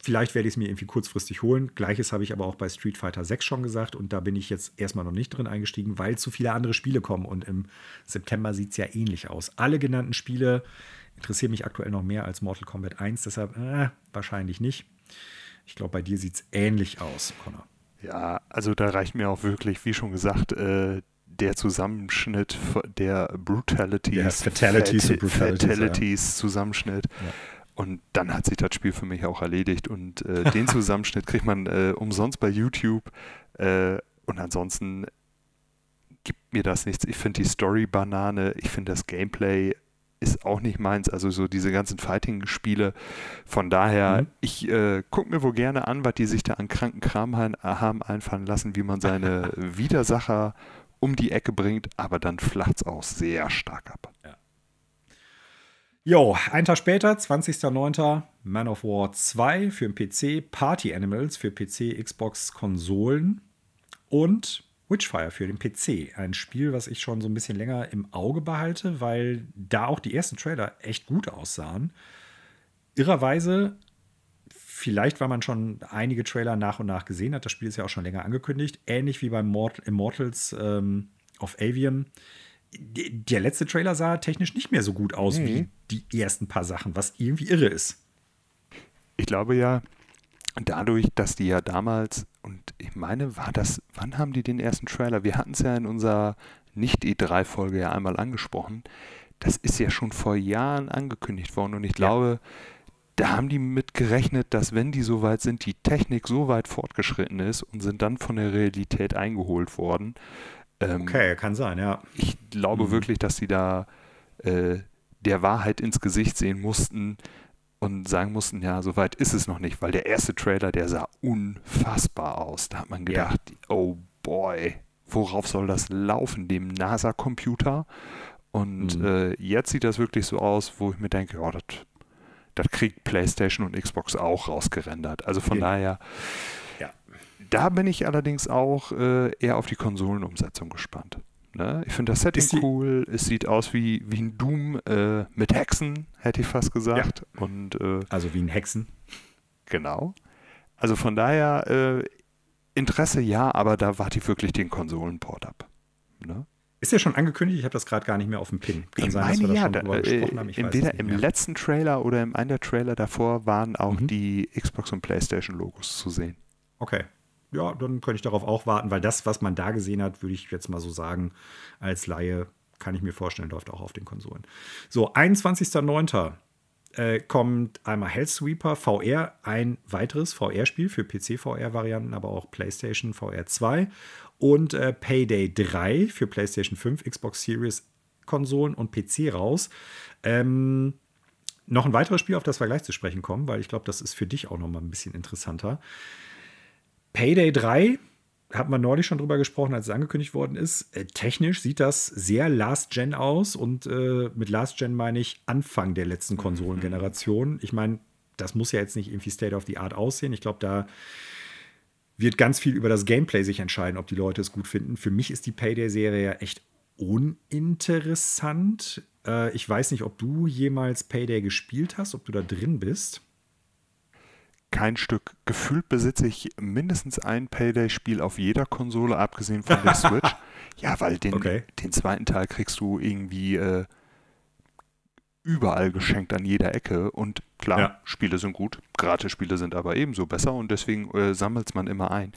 Vielleicht werde ich es mir irgendwie kurzfristig holen. Gleiches habe ich aber auch bei Street Fighter 6 schon gesagt und da bin ich jetzt erstmal noch nicht drin eingestiegen, weil zu viele andere Spiele kommen und im September sieht es ja ähnlich aus. Alle genannten Spiele interessieren mich aktuell noch mehr als Mortal Kombat 1, deshalb äh, wahrscheinlich nicht. Ich glaube, bei dir sieht es ähnlich aus, Connor. Ja, also da reicht mir auch wirklich, wie schon gesagt, äh, der Zusammenschnitt der Brutalities, ja, Fatalities, Fat Brutalities, Fatalities ja. Zusammenschnitt. Ja und dann hat sich das Spiel für mich auch erledigt. Und äh, den Zusammenschnitt kriegt man äh, umsonst bei YouTube. Äh, und ansonsten gibt mir das nichts. Ich finde die Story Banane, ich finde das Gameplay ist auch nicht meins. Also so diese ganzen Fighting-Spiele. Von daher, mhm. ich äh, gucke mir wohl gerne an, was die sich da an kranken Kram haben einfallen lassen, wie man seine Widersacher um die Ecke bringt, aber dann flacht es auch sehr stark ab. Ja. Jo, ein Tag später, 20.09., Man of War 2 für den PC, Party Animals für PC, Xbox, Konsolen und Witchfire für den PC. Ein Spiel, was ich schon so ein bisschen länger im Auge behalte, weil da auch die ersten Trailer echt gut aussahen. Irrerweise, vielleicht weil man schon einige Trailer nach und nach gesehen hat, das Spiel ist ja auch schon länger angekündigt, ähnlich wie beim Mort Immortals ähm, of Avium. Der letzte Trailer sah technisch nicht mehr so gut aus mhm. wie die ersten paar Sachen, was irgendwie irre ist. Ich glaube ja, dadurch, dass die ja damals, und ich meine, war das, wann haben die den ersten Trailer? Wir hatten es ja in unserer Nicht-E3-Folge ja einmal angesprochen. Das ist ja schon vor Jahren angekündigt worden und ich glaube, da haben die mit gerechnet, dass wenn die so weit sind, die Technik so weit fortgeschritten ist und sind dann von der Realität eingeholt worden. Ähm, okay, kann sein, ja. Ich glaube mhm. wirklich, dass sie da äh, der Wahrheit ins Gesicht sehen mussten, und sagen mussten, ja, so weit ist es noch nicht, weil der erste Trailer, der sah unfassbar aus. Da hat man gedacht, ja. oh boy, worauf soll das laufen? Dem NASA-Computer? Und mhm. äh, jetzt sieht das wirklich so aus, wo ich mir denke, ja, das kriegt PlayStation und Xbox auch rausgerendert. Also von ja. daher, ja. da bin ich allerdings auch äh, eher auf die Konsolenumsetzung gespannt. Ne? Ich finde das Setting cool. Es sieht aus wie, wie ein Doom äh, mit Hexen, hätte ich fast gesagt. Ja. Und, äh, also wie ein Hexen. Genau. Also von daher äh, Interesse ja, aber da warte ich wirklich den Konsolenport ab. Ne? Ist ja schon angekündigt, ich habe das gerade gar nicht mehr auf dem Pin. Kann ich sein, meine, dass wir ja, da, gesprochen haben. Ich entweder im letzten Trailer oder im einen der Trailer davor waren auch mhm. die Xbox und PlayStation Logos zu sehen. Okay, ja, dann könnte ich darauf auch warten, weil das, was man da gesehen hat, würde ich jetzt mal so sagen, als Laie, kann ich mir vorstellen, läuft auch auf den Konsolen. So, 21.09. Äh, kommt einmal Hellsweeper VR, ein weiteres VR-Spiel für PC-VR-Varianten, aber auch PlayStation VR 2 und äh, Payday 3 für PlayStation 5, Xbox Series Konsolen und PC raus. Ähm, noch ein weiteres Spiel, auf das wir gleich zu sprechen kommen, weil ich glaube, das ist für dich auch noch mal ein bisschen interessanter. Payday 3 hat man neulich schon drüber gesprochen, als es angekündigt worden ist. Äh, technisch sieht das sehr Last Gen aus und äh, mit Last Gen meine ich Anfang der letzten mhm. Konsolengeneration. Ich meine, das muss ja jetzt nicht irgendwie State of the Art aussehen. Ich glaube, da wird ganz viel über das Gameplay sich entscheiden, ob die Leute es gut finden. Für mich ist die Payday-Serie ja echt uninteressant. Äh, ich weiß nicht, ob du jemals Payday gespielt hast, ob du da drin bist kein Stück. Gefühlt besitze ich mindestens ein Payday-Spiel auf jeder Konsole, abgesehen von der Switch. ja, weil den, okay. den zweiten Teil kriegst du irgendwie äh, überall geschenkt an jeder Ecke. Und klar, ja. Spiele sind gut, Gratis-Spiele sind aber ebenso besser und deswegen äh, sammelt man immer ein.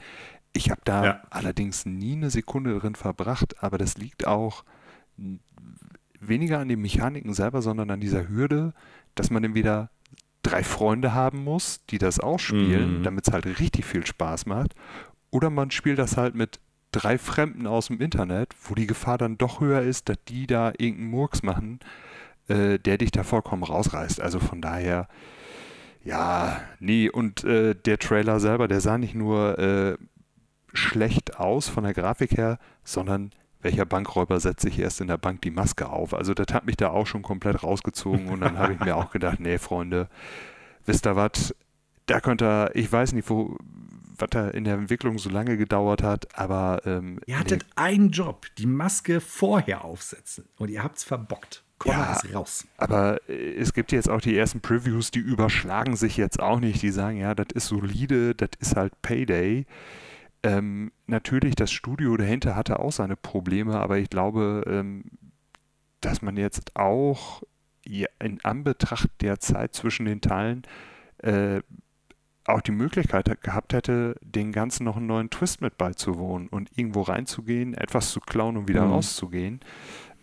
Ich habe da ja. allerdings nie eine Sekunde drin verbracht, aber das liegt auch weniger an den Mechaniken selber, sondern an dieser Hürde, dass man dann wieder drei Freunde haben muss, die das auch spielen, mhm. damit es halt richtig viel Spaß macht. Oder man spielt das halt mit drei Fremden aus dem Internet, wo die Gefahr dann doch höher ist, dass die da irgendeinen Murks machen, äh, der dich da vollkommen rausreißt. Also von daher, ja, nee. Und äh, der Trailer selber, der sah nicht nur äh, schlecht aus von der Grafik her, sondern welcher Bankräuber setzt sich erst in der Bank die Maske auf? Also das hat mich da auch schon komplett rausgezogen und dann habe ich mir auch gedacht, nee, Freunde, wisst ihr was, da könnte ich weiß nicht, wo, was da in der Entwicklung so lange gedauert hat, aber ähm, Ihr hattet einen Job, die Maske vorher aufsetzen und ihr habt es verbockt. Komm ja, raus. Aber äh, es gibt jetzt auch die ersten Previews, die überschlagen sich jetzt auch nicht. Die sagen, ja, das ist solide, das ist halt Payday. Ähm, natürlich, das Studio dahinter hatte auch seine Probleme, aber ich glaube, ähm, dass man jetzt auch ja, in Anbetracht der Zeit zwischen den Teilen äh, auch die Möglichkeit gehabt hätte, den Ganzen noch einen neuen Twist mit beizuwohnen und irgendwo reinzugehen, etwas zu klauen und wieder mhm. rauszugehen.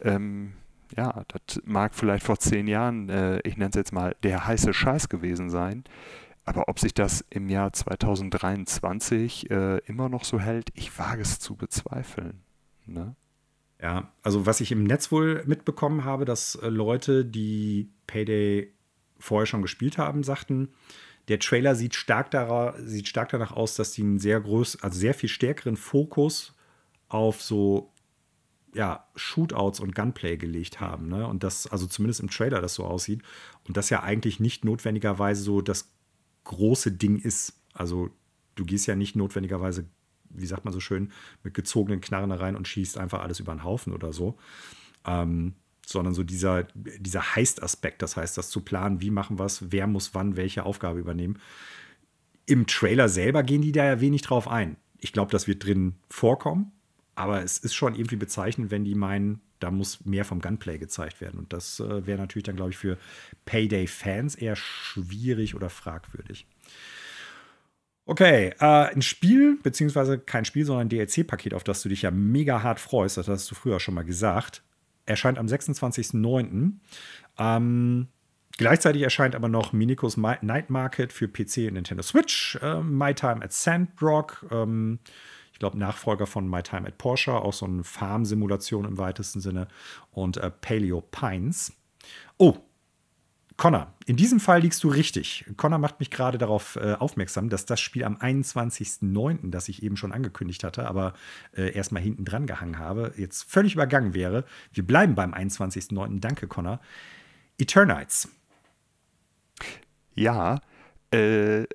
Ähm, ja, das mag vielleicht vor zehn Jahren, äh, ich nenne es jetzt mal, der heiße Scheiß gewesen sein. Aber ob sich das im Jahr 2023 äh, immer noch so hält, ich wage es zu bezweifeln. Ne? Ja, also was ich im Netz wohl mitbekommen habe, dass äh, Leute, die Payday vorher schon gespielt haben, sagten, der Trailer sieht stark, dara, sieht stark danach aus, dass die einen sehr groß, also sehr viel stärkeren Fokus auf so ja, Shootouts und Gunplay gelegt haben. Ne? Und das, also zumindest im Trailer das so aussieht. Und das ja eigentlich nicht notwendigerweise so das große Ding ist. Also du gehst ja nicht notwendigerweise wie sagt man so schön, mit gezogenen Knarren rein und schießt einfach alles über den Haufen oder so. Ähm, sondern so dieser, dieser Heist-Aspekt, das heißt, das zu planen, wie machen wir es, wer muss wann welche Aufgabe übernehmen. Im Trailer selber gehen die da ja wenig drauf ein. Ich glaube, das wird drin vorkommen, aber es ist schon irgendwie bezeichnend, wenn die meinen, da muss mehr vom Gunplay gezeigt werden. Und das äh, wäre natürlich dann, glaube ich, für Payday-Fans eher schwierig oder fragwürdig. Okay, äh, ein Spiel, beziehungsweise kein Spiel, sondern ein DLC-Paket, auf das du dich ja mega hart freust, das hast du früher schon mal gesagt, erscheint am 26.09. Ähm, gleichzeitig erscheint aber noch Minikos Night Market für PC und Nintendo Switch, äh, My Time at Sandrock, ähm, ich glaube, Nachfolger von My Time at Porsche, auch so eine Farm-Simulation im weitesten Sinne, und äh, Paleo Pines. Oh, Connor, in diesem Fall liegst du richtig. Connor macht mich gerade darauf äh, aufmerksam, dass das Spiel am 21.09., das ich eben schon angekündigt hatte, aber äh, erstmal hinten dran gehangen habe, jetzt völlig übergangen wäre. Wir bleiben beim 21.09. Danke, Connor. Eternites. Ja, äh,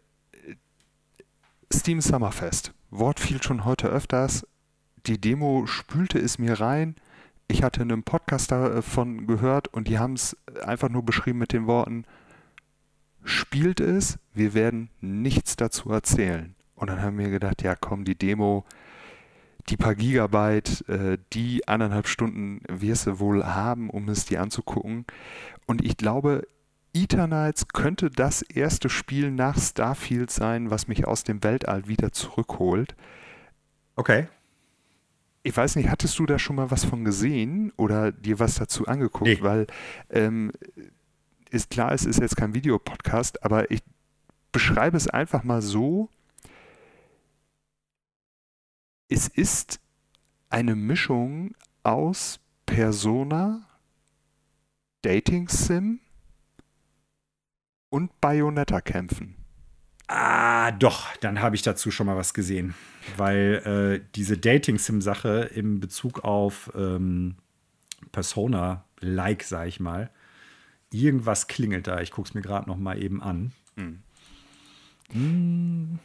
Steam Summerfest. Wort fiel schon heute öfters. Die Demo spülte es mir rein. Ich hatte einen Podcast davon gehört und die haben es einfach nur beschrieben mit den Worten, spielt es, wir werden nichts dazu erzählen. Und dann haben wir gedacht, ja komm, die Demo, die paar Gigabyte, äh, die anderthalb Stunden wirst du wohl haben, um es dir anzugucken. Und ich glaube, Eternites könnte das erste Spiel nach Starfield sein, was mich aus dem Weltall wieder zurückholt. Okay. Ich weiß nicht, hattest du da schon mal was von gesehen oder dir was dazu angeguckt? Nee. Weil ähm, ist klar, es ist jetzt kein Videopodcast, aber ich beschreibe es einfach mal so. Es ist eine Mischung aus Persona, Dating Sim und Bayonetta kämpfen. Ah, doch, dann habe ich dazu schon mal was gesehen. Weil äh, diese Dating-Sim-Sache in Bezug auf ähm, Persona-like, sag ich mal, irgendwas klingelt da. Ich gucke es mir gerade noch mal eben an. Hm. Hm.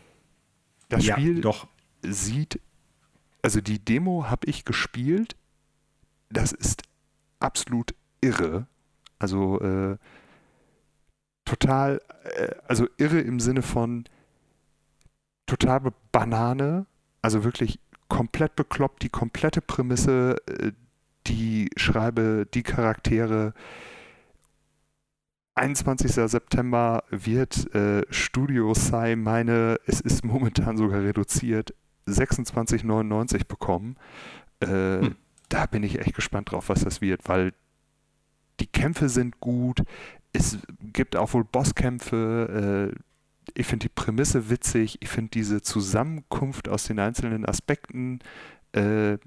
Das Ja, Spiel doch. sieht, also die Demo habe ich gespielt. Das ist absolut irre. Also äh, total, äh, also irre im Sinne von total Banane. Also wirklich komplett bekloppt, die komplette Prämisse, äh, die Schreibe, die Charaktere. 21. September wird äh, Studio Sai meine, es ist momentan sogar reduziert, 26,99 bekommen. Äh, Hm. Da bin ich echt gespannt drauf, was das wird, weil die Kämpfe sind gut. Es gibt auch wohl Bosskämpfe. Äh, ich finde die Prämisse witzig. Ich finde diese Zusammenkunft aus den einzelnen Aspekten äh,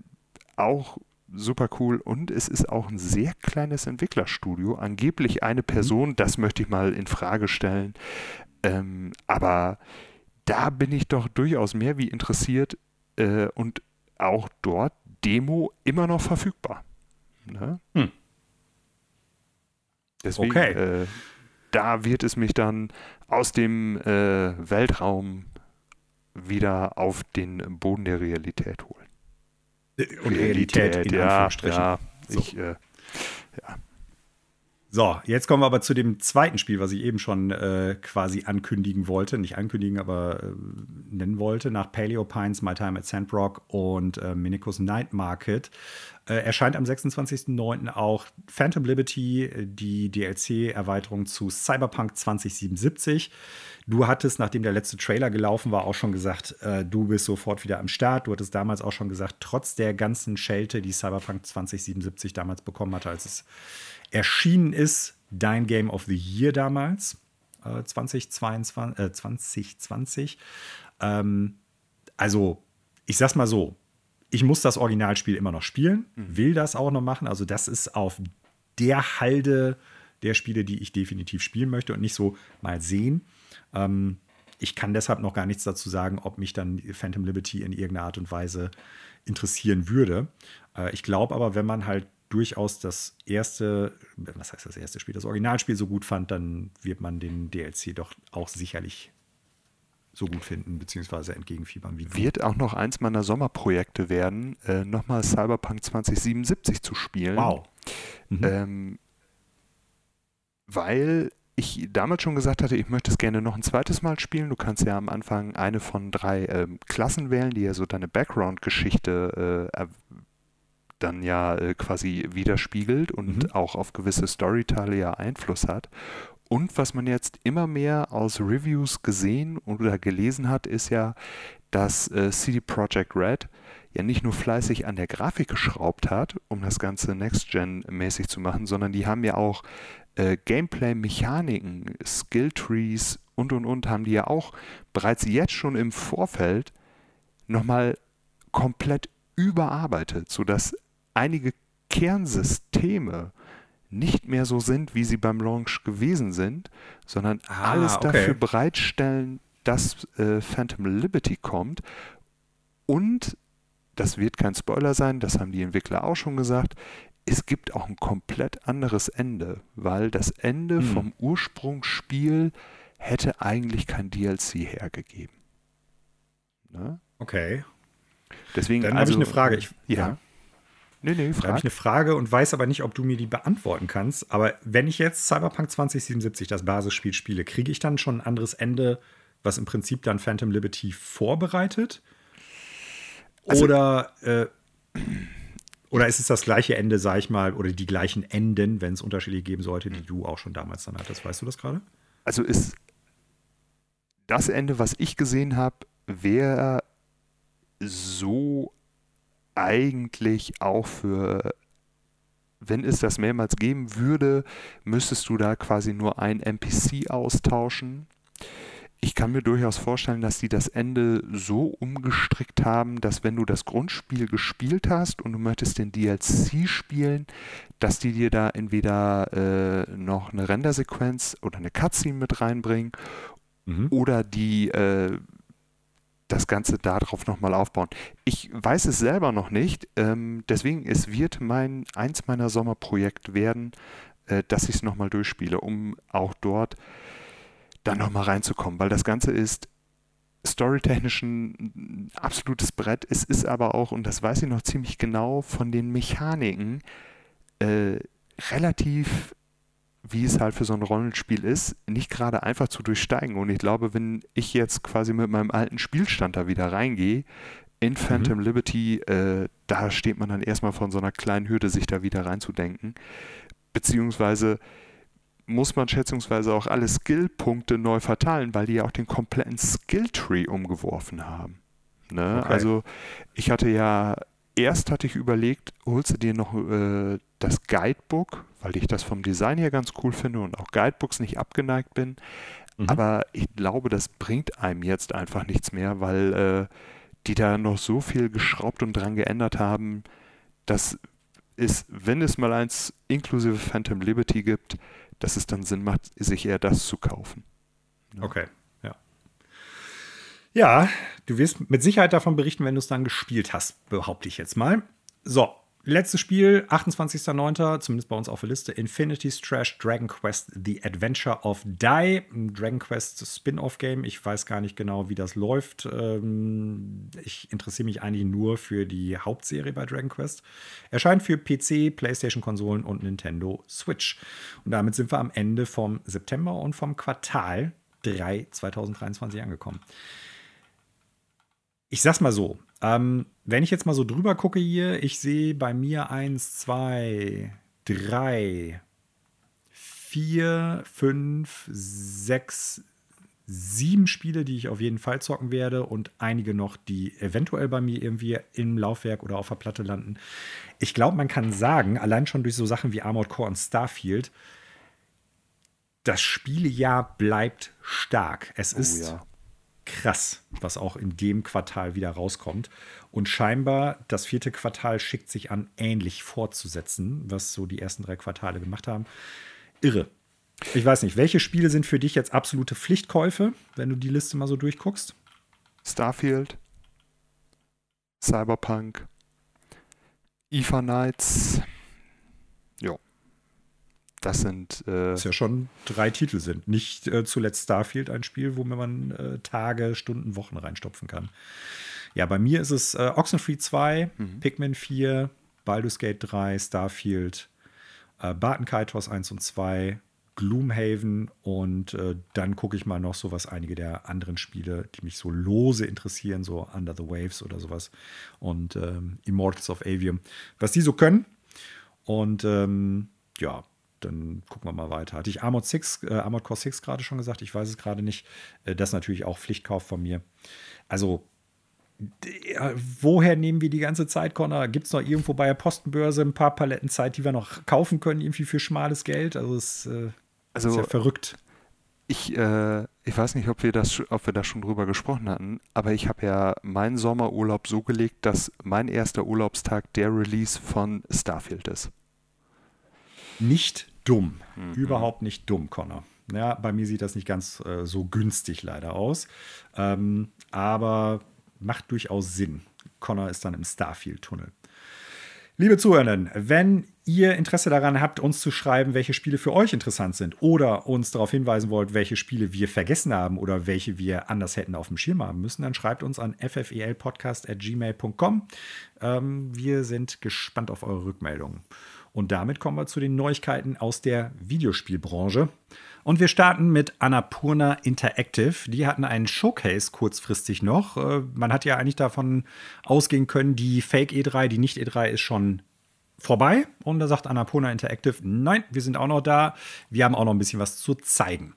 auch super cool. Und es ist auch ein sehr kleines Entwicklerstudio. Angeblich eine Person, das möchte ich mal in Frage stellen. Ähm, aber da bin ich doch durchaus mehr wie interessiert äh, und auch dort Demo immer noch verfügbar. Ne? Hm. Deswegen, Okay. äh, da wird es mich dann aus dem äh, Weltraum wieder auf den Boden der Realität holen. Und Realität, in ja, Anführungsstrichen. ja, So. ich, äh, So, jetzt kommen wir aber zu dem zweiten Spiel, was ich eben schon äh, quasi ankündigen wollte. Nicht ankündigen, aber äh, nennen wollte. Nach Paleo Pines, My Time at Sandrock und äh, Minikos Night Market äh, erscheint am 26.09. auch Phantom Liberty, die DLC-Erweiterung zu Cyberpunk 2077. Du hattest, nachdem der letzte Trailer gelaufen war, auch schon gesagt, äh, du bist sofort wieder am Start. Du hattest damals auch schon gesagt, trotz der ganzen Schelte, die Cyberpunk 2077 damals bekommen hatte, als es erschienen ist, dein Game of the Year damals, äh, 2022, äh, 2020. Ähm, also, ich sag's mal so, ich muss das Originalspiel immer noch spielen, will das auch noch machen. Also, das ist auf der Halde der Spiele, die ich definitiv spielen möchte und nicht so mal sehen. Ähm, ich kann deshalb noch gar nichts dazu sagen, ob mich dann Phantom Liberty in irgendeiner Art und Weise interessieren würde. Äh, ich glaube aber, wenn man halt durchaus das erste, was heißt das erste Spiel, das Originalspiel so gut fand, dann wird man den DLC doch auch sicherlich so gut finden, beziehungsweise entgegenfiebern wie. Wird auch noch eins meiner Sommerprojekte werden, äh, nochmal Cyberpunk 2077 zu spielen. Wow. Mhm. Ähm, weil ich damals schon gesagt hatte, ich möchte es gerne noch ein zweites Mal spielen. Du kannst ja am Anfang eine von drei ähm, Klassen wählen, die ja so deine Background-Geschichte äh, dann ja äh, quasi widerspiegelt und mhm. auch auf gewisse Storyteile ja Einfluss hat. Und was man jetzt immer mehr aus Reviews gesehen oder gelesen hat, ist ja, dass äh, CD Projekt Red ja nicht nur fleißig an der Grafik geschraubt hat, um das Ganze Next-Gen-mäßig zu machen, sondern die haben ja auch äh, Gameplay-Mechaniken, Skill-Trees und und und haben die ja auch bereits jetzt schon im Vorfeld nochmal komplett überarbeitet, sodass einige Kernsysteme nicht mehr so sind, wie sie beim Launch gewesen sind, sondern ah, alles okay. dafür bereitstellen, dass äh, Phantom Liberty kommt. Und, das wird kein Spoiler sein, das haben die Entwickler auch schon gesagt, es gibt auch ein komplett anderes Ende, weil das Ende hm. vom Ursprungsspiel hätte eigentlich kein DLC hergegeben. Ne? Okay. Deswegen, Dann also, habe ich eine Frage. Ich, ja. ja. Nee, nee, da habe ich eine Frage und weiß aber nicht, ob du mir die beantworten kannst. Aber wenn ich jetzt Cyberpunk 2077, das Basisspiel, spiele, kriege ich dann schon ein anderes Ende, was im Prinzip dann Phantom Liberty vorbereitet? Also, oder äh, oder ist es das gleiche Ende, sag ich mal, oder die gleichen Enden, wenn es unterschiedliche geben sollte, die du auch schon damals dann hattest? Weißt du das gerade? Also ist das Ende, was ich gesehen habe, wäre so eigentlich auch für, wenn es das mehrmals geben würde, müsstest du da quasi nur ein NPC austauschen ich kann mir durchaus vorstellen, dass die das Ende so umgestrickt haben, dass wenn du das Grundspiel gespielt hast und du möchtest den DLC spielen, dass die dir da entweder äh, noch eine Rendersequenz oder eine Cutscene mit reinbringen mhm. oder die äh, das Ganze darauf nochmal aufbauen. Ich weiß es selber noch nicht, ähm, deswegen es wird mein eins meiner Sommerprojekte werden, äh, dass ich es nochmal durchspiele, um auch dort da nochmal reinzukommen, weil das Ganze ist storytechnisch ein absolutes Brett. Es ist aber auch, und das weiß ich noch ziemlich genau, von den Mechaniken äh, relativ, wie es halt für so ein Rollenspiel ist, nicht gerade einfach zu durchsteigen. Und ich glaube, wenn ich jetzt quasi mit meinem alten Spielstand da wieder reingehe, in Phantom mhm. Liberty, äh, da steht man dann erstmal von so einer kleinen Hürde, sich da wieder reinzudenken. Beziehungsweise muss man schätzungsweise auch alle Skillpunkte neu verteilen, weil die ja auch den kompletten Skilltree umgeworfen haben. Ne? Okay. Also ich hatte ja, erst hatte ich überlegt, holst du dir noch äh, das Guidebook, weil ich das vom Design her ganz cool finde und auch Guidebooks nicht abgeneigt bin. Mhm. Aber ich glaube, das bringt einem jetzt einfach nichts mehr, weil äh, die da noch so viel geschraubt und dran geändert haben, dass es, wenn es mal eins inklusive Phantom Liberty gibt, dass es dann Sinn macht, sich eher das zu kaufen. Okay, ja. Du wirst mit Sicherheit davon berichten, wenn du es dann gespielt hast, behaupte ich jetzt mal. So, Letztes Spiel, 28.09., zumindest bei uns auf der Liste, Infinity's Trash Dragon Quest The Adventure of Die. Ein Dragon Quest Spin-off-Game. Ich weiß gar nicht genau, wie das läuft. Ähm, ich interessiere mich eigentlich nur für die Hauptserie bei Dragon Quest. Erscheint für PC, PlayStation-Konsolen und Nintendo Switch. Und damit sind wir am Ende vom September und vom Quartal 3 2023 angekommen. Ich sag's mal so, ähm, wenn ich jetzt mal so drüber gucke hier, ich sehe bei mir eins, zwei, drei, vier, fünf, sechs, sieben Spiele, die ich auf jeden Fall zocken werde und einige noch, die eventuell bei mir irgendwie im Laufwerk oder auf der Platte landen. Ich glaube, man kann sagen, allein schon durch so Sachen wie Armored Core und Starfield, das Spielejahr bleibt stark. Es oh, ist ja krass, was auch in dem Quartal wieder rauskommt. Und scheinbar, das vierte Quartal schickt sich an, ähnlich fortzusetzen, was so die ersten drei Quartale gemacht haben. Irre. Ich weiß nicht, welche Spiele sind für dich jetzt absolute Pflichtkäufe, wenn du die Liste mal so durchguckst? Starfield, Cyberpunk, IFA Nights, ja. Das sind. Äh das ja schon drei Titel sind. Nicht äh, zuletzt Starfield, ein Spiel, wo man äh, Tage, Stunden, Wochen reinstopfen kann. Ja, bei mir ist es äh, Oxenfree 2, mhm. Pikmin 4, Baldur's Gate 3, Starfield, äh, Barton Kaitos 1 und 2, Gloomhaven und äh, dann gucke ich mal noch so, was einige der anderen Spiele, die mich so lose interessieren, so Under the Waves oder sowas und ähm, Immortals of Avium, was die so können. Und ähm, ja, dann gucken wir mal weiter. Hatte ich Armored 6, äh, Armored Core 6 gerade schon gesagt? Ich weiß es gerade nicht. Äh, das ist natürlich auch Pflichtkauf von mir. Also, woher nehmen wir die ganze Zeit, Connor? Gibt es noch irgendwo bei der Postenbörse ein paar Paletten Zeit, die wir noch kaufen können, irgendwie für schmales Geld? Also, es äh, also, ist ja verrückt. Ich, äh, ich weiß nicht, ob wir, das, ob wir da schon drüber gesprochen hatten, aber ich habe ja meinen Sommerurlaub so gelegt, dass mein erster Urlaubstag der Release von Starfield ist. Nicht dumm. Mhm. Überhaupt nicht dumm, Connor. Ja, bei mir sieht das nicht ganz äh, so günstig leider aus. Ähm, aber macht durchaus Sinn. Connor ist dann im Starfield-Tunnel. Liebe Zuhörenden, wenn ihr Interesse daran habt, uns zu schreiben, welche Spiele für euch interessant sind oder uns darauf hinweisen wollt, welche Spiele wir vergessen haben oder welche wir anders hätten auf dem Schirm haben müssen, dann schreibt uns an ffelpodcast.gmail.com. Ähm, wir sind gespannt auf eure Rückmeldungen. Und damit kommen wir zu den Neuigkeiten aus der Videospielbranche. Und wir starten mit Annapurna Interactive. Die hatten einen Showcase kurzfristig noch. Äh, man hat ja eigentlich davon ausgehen können, die Fake E3, die nicht E3 ist schon vorbei. Und da sagt Annapurna Interactive, nein, wir sind auch noch da. Wir haben auch noch ein bisschen was zu zeigen.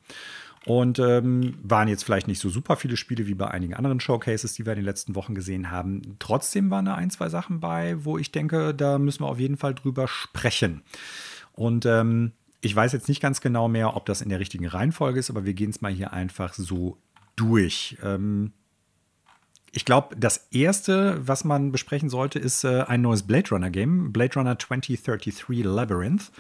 Und ähm, waren jetzt vielleicht nicht so super viele Spiele wie bei einigen anderen Showcases, die wir in den letzten Wochen gesehen haben. Trotzdem waren da ein, zwei Sachen bei, wo ich denke, da müssen wir auf jeden Fall drüber sprechen. Und ähm, ich weiß jetzt nicht ganz genau mehr, ob das in der richtigen Reihenfolge ist, aber wir gehen es mal hier einfach so durch. Ähm, ich glaube, das erste, was man besprechen sollte, ist äh, ein neues Blade Runner Game, Blade Runner 2033 Labyrinth.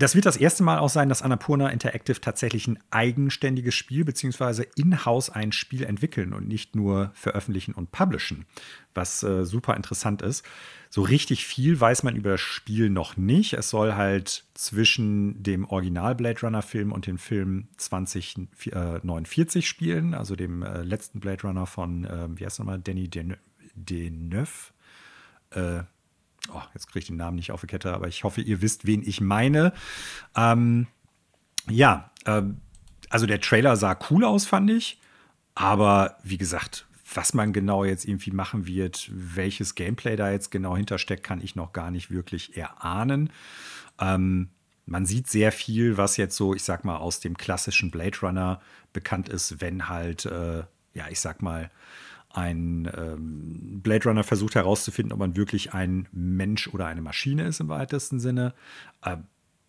Das wird das erste Mal auch sein, dass Annapurna Interactive tatsächlich ein eigenständiges Spiel bzw. in-house ein Spiel entwickeln und nicht nur veröffentlichen und publishen, was äh, super interessant ist. So richtig viel weiß man über das Spiel noch nicht. Es soll halt zwischen dem Original Blade Runner Film und dem Film 2049 spielen, also dem äh, letzten Blade Runner von, äh, wie heißt nochmal, Danny Deneuve. Äh, oh, jetzt kriege ich den Namen nicht auf die Kette, aber ich hoffe, ihr wisst, wen ich meine. Ähm, ja, äh, also der Trailer sah cool aus, fand ich. Aber wie gesagt, was man genau jetzt irgendwie machen wird, welches Gameplay da jetzt genau hintersteckt, kann ich noch gar nicht wirklich erahnen. Ähm, man sieht sehr viel, was jetzt so, ich sag mal, aus dem klassischen Blade Runner bekannt ist, wenn halt, äh, ja, ich sag mal, ein ähm, Blade Runner versucht herauszufinden, ob man wirklich ein Mensch oder eine Maschine ist im weitesten Sinne. Äh,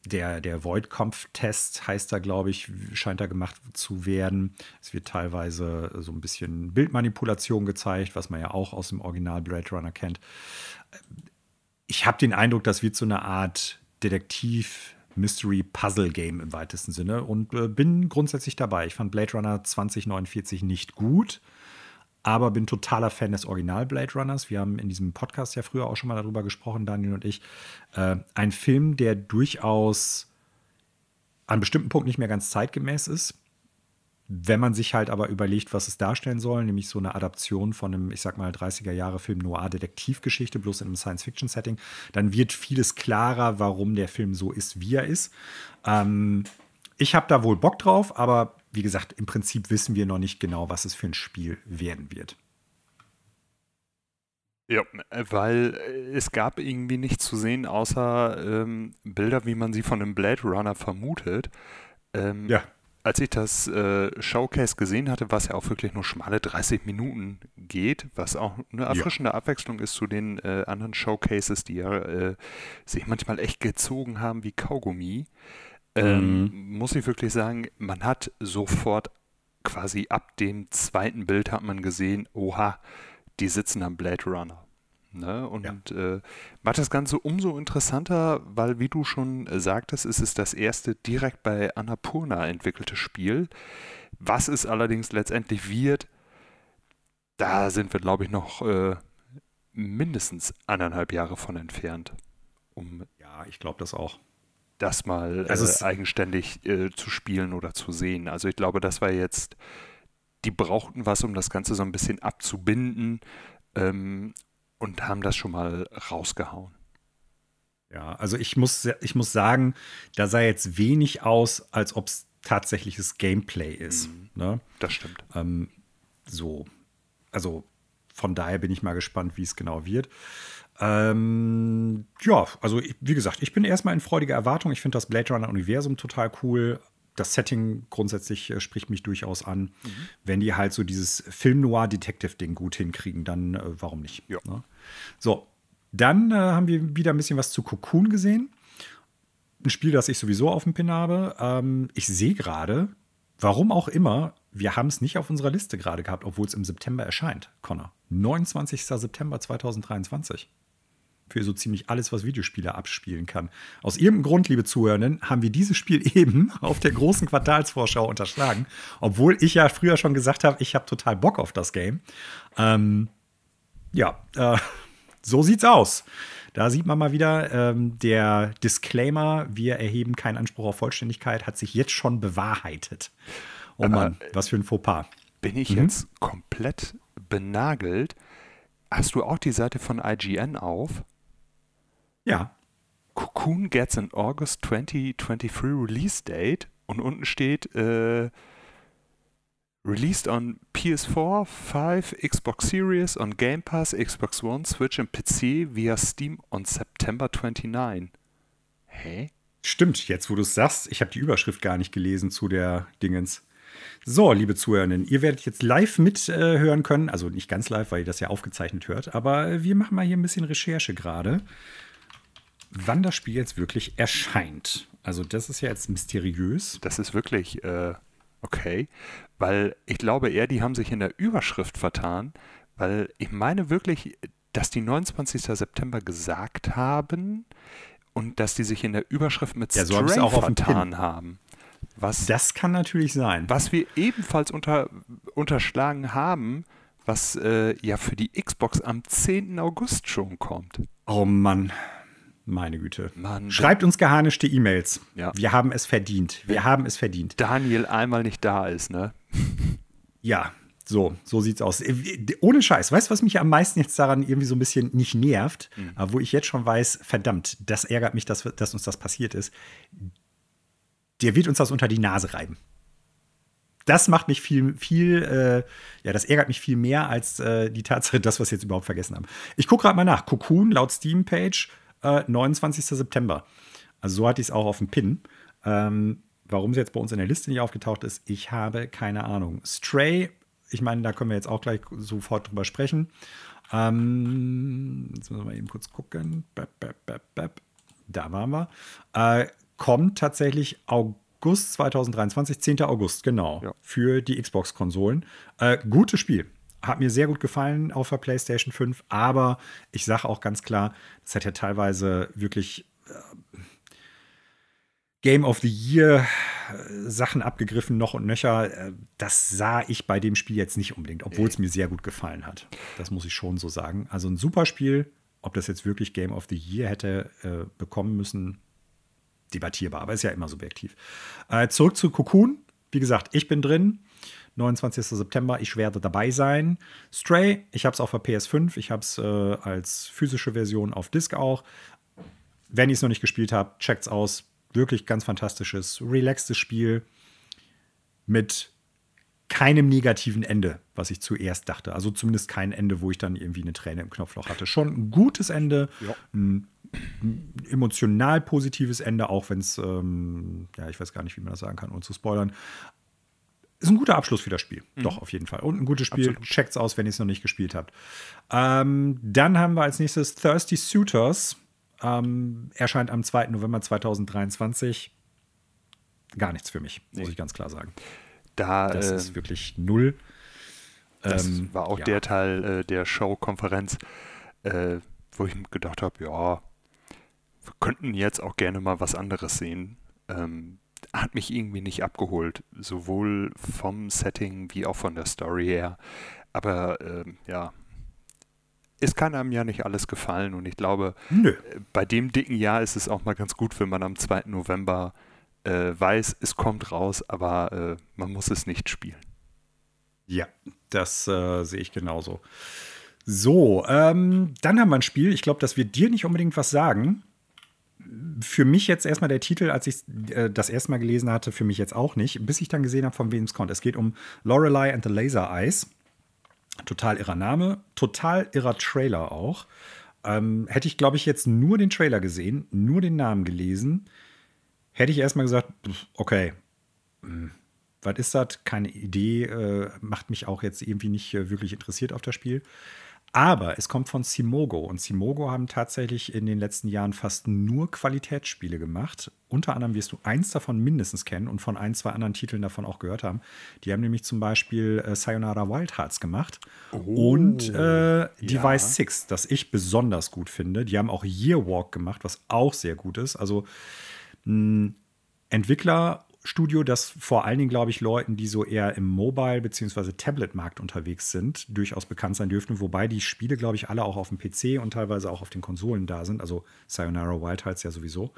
der, der Void-Kampf-Test heißt da, glaube ich, scheint da gemacht zu werden. Es wird teilweise so ein bisschen Bildmanipulation gezeigt, was man ja auch aus dem Original Blade Runner kennt. Ich habe den Eindruck, das wird so eine Art Detektiv- Mystery-Puzzle-Game im weitesten Sinne und äh, bin grundsätzlich dabei. Ich fand Blade Runner 2049 nicht gut aber bin totaler Fan des Original Blade Runners. Wir haben in diesem Podcast ja früher auch schon mal darüber gesprochen, Daniel und ich. Äh, ein Film, der durchaus an bestimmten Punkten nicht mehr ganz zeitgemäß ist. Wenn man sich halt aber überlegt, was es darstellen soll, nämlich so eine Adaption von einem, ich sag mal, 30er-Jahre-Film Noir-Detektivgeschichte, bloß in einem Science-Fiction-Setting, dann wird vieles klarer, warum der Film so ist, wie er ist. Ähm, ich habe da wohl Bock drauf, aber wie gesagt, im Prinzip wissen wir noch nicht genau, was es für ein Spiel werden wird. Ja, weil äh, es gab irgendwie nichts zu sehen, außer ähm, Bilder, wie man sie von einem Blade Runner vermutet. Ähm, ja. Als ich das äh, Showcase gesehen hatte, was ja auch wirklich nur schmale 30 Minuten geht, was auch eine erfrischende ja. Abwechslung ist zu den äh, anderen Showcases, die ja äh, sich manchmal echt gezogen haben wie Kaugummi, ähm, mhm. muss ich wirklich sagen, man hat sofort quasi ab dem zweiten Bild hat man gesehen, oha, die sitzen am Blade Runner. Ne? Und ja. äh, macht das Ganze umso interessanter, weil, wie du schon sagtest, ist es das erste direkt bei Annapurna entwickelte Spiel. Was es allerdings letztendlich wird, da sind wir, glaube ich, noch äh, mindestens anderthalb Jahre von entfernt. Um ja, ich glaube das auch das mal also äh, eigenständig äh, zu spielen oder zu sehen. Also ich glaube, das war jetzt, die brauchten was, um das Ganze so ein bisschen abzubinden ähm, und haben das schon mal rausgehauen. Ja, also ich muss, ich muss sagen, da sah jetzt wenig aus, als ob es tatsächliches Gameplay ist. Mhm, ne? Das stimmt. Ähm, so, also von daher bin ich mal gespannt, wie es genau wird. Ähm, ja, also wie gesagt, ich bin erstmal in freudiger Erwartung. Ich finde das Blade Runner-Universum total cool. Das Setting grundsätzlich äh, spricht mich durchaus an. Mhm. Wenn die halt so dieses Film-Noir-Detective-Ding gut hinkriegen, dann äh, warum nicht? Ja. Ne? So, dann äh, haben wir wieder ein bisschen was zu Cocoon gesehen. Ein Spiel, das ich sowieso auf dem Pin habe. Ähm, ich sehe gerade, warum auch immer, wir haben es nicht auf unserer Liste gerade gehabt, obwohl es im September erscheint, Connor. 29. September 2023 für so ziemlich alles, was Videospiele abspielen kann. Aus irgendeinem Grund, liebe Zuhörenden, haben wir dieses Spiel eben auf der großen Quartalsvorschau unterschlagen, obwohl ich ja früher schon gesagt habe, ich habe total Bock auf das Game. Ähm, ja, äh, so sieht's aus. Da sieht man mal wieder, ähm, der Disclaimer, wir erheben keinen Anspruch auf Vollständigkeit, hat sich jetzt schon bewahrheitet. Oh Mann, was für ein Fauxpas. Bin ich mhm. jetzt komplett benagelt? Hast du auch die Seite von IGN auf? Ja. Cocoon gets an August 2023 release date und unten steht äh, Released on PS4, 5, Xbox Series, on Game Pass, Xbox One, Switch und PC via Steam on September 29. Hä? Stimmt, jetzt wo du es sagst, ich habe die Überschrift gar nicht gelesen zu der Dingens. So, liebe Zuhörerinnen, ihr werdet jetzt live mithören äh, können. Also nicht ganz live, weil ihr das ja aufgezeichnet hört, aber wir machen mal hier ein bisschen Recherche gerade wann das Spiel jetzt wirklich erscheint. Also das ist ja jetzt mysteriös. Das ist wirklich äh, okay, weil ich glaube eher, die haben sich in der Überschrift vertan, weil ich meine wirklich, dass die 29. September gesagt haben und dass die sich in der Überschrift mit ja, so Stray auch vertan haben. Was, das kann natürlich sein. Was wir ebenfalls unter, unterschlagen haben, was äh, ja für die Xbox am 10. August schon kommt. Oh Mann. Meine Güte. Mann, Schreibt uns geharnischte E-Mails. Ja. Wir haben es verdient. Wir haben es verdient. Daniel einmal nicht da ist, ne? Ja, so, so sieht's aus. Äh, ohne Scheiß. Weißt du, was mich am meisten jetzt daran irgendwie so ein bisschen nicht nervt, mhm. wo ich jetzt schon weiß, verdammt, das ärgert mich, dass, dass uns das passiert ist. Der wird uns das unter die Nase reiben. Das macht mich viel, viel, äh, ja, das ärgert mich viel mehr als äh, die Tatsache, dass wir es jetzt überhaupt vergessen haben. Ich gucke gerade mal nach. Cocoon laut Steam-Page äh, 29. September. Also so hatte ich es auch auf dem Pin. Ähm, warum sie jetzt bei uns in der Liste nicht aufgetaucht ist, ich habe keine Ahnung. Stray, ich meine, da können wir jetzt auch gleich sofort drüber sprechen. Ähm, jetzt müssen wir mal eben kurz gucken. Bap, bap, bap, da waren wir. Äh, kommt tatsächlich August 2023, 10. August, genau, ja. für die Xbox-Konsolen. Äh, gutes Spiel hat mir sehr gut gefallen auf der PlayStation 5, aber ich sage auch ganz klar, das hat ja teilweise wirklich äh, Game of the Year äh, Sachen abgegriffen, noch und nöcher. Äh, das sah ich bei dem Spiel jetzt nicht unbedingt, obwohl es mir sehr gut gefallen hat. Das muss ich schon so sagen. Also ein super Spiel. Ob das jetzt wirklich Game of the Year hätte äh, bekommen müssen, debattierbar, aber ist ja immer subjektiv. Äh, zurück zu Cocoon. Wie gesagt, ich bin drin. 29. September, ich werde dabei sein. Stray, ich habe es auf der PS5, ich habe es äh, als physische Version auf Disc auch. Wenn ihr es noch nicht gespielt habt, checkt es aus. Wirklich ganz fantastisches, relaxtes Spiel mit keinem negativen Ende, was ich zuerst dachte. Also zumindest kein Ende, wo ich dann irgendwie eine Träne im Knopfloch hatte. Schon ein gutes Ende, ja. ein, emotional positives Ende, auch wenn es, ähm, ja, ich weiß gar nicht, wie man das sagen kann, ohne zu spoilern ist ein guter Abschluss für das Spiel. Mhm. Doch, auf jeden Fall. Und ein gutes Spiel. Absolut. Checkt's aus, wenn ihr es noch nicht gespielt habt. Ähm, dann haben wir als nächstes Thirsty Suitors. Ähm, erscheint am 2. November 2023. Gar nichts für mich, nee. muss ich ganz klar sagen. Da, das äh, ist wirklich null. Das ähm, war auch ja. der Teil äh, der Show-Konferenz, äh, wo ich gedacht habe, ja, wir könnten jetzt auch gerne mal was anderes sehen. Ähm, hat mich irgendwie nicht abgeholt, sowohl vom Setting wie auch von der Story her. Aber ähm, ja, es kann einem ja nicht alles gefallen und ich glaube, Nö. bei dem dicken Jahr ist es auch mal ganz gut, wenn man am 2. November äh, weiß, es kommt raus, aber äh, man muss es nicht spielen. Ja, das äh, sehe ich genauso. So, ähm, dann haben wir ein Spiel. Ich glaube, das wird dir nicht unbedingt was sagen. Für mich jetzt erstmal der Titel, als ich äh, das erste Mal gelesen hatte, für mich jetzt auch nicht, bis ich dann gesehen habe, von wem es kommt. Es geht um Lorelei and the Laser Eyes. Total irrer Name, total irrer Trailer auch. Ähm, hätte ich, glaube ich, jetzt nur den Trailer gesehen, nur den Namen gelesen, hätte ich erstmal gesagt, okay, hm, was ist das? Keine Idee, äh, macht mich auch jetzt irgendwie nicht äh, wirklich interessiert auf das Spiel. Aber es kommt von Simogo und Simogo haben tatsächlich in den letzten Jahren fast nur Qualitätsspiele gemacht. Unter anderem wirst du eins davon mindestens kennen und von ein, zwei anderen Titeln davon auch gehört haben. Die haben nämlich zum Beispiel äh, Sayonara Wild Hearts gemacht oh, und äh, Device ja. 6, das ich besonders gut finde. Die haben auch Year Walk gemacht, was auch sehr gut ist. Also mh, Entwickler Studio, das vor allen Dingen, glaube ich, Leuten, die so eher im Mobile- bzw. Tablet-Markt unterwegs sind, durchaus bekannt sein dürften. Wobei die Spiele, glaube ich, alle auch auf dem PC und teilweise auch auf den Konsolen da sind. Also Sayonara Wild Hearts ja sowieso.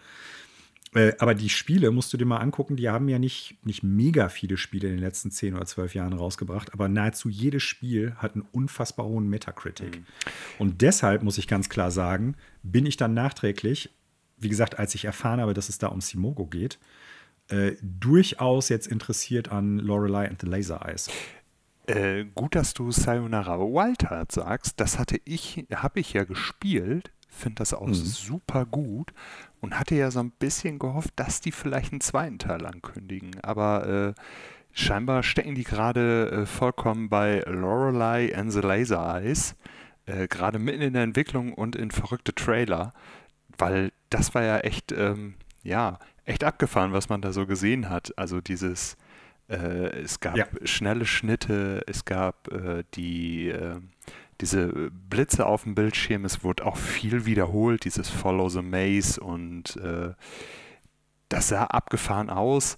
Äh, aber die Spiele musst du dir mal angucken, die haben ja nicht, nicht mega viele Spiele in den letzten 10 oder 12 Jahren rausgebracht, aber nahezu jedes Spiel hat einen unfassbar hohen Metacritic. Mhm. Und deshalb muss ich ganz klar sagen, bin ich dann nachträglich, wie gesagt, als ich erfahren habe, dass es da um Simogo geht, äh, durchaus jetzt interessiert an Lorelei and the Laser Eyes. Äh, gut, dass du Sayonara Wildheart sagst. Das hatte ich, habe ich ja gespielt, finde das auch mhm. super gut und hatte ja so ein bisschen gehofft, dass die vielleicht einen zweiten Teil ankündigen. Aber äh, scheinbar stecken die gerade äh, vollkommen bei Lorelei and the Laser Eyes, äh, gerade mitten in der Entwicklung und in verrückte Trailer, weil das war ja echt, ähm, ja, echt abgefahren, was man da so gesehen hat. Also dieses, äh, es gab ja. schnelle Schnitte, es gab äh, die, äh, diese Blitze auf dem Bildschirm, es wurde auch viel wiederholt, dieses Follow the Maze und äh, das sah abgefahren aus.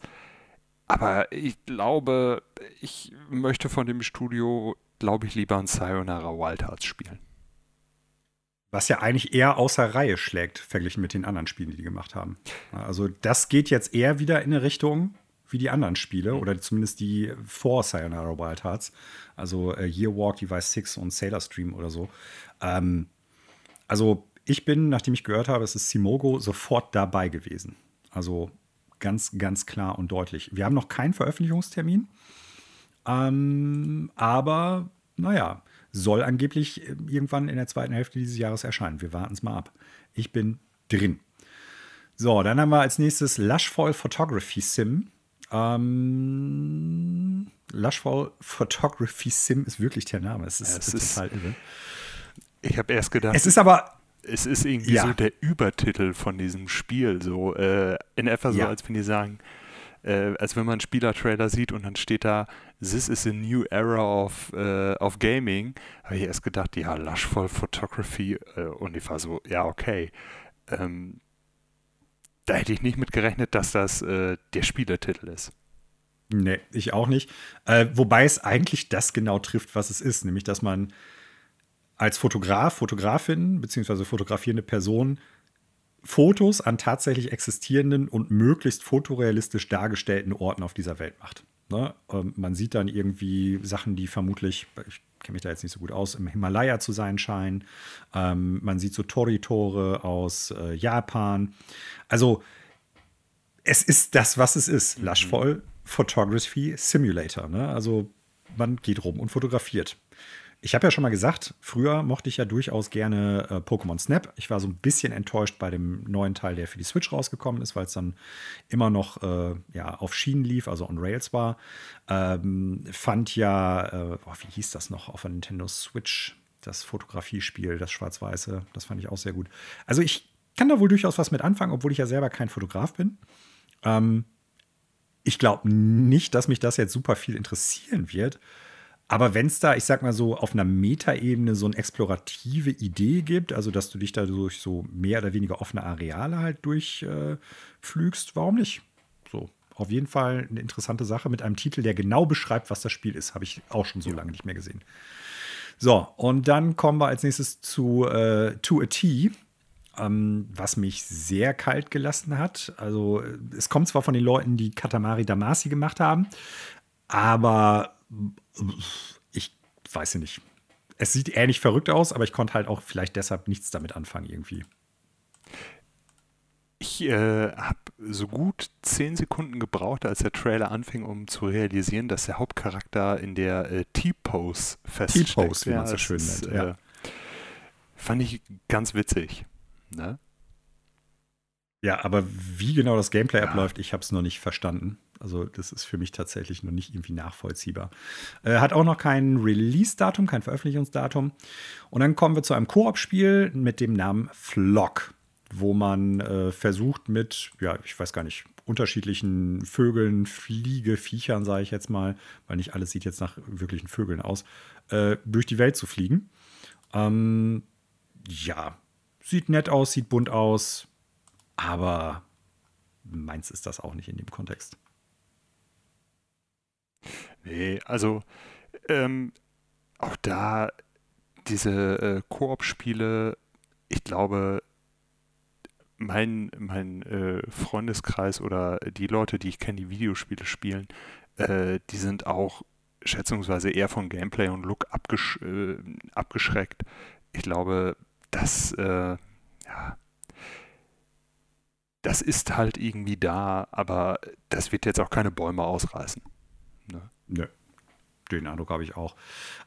Aber ich glaube, ich möchte von dem Studio, glaube ich, lieber ein Sayonara Wild Hearts spielen. Was ja eigentlich eher außer Reihe schlägt, verglichen mit den anderen Spielen, die die gemacht haben. Also das geht jetzt eher wieder in eine Richtung wie die anderen Spiele mhm. oder zumindest die vor Sayonara Wild Hearts. Also äh, Year Walk, Device 6 und Sailor Stream oder so. Ähm, also ich bin, nachdem ich gehört habe, es ist Simogo, sofort dabei gewesen. Also ganz, ganz klar und deutlich. Wir haben noch keinen Veröffentlichungstermin. Ähm, aber naja, soll angeblich äh, irgendwann in der zweiten Hälfte dieses Jahres erscheinen. Wir warten es mal ab. Ich bin drin. So, dann haben wir als nächstes Lushfall Photography Sim. Ähm, Lushfall Photography Sim ist wirklich der Name. Es ist, ja, es ist total irre. Ich habe erst gedacht. Es ist aber. Es ist irgendwie ja. so der Übertitel von diesem Spiel. So äh, in etwa so, ja. als wenn die sagen, äh, als wenn man einen Spielertrailer sieht und dann steht da, This is a new era of, äh, of Gaming, habe ich erst gedacht, ja, Lushful Photography äh, und ich war so, ja, okay. Ähm, da hätte ich nicht mit gerechnet, dass das äh, der Spielertitel ist. Nee, ich auch nicht. Äh, wobei es eigentlich das genau trifft, was es ist, nämlich dass man als Fotograf, Fotografin beziehungsweise fotografierende Person Fotos an tatsächlich existierenden und möglichst fotorealistisch dargestellten Orten auf dieser Welt macht. Ne? Ähm, man sieht dann irgendwie Sachen, die vermutlich, ich kenne mich da jetzt nicht so gut aus, im Himalaya zu sein scheinen. Ähm, man sieht so Tori-Tore aus äh, Japan. Also es ist das, was es ist. Mhm. Lushful Photography Simulator. Ne? Also man geht rum und fotografiert. Ich habe ja schon mal gesagt, früher mochte ich ja durchaus gerne äh, Pokémon Snap. Ich war so ein bisschen enttäuscht bei dem neuen Teil, der für die Switch rausgekommen ist, weil es dann immer noch äh, ja, auf Schienen lief, also on Rails war. Ähm, fand ja, äh, boah, wie hieß das noch auf der Nintendo Switch? Das Fotografiespiel, das Schwarz-Weiße, das fand ich auch sehr gut. Also ich kann da wohl durchaus was mit anfangen, obwohl ich ja selber kein Fotograf bin. Ähm, ich glaube nicht, dass mich das jetzt super viel interessieren wird. Aber wenn es da, ich sag mal so, auf einer Metaebene so eine explorative Idee gibt, also dass du dich da durch so mehr oder weniger offene Areale halt durchflügst, äh, warum nicht? So, auf jeden Fall eine interessante Sache mit einem Titel, der genau beschreibt, was das Spiel ist. Habe ich auch schon so lange nicht mehr gesehen. So, und dann kommen wir als nächstes zu äh, To a T, ähm, was mich sehr kalt gelassen hat. Also, es kommt zwar von den Leuten, die Katamari Damacy gemacht haben, aber ich weiß ja nicht. Es sieht ähnlich verrückt aus, aber ich konnte halt auch vielleicht deshalb nichts damit anfangen irgendwie. Ich äh, habe so gut zehn Sekunden gebraucht, als der Trailer anfing, um zu realisieren, dass der Hauptcharakter in der äh, T-Pose feststeckt. T-Pose, wie ja, man so schön nennt. Ja. Äh, fand ich ganz witzig. Ne? Ja, aber wie genau das Gameplay ja. abläuft, ich habe es noch nicht verstanden. Also das ist für mich tatsächlich noch nicht irgendwie nachvollziehbar. Äh, hat auch noch kein Release-Datum, kein Veröffentlichungsdatum. Und dann kommen wir zu einem Koop-Spiel mit dem Namen Flock wo man äh, versucht mit, ja, ich weiß gar nicht, unterschiedlichen Vögeln, Fliege, Viechern, sage ich jetzt mal, weil nicht alles sieht jetzt nach wirklichen Vögeln aus, äh, durch die Welt zu fliegen. Ähm, ja, sieht nett aus, sieht bunt aus, aber meins ist das auch nicht in dem Kontext. Nee, also ähm, auch da diese äh, Koop-Spiele, ich glaube, mein, mein äh, Freundeskreis oder die Leute, die ich kenne, die Videospiele spielen, äh, die sind auch schätzungsweise eher von Gameplay und Look abgesch äh, abgeschreckt. Ich glaube, das, äh, ja, das ist halt irgendwie da, aber das wird jetzt auch keine Bäume ausreißen. Ne? Nö. Den Eindruck habe ich auch.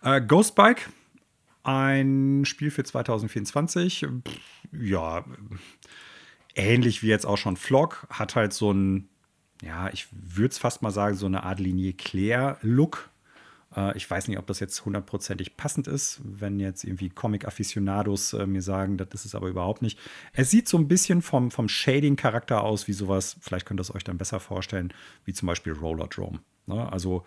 Äh, Ghostbike, ein Spiel für 2024. Pff, ja, ähnlich wie jetzt auch schon Flock, hat halt so ein, ja, ich würde es fast mal sagen, so eine Art Linie Claire-Look. Äh, ich weiß nicht, ob das jetzt hundertprozentig passend ist, wenn jetzt irgendwie Comic-Afficionados äh, mir sagen, das ist es aber überhaupt nicht. Es sieht so ein bisschen vom, vom Shading-Charakter aus wie sowas, vielleicht könnt ihr es euch dann besser vorstellen, wie zum Beispiel Roller Drome. Ne? Also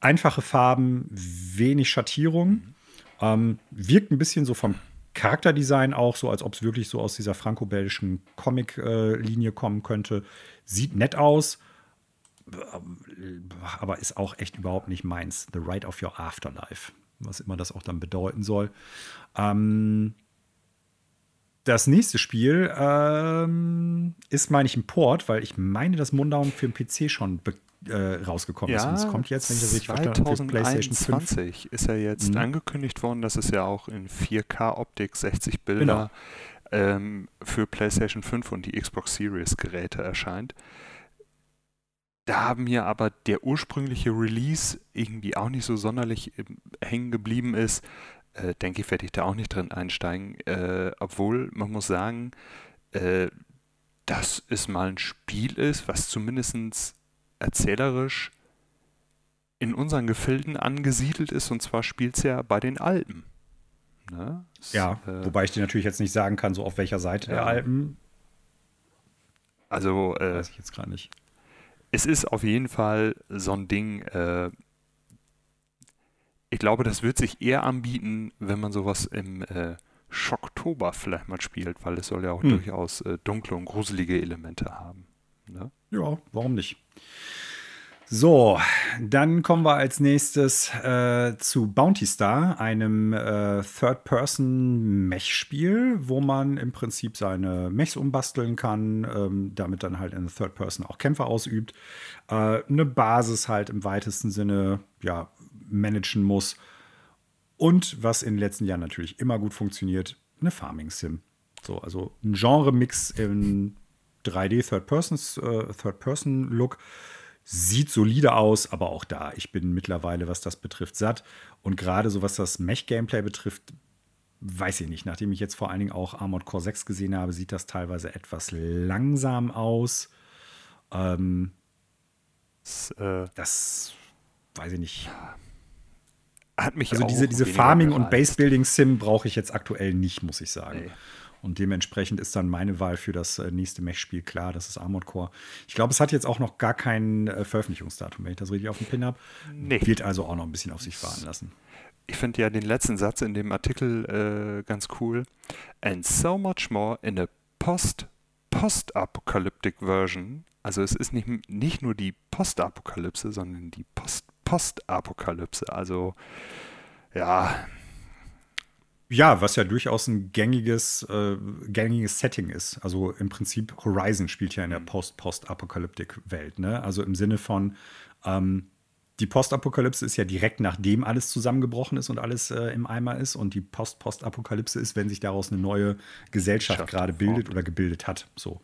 einfache Farben, wenig Schattierung. Ähm, wirkt ein bisschen so vom Charakterdesign auch so, als ob es wirklich so aus dieser franco-belgischen Comic-Linie kommen könnte. Sieht nett aus, aber ist auch echt überhaupt nicht meins. The Ride of Your Afterlife, was immer das auch dann bedeuten soll. Ähm, das nächste Spiel ähm, ist, meine ich, ein Port, weil ich meine, dass Mundown für den PC schon be äh, rausgekommen ja, ist. Und es kommt jetzt, wenn ich das richtig verstanden habe, PlayStation 5. ist ja jetzt mhm. angekündigt worden, dass es ja auch in 4K-Optik 60 Bilder genau. ähm, für PlayStation 5 und die Xbox Series Geräte erscheint. Da haben mir aber der ursprüngliche Release irgendwie auch nicht so sonderlich hängen geblieben ist. Äh, denke ich, werde ich da auch nicht drin einsteigen. Äh, obwohl, man muss sagen, äh, dass es mal ein Spiel ist, was zumindest erzählerisch in unseren Gefilden angesiedelt ist. Und zwar spielt es ja bei den Alpen. Ne? Das, ja, äh, wobei ich dir natürlich jetzt nicht sagen kann, so auf welcher Seite ja. der Alpen. Also, äh, weiß ich jetzt gerade nicht. Es ist auf jeden Fall so ein Ding. Äh, ich glaube, das wird sich eher anbieten, wenn man sowas im äh, Schocktober vielleicht mal spielt, weil es soll ja auch hm. durchaus äh, dunkle und gruselige Elemente haben. Ne? Ja, warum nicht? So, dann kommen wir als nächstes äh, zu Bounty Star, einem äh, Third-Person-Mech-Spiel, wo man im Prinzip seine Mechs umbasteln kann, ähm, damit dann halt in Third Person auch Kämpfe ausübt. Äh, eine Basis halt im weitesten Sinne ja, managen muss. Und was in den letzten Jahren natürlich immer gut funktioniert, eine Farming-Sim. So, also ein Genre-Mix in 3D Third-Person-Look. Äh, Third Person Look Sieht solide aus, aber auch da, ich bin mittlerweile, was das betrifft, satt. Und gerade so was das Mech-Gameplay betrifft, weiß ich nicht. Nachdem ich jetzt vor allen Dingen auch Armored Core 6 gesehen habe, sieht das teilweise etwas langsam aus. Ähm, das, äh, das weiß ich nicht. Hat mich also diese, diese Farming- und Base-Building-Sim brauche ich jetzt aktuell nicht, muss ich sagen. Nee. Und dementsprechend ist dann meine Wahl für das äh, nächste Mech-Spiel klar, das ist Armored Core. Ich glaube, es hat jetzt auch noch gar kein äh, Veröffentlichungsdatum, wenn ich das richtig auf dem Pin habe. Nee. Wird also auch noch ein bisschen auf sich fahren lassen. Ich finde ja den letzten Satz in dem Artikel äh, ganz cool. And so much more in a post post-apocalyptic version. Also es ist nicht, nicht nur die Postapokalypse, sondern die Post-Postapokalypse. Also ja. Ja, was ja durchaus ein gängiges, äh, gängiges Setting ist. Also im Prinzip Horizon spielt ja in der mhm. Post-Post-Apokalyptik-Welt. Ne? Also im Sinne von, ähm, die Postapokalypse ist ja direkt nachdem alles zusammengebrochen ist und alles äh, im Eimer ist. Und die Post-Postapokalypse ist, wenn sich daraus eine neue Gesellschaft gerade bildet oder gebildet hat. So.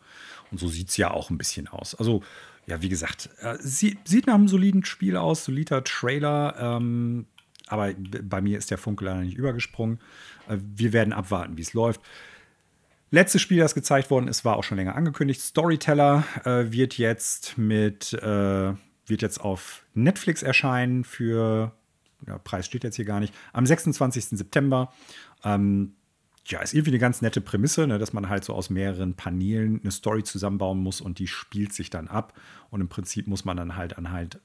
Und so sieht es ja auch ein bisschen aus. Also, ja, wie gesagt, äh, sie, sieht nach einem soliden Spiel aus, solider Trailer. Ähm, aber bei mir ist der Funke leider nicht übergesprungen. Äh, wir werden abwarten, wie es läuft. Letztes Spiel, das gezeigt worden ist, war auch schon länger angekündigt. Storyteller äh, wird jetzt mit äh, wird jetzt auf Netflix erscheinen für, ja, Preis steht jetzt hier gar nicht, am 26. September. Ähm, ja, ist irgendwie eine ganz nette Prämisse, ne, dass man halt so aus mehreren Paneelen eine Story zusammenbauen muss und die spielt sich dann ab. Und im Prinzip muss man dann halt anhand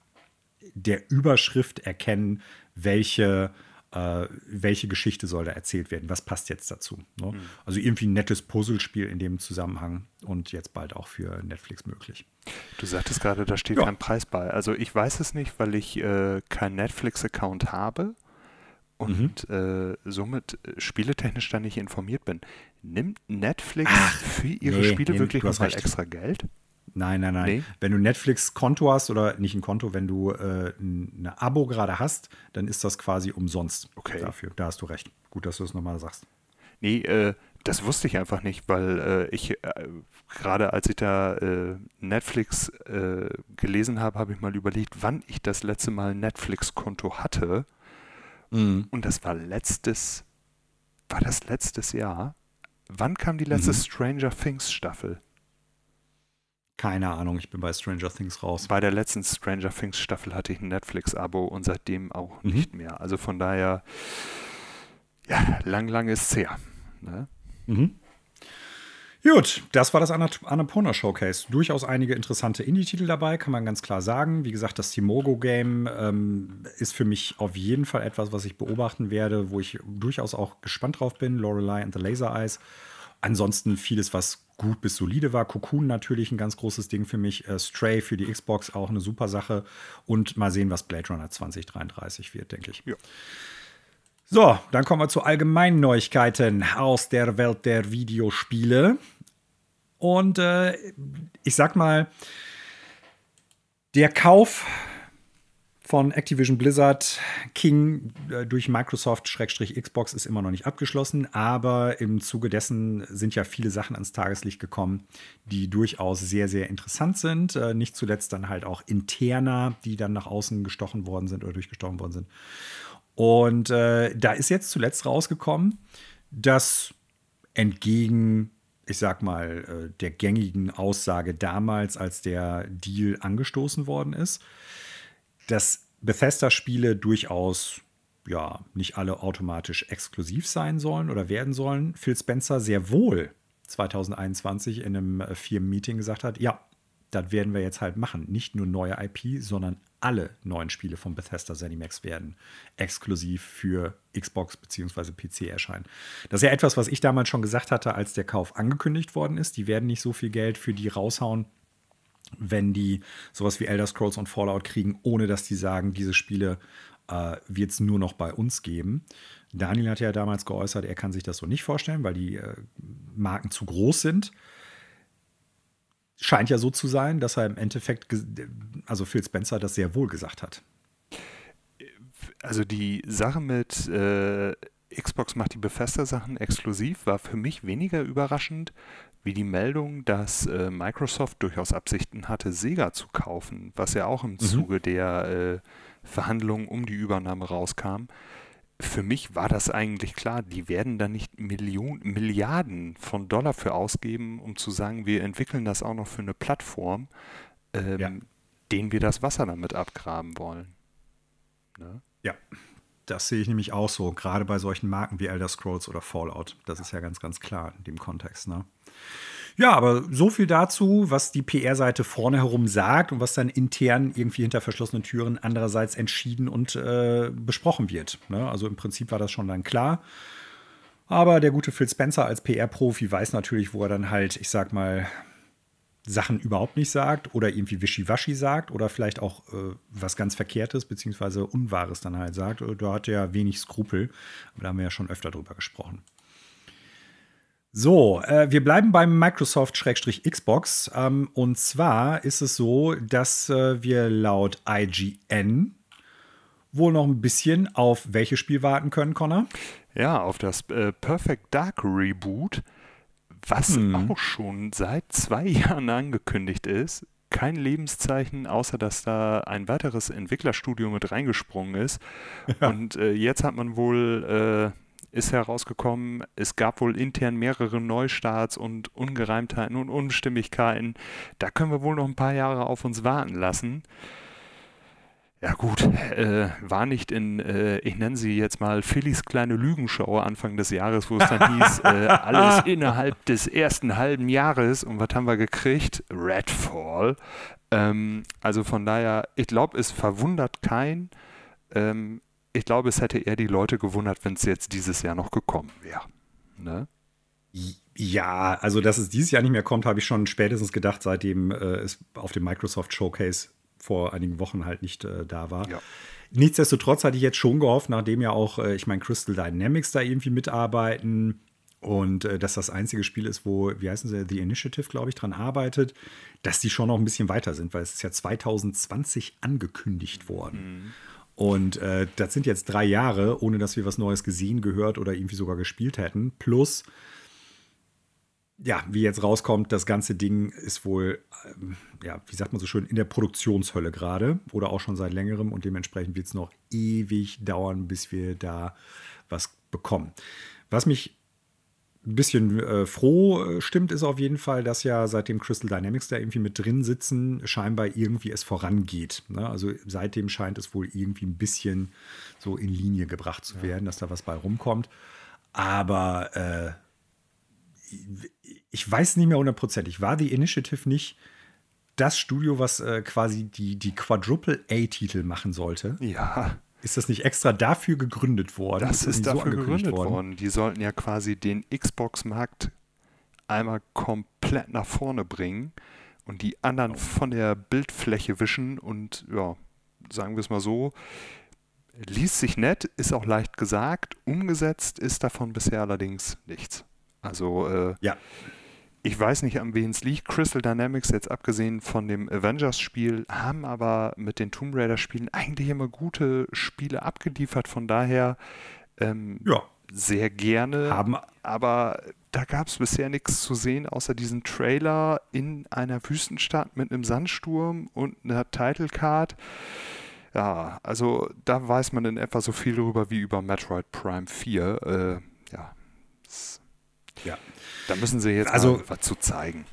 der Überschrift erkennen, welche äh, welche Geschichte soll da erzählt werden, was passt jetzt dazu. Ne? Mhm. Also irgendwie ein nettes Puzzlespiel in dem Zusammenhang und jetzt bald auch für Netflix möglich. Du sagtest gerade, da steht ja. kein Preis bei. Also ich weiß es nicht, weil ich äh, keinen Netflix-Account habe und mhm. äh, somit äh, spieletechnisch da nicht informiert bin. Nimmt Netflix Ach, für ihre nee, Spiele nee, wirklich mal extra Geld? Nein, nein, nein. Nee? Wenn du Netflix-Konto hast oder nicht ein Konto, wenn du äh, ein Abo gerade hast, dann ist das quasi umsonst okay. dafür. Da hast du recht. Gut, dass du es nochmal sagst. Nee, äh, das wusste ich einfach nicht, weil äh, ich äh, gerade als ich da äh, Netflix äh, gelesen habe, habe ich mal überlegt, wann ich das letzte Mal ein Netflix-Konto hatte. Mhm. Und das war letztes, war das letztes Jahr? Wann kam die letzte mhm. Stranger Things Staffel? Keine Ahnung, ich bin bei Stranger Things raus. Bei der letzten Stranger Things Staffel hatte ich ein Netflix-Abo und seitdem auch mhm. nicht mehr. Also von daher, ja, lang, lang ist es her. Ne? Mhm. Gut, das war das Annapurna Showcase. Durchaus einige interessante Indie-Titel dabei, kann man ganz klar sagen. Wie gesagt, das Timogo-Game ähm, ist für mich auf jeden Fall etwas, was ich beobachten werde, wo ich durchaus auch gespannt drauf bin. Lorelei and the Laser Eyes. Ansonsten vieles, was gut bis solide war. Cocoon natürlich ein ganz großes Ding für mich. Äh, Stray für die Xbox auch eine super Sache. Und mal sehen, was Blade Runner 2033 wird, denke ich. Ja. So, dann kommen wir zu allgemeinen Neuigkeiten aus der Welt der Videospiele. Und äh, ich sag mal, der Kauf von Activision Blizzard King äh, durch Microsoft-Xbox ist immer noch nicht abgeschlossen, aber im Zuge dessen sind ja viele Sachen ans Tageslicht gekommen, die durchaus sehr, sehr interessant sind. Äh, nicht zuletzt dann halt auch interner, die dann nach außen gestochen worden sind oder durchgestochen worden sind. Und äh, da ist jetzt zuletzt rausgekommen, dass entgegen, ich sag mal, äh, der gängigen Aussage damals, als der Deal angestoßen worden ist, dass Bethesda-Spiele durchaus ja nicht alle automatisch exklusiv sein sollen oder werden sollen. Phil Spencer sehr wohl 2021 in einem äh, Firmen-Meeting gesagt hat, ja, das werden wir jetzt halt machen. Nicht nur neue IP, sondern alle neuen Spiele von Bethesda ZeniMax werden exklusiv für Xbox bzw. PC erscheinen. Das ist ja etwas, was ich damals schon gesagt hatte, als der Kauf angekündigt worden ist. Die werden nicht so viel Geld für die raushauen, wenn die sowas wie Elder Scrolls und Fallout kriegen, ohne dass die sagen, diese Spiele äh, wird es nur noch bei uns geben. Daniel hat ja damals geäußert, er kann sich das so nicht vorstellen, weil die äh, Marken zu groß sind. Scheint ja so zu sein, dass er im Endeffekt, also Phil Spencer das sehr wohl gesagt hat. Also die Sache mit äh, Xbox macht die Bethesda-Sachen exklusiv war für mich weniger überraschend, wie die Meldung, dass äh, Microsoft durchaus Absichten hatte, Sega zu kaufen, was ja auch im mhm. Zuge der äh, Verhandlungen um die Übernahme rauskam. Für mich war das eigentlich klar, die werden da nicht Millionen, Milliarden von Dollar für ausgeben, um zu sagen, wir entwickeln das auch noch für eine Plattform, ähm, ja. denen wir das Wasser damit abgraben wollen. Ne? Ja, das sehe ich nämlich auch so, gerade bei solchen Marken wie Elder Scrolls oder Fallout. Das ist ja ganz, ganz klar in dem Kontext. Ne? Ja, aber so viel dazu, was die PR-Seite vorne herum sagt und was dann intern irgendwie hinter verschlossenen Türen andererseits entschieden und äh, besprochen wird. Ne? Also im Prinzip war das schon dann klar. Aber der gute Phil Spencer als PR-Profi weiß natürlich, wo er dann halt, ich sag mal, Sachen überhaupt nicht sagt oder irgendwie wischiwaschi sagt oder vielleicht auch äh, was ganz Verkehrtes beziehungsweise Unwahres dann halt sagt. Äh, da hat er wenig Skrupel. Aber da haben wir ja schon öfter drüber gesprochen. So, äh, wir bleiben beim Microsoft-Xbox. Ähm, und zwar ist es so, dass äh, wir laut IGN wohl noch ein bisschen auf welches Spiel warten können, Connor? Ja, auf das äh, Perfect Dark Reboot was hm. auch schon seit zwei Jahren angekündigt ist. Kein Lebenszeichen, außer dass da ein weiteres Entwicklerstudio mit reingesprungen ist. Ja. Und äh, jetzt hat man wohl, äh, ist herausgekommen, es gab wohl intern mehrere Neustarts und Ungereimtheiten und Unstimmigkeiten. Da können wir wohl noch ein paar Jahre auf uns warten lassen. Ja gut, äh, war nicht in, äh, ich nenne sie jetzt mal Phillies kleine Lügenshow Anfang des Jahres, wo es dann hieß, äh, alles innerhalb des ersten halben Jahres und was haben wir gekriegt? Redfall. Ähm, also von daher, ich glaube, es verwundert keinen. Ähm, ich glaube, es hätte eher die Leute gewundert, wenn es jetzt dieses Jahr noch gekommen wäre. Ne? Ja, also dass es dieses Jahr nicht mehr kommt, habe ich schon spätestens gedacht, seitdem äh, es auf dem Microsoft Showcase vor einigen Wochen halt nicht äh, da war. Ja. Nichtsdestotrotz hatte ich jetzt schon gehofft, nachdem ja auch, äh, ich meine, Crystal Dynamics da irgendwie mitarbeiten und äh, dass das einzige Spiel ist, wo, wie heißen sie, The Initiative, glaube ich, dran arbeitet, dass die schon noch ein bisschen weiter sind, weil es ist ja 2020 angekündigt worden. Mhm. Und äh, das sind jetzt drei Jahre, ohne dass wir was Neues gesehen, gehört oder irgendwie sogar gespielt hätten. Plus, ja, wie jetzt rauskommt, das ganze Ding ist wohl, ähm, ja, wie sagt man so schön, in der Produktionshölle gerade oder auch schon seit längerem und dementsprechend wird es noch ewig dauern, bis wir da was bekommen. Was mich ein bisschen äh, froh äh, stimmt, ist auf jeden Fall, dass ja seitdem Crystal Dynamics da irgendwie mit drin sitzen, scheinbar irgendwie es vorangeht. Ne? Also seitdem scheint es wohl irgendwie ein bisschen so in Linie gebracht zu werden, ja. dass da was bei rumkommt. Aber äh, ich weiß nicht mehr hundertprozentig, war die Initiative nicht das Studio, was äh, quasi die, die Quadruple A-Titel machen sollte? Ja. Ist das nicht extra dafür gegründet worden? Das, das ist, dafür so gegründet worden? worden. Die sollten ja quasi den Xbox-Markt einmal komplett nach vorne bringen und die anderen oh. von der Bildfläche wischen und ja, sagen wir es mal so, liest sich nett, ist auch leicht gesagt, umgesetzt ist davon bisher allerdings nichts. Also äh, ja. Ich weiß nicht, an wen es liegt. Crystal Dynamics, jetzt abgesehen von dem Avengers-Spiel, haben aber mit den Tomb Raider-Spielen eigentlich immer gute Spiele abgeliefert. Von daher ähm, ja. sehr gerne. Haben aber da gab es bisher nichts zu sehen, außer diesen Trailer in einer Wüstenstadt mit einem Sandsturm und einer Title Card. Ja, also da weiß man in etwa so viel darüber wie über Metroid Prime 4. Äh, ja, ja. Da müssen sie jetzt also, was zu zeigen.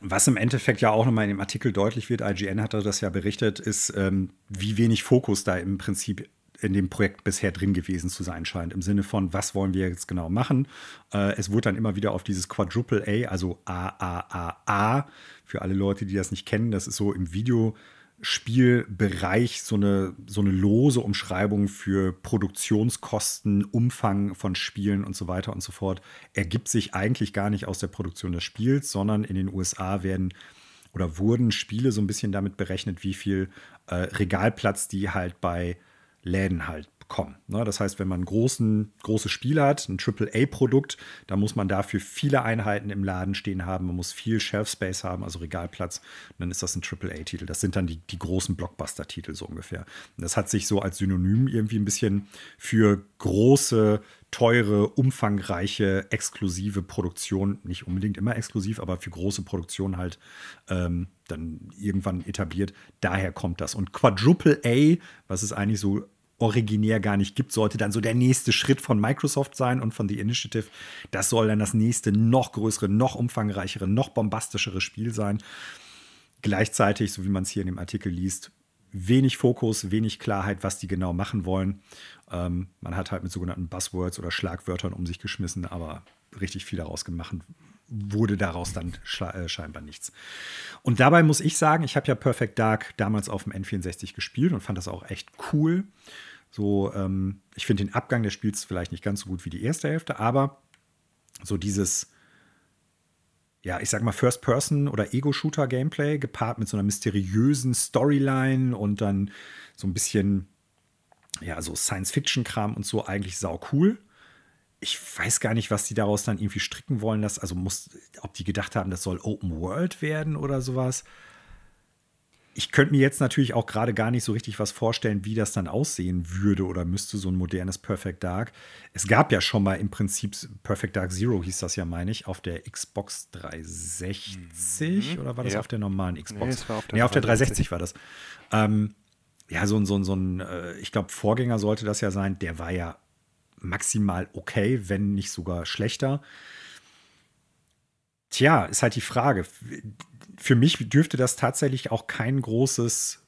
Was im Endeffekt ja auch nochmal in dem Artikel deutlich wird, IGN hatte das ja berichtet, ist, ähm, wie wenig Fokus da im Prinzip in dem Projekt bisher drin gewesen zu sein scheint. Im Sinne von, was wollen wir jetzt genau machen? Äh, es wurde dann immer wieder auf dieses Quadruple A, also A, A, A, A, für alle Leute, die das nicht kennen, das ist so im Video Spielbereich so eine, so eine lose Umschreibung für Produktionskosten, Umfang von Spielen und so weiter und so fort, ergibt sich eigentlich gar nicht aus der Produktion des Spiels, sondern in den USA werden oder wurden Spiele so ein bisschen damit berechnet, wie viel äh, Regalplatz die halt bei Läden halt kommen. Ne? Das heißt, wenn man ein großen, großes Spiel hat, ein AAA-Produkt, dann muss man dafür viele Einheiten im Laden stehen haben. Man muss viel Shelf Space haben, also Regalplatz. Und dann ist das ein AAA-Titel. Das sind dann die, die großen Blockbuster-Titel so ungefähr. Und das hat sich so als Synonym irgendwie ein bisschen für große, teure, umfangreiche, exklusive Produktion, nicht unbedingt immer exklusiv, aber für große Produktion halt ähm, dann irgendwann etabliert. Daher kommt das. Und Quadruple A, was ist eigentlich so originär gar nicht gibt, sollte dann so der nächste Schritt von Microsoft sein und von The Initiative. Das soll dann das nächste, noch größere, noch umfangreichere, noch bombastischere Spiel sein. Gleichzeitig, so wie man es hier in dem Artikel liest, wenig Fokus, wenig Klarheit, was die genau machen wollen. Ähm, man hat halt mit sogenannten Buzzwords oder Schlagwörtern um sich geschmissen, aber richtig viel daraus gemacht wurde daraus dann äh, scheinbar nichts. Und dabei muss ich sagen, ich habe ja Perfect Dark damals auf dem N64 gespielt und fand das auch echt cool. So, ähm, ich finde den Abgang des Spiels vielleicht nicht ganz so gut wie die erste Hälfte, aber so dieses, ja, ich sag mal, First-Person- oder Ego-Shooter-Gameplay gepaart mit so einer mysteriösen Storyline und dann so ein bisschen, ja, so Science-Fiction-Kram und so eigentlich sau cool. Ich weiß gar nicht, was die daraus dann irgendwie stricken wollen. Dass, also muss, ob die gedacht haben, das soll Open World werden oder sowas ich könnte mir jetzt natürlich auch gerade gar nicht so richtig was vorstellen, wie das dann aussehen würde oder müsste so ein modernes Perfect Dark. Es gab ja schon mal im Prinzip Perfect Dark Zero, hieß das ja, meine ich, auf der Xbox 360 mhm. oder war das ja. auf der normalen Xbox? Nee, auf der, nee, auf der 360 war das. Ähm, ja, so ein, so ein, so ein äh, ich glaube, Vorgänger sollte das ja sein. Der war ja maximal okay, wenn nicht sogar schlechter. Tja, ist halt die Frage für mich dürfte das tatsächlich auch kein großes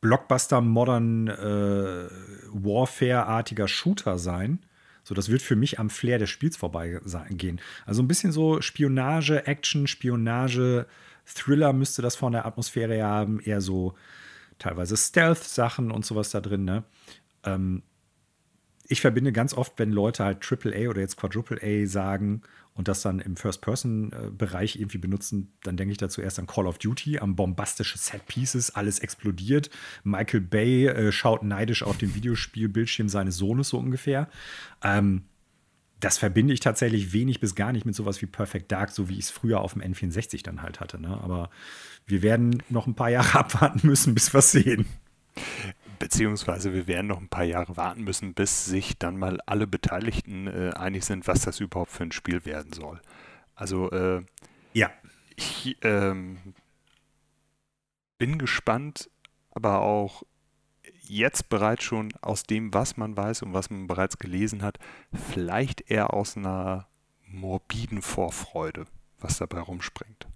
Blockbuster Modern äh, Warfare-artiger Shooter sein. So, das wird für mich am Flair des Spiels vorbeigehen. Also ein bisschen so Spionage, Action, Spionage, Thriller müsste das von der Atmosphäre haben, eher so teilweise Stealth-Sachen und sowas da drin. Ne? Ähm, ich verbinde ganz oft, wenn Leute halt AAA oder jetzt Quadruple A sagen und das dann im First-Person-Bereich irgendwie benutzen, dann denke ich dazu erst an Call of Duty, an bombastische Set-Pieces, alles explodiert. Michael Bay äh, schaut neidisch auf den Videospielbildschirm seines Sohnes so ungefähr. Ähm, das verbinde ich tatsächlich wenig bis gar nicht mit sowas wie Perfect Dark, so wie ich es früher auf dem N64 dann halt hatte. Ne? Aber wir werden noch ein paar Jahre abwarten müssen, bis wir es sehen. Beziehungsweise wir werden noch ein paar Jahre warten müssen, bis sich dann mal alle Beteiligten äh, einig sind, was das überhaupt für ein Spiel werden soll. Also äh, ja. Ich ähm, bin gespannt, aber auch jetzt bereits schon aus dem, was man weiß und was man bereits gelesen hat, vielleicht eher aus einer morbiden Vorfreude, was dabei rumspringt.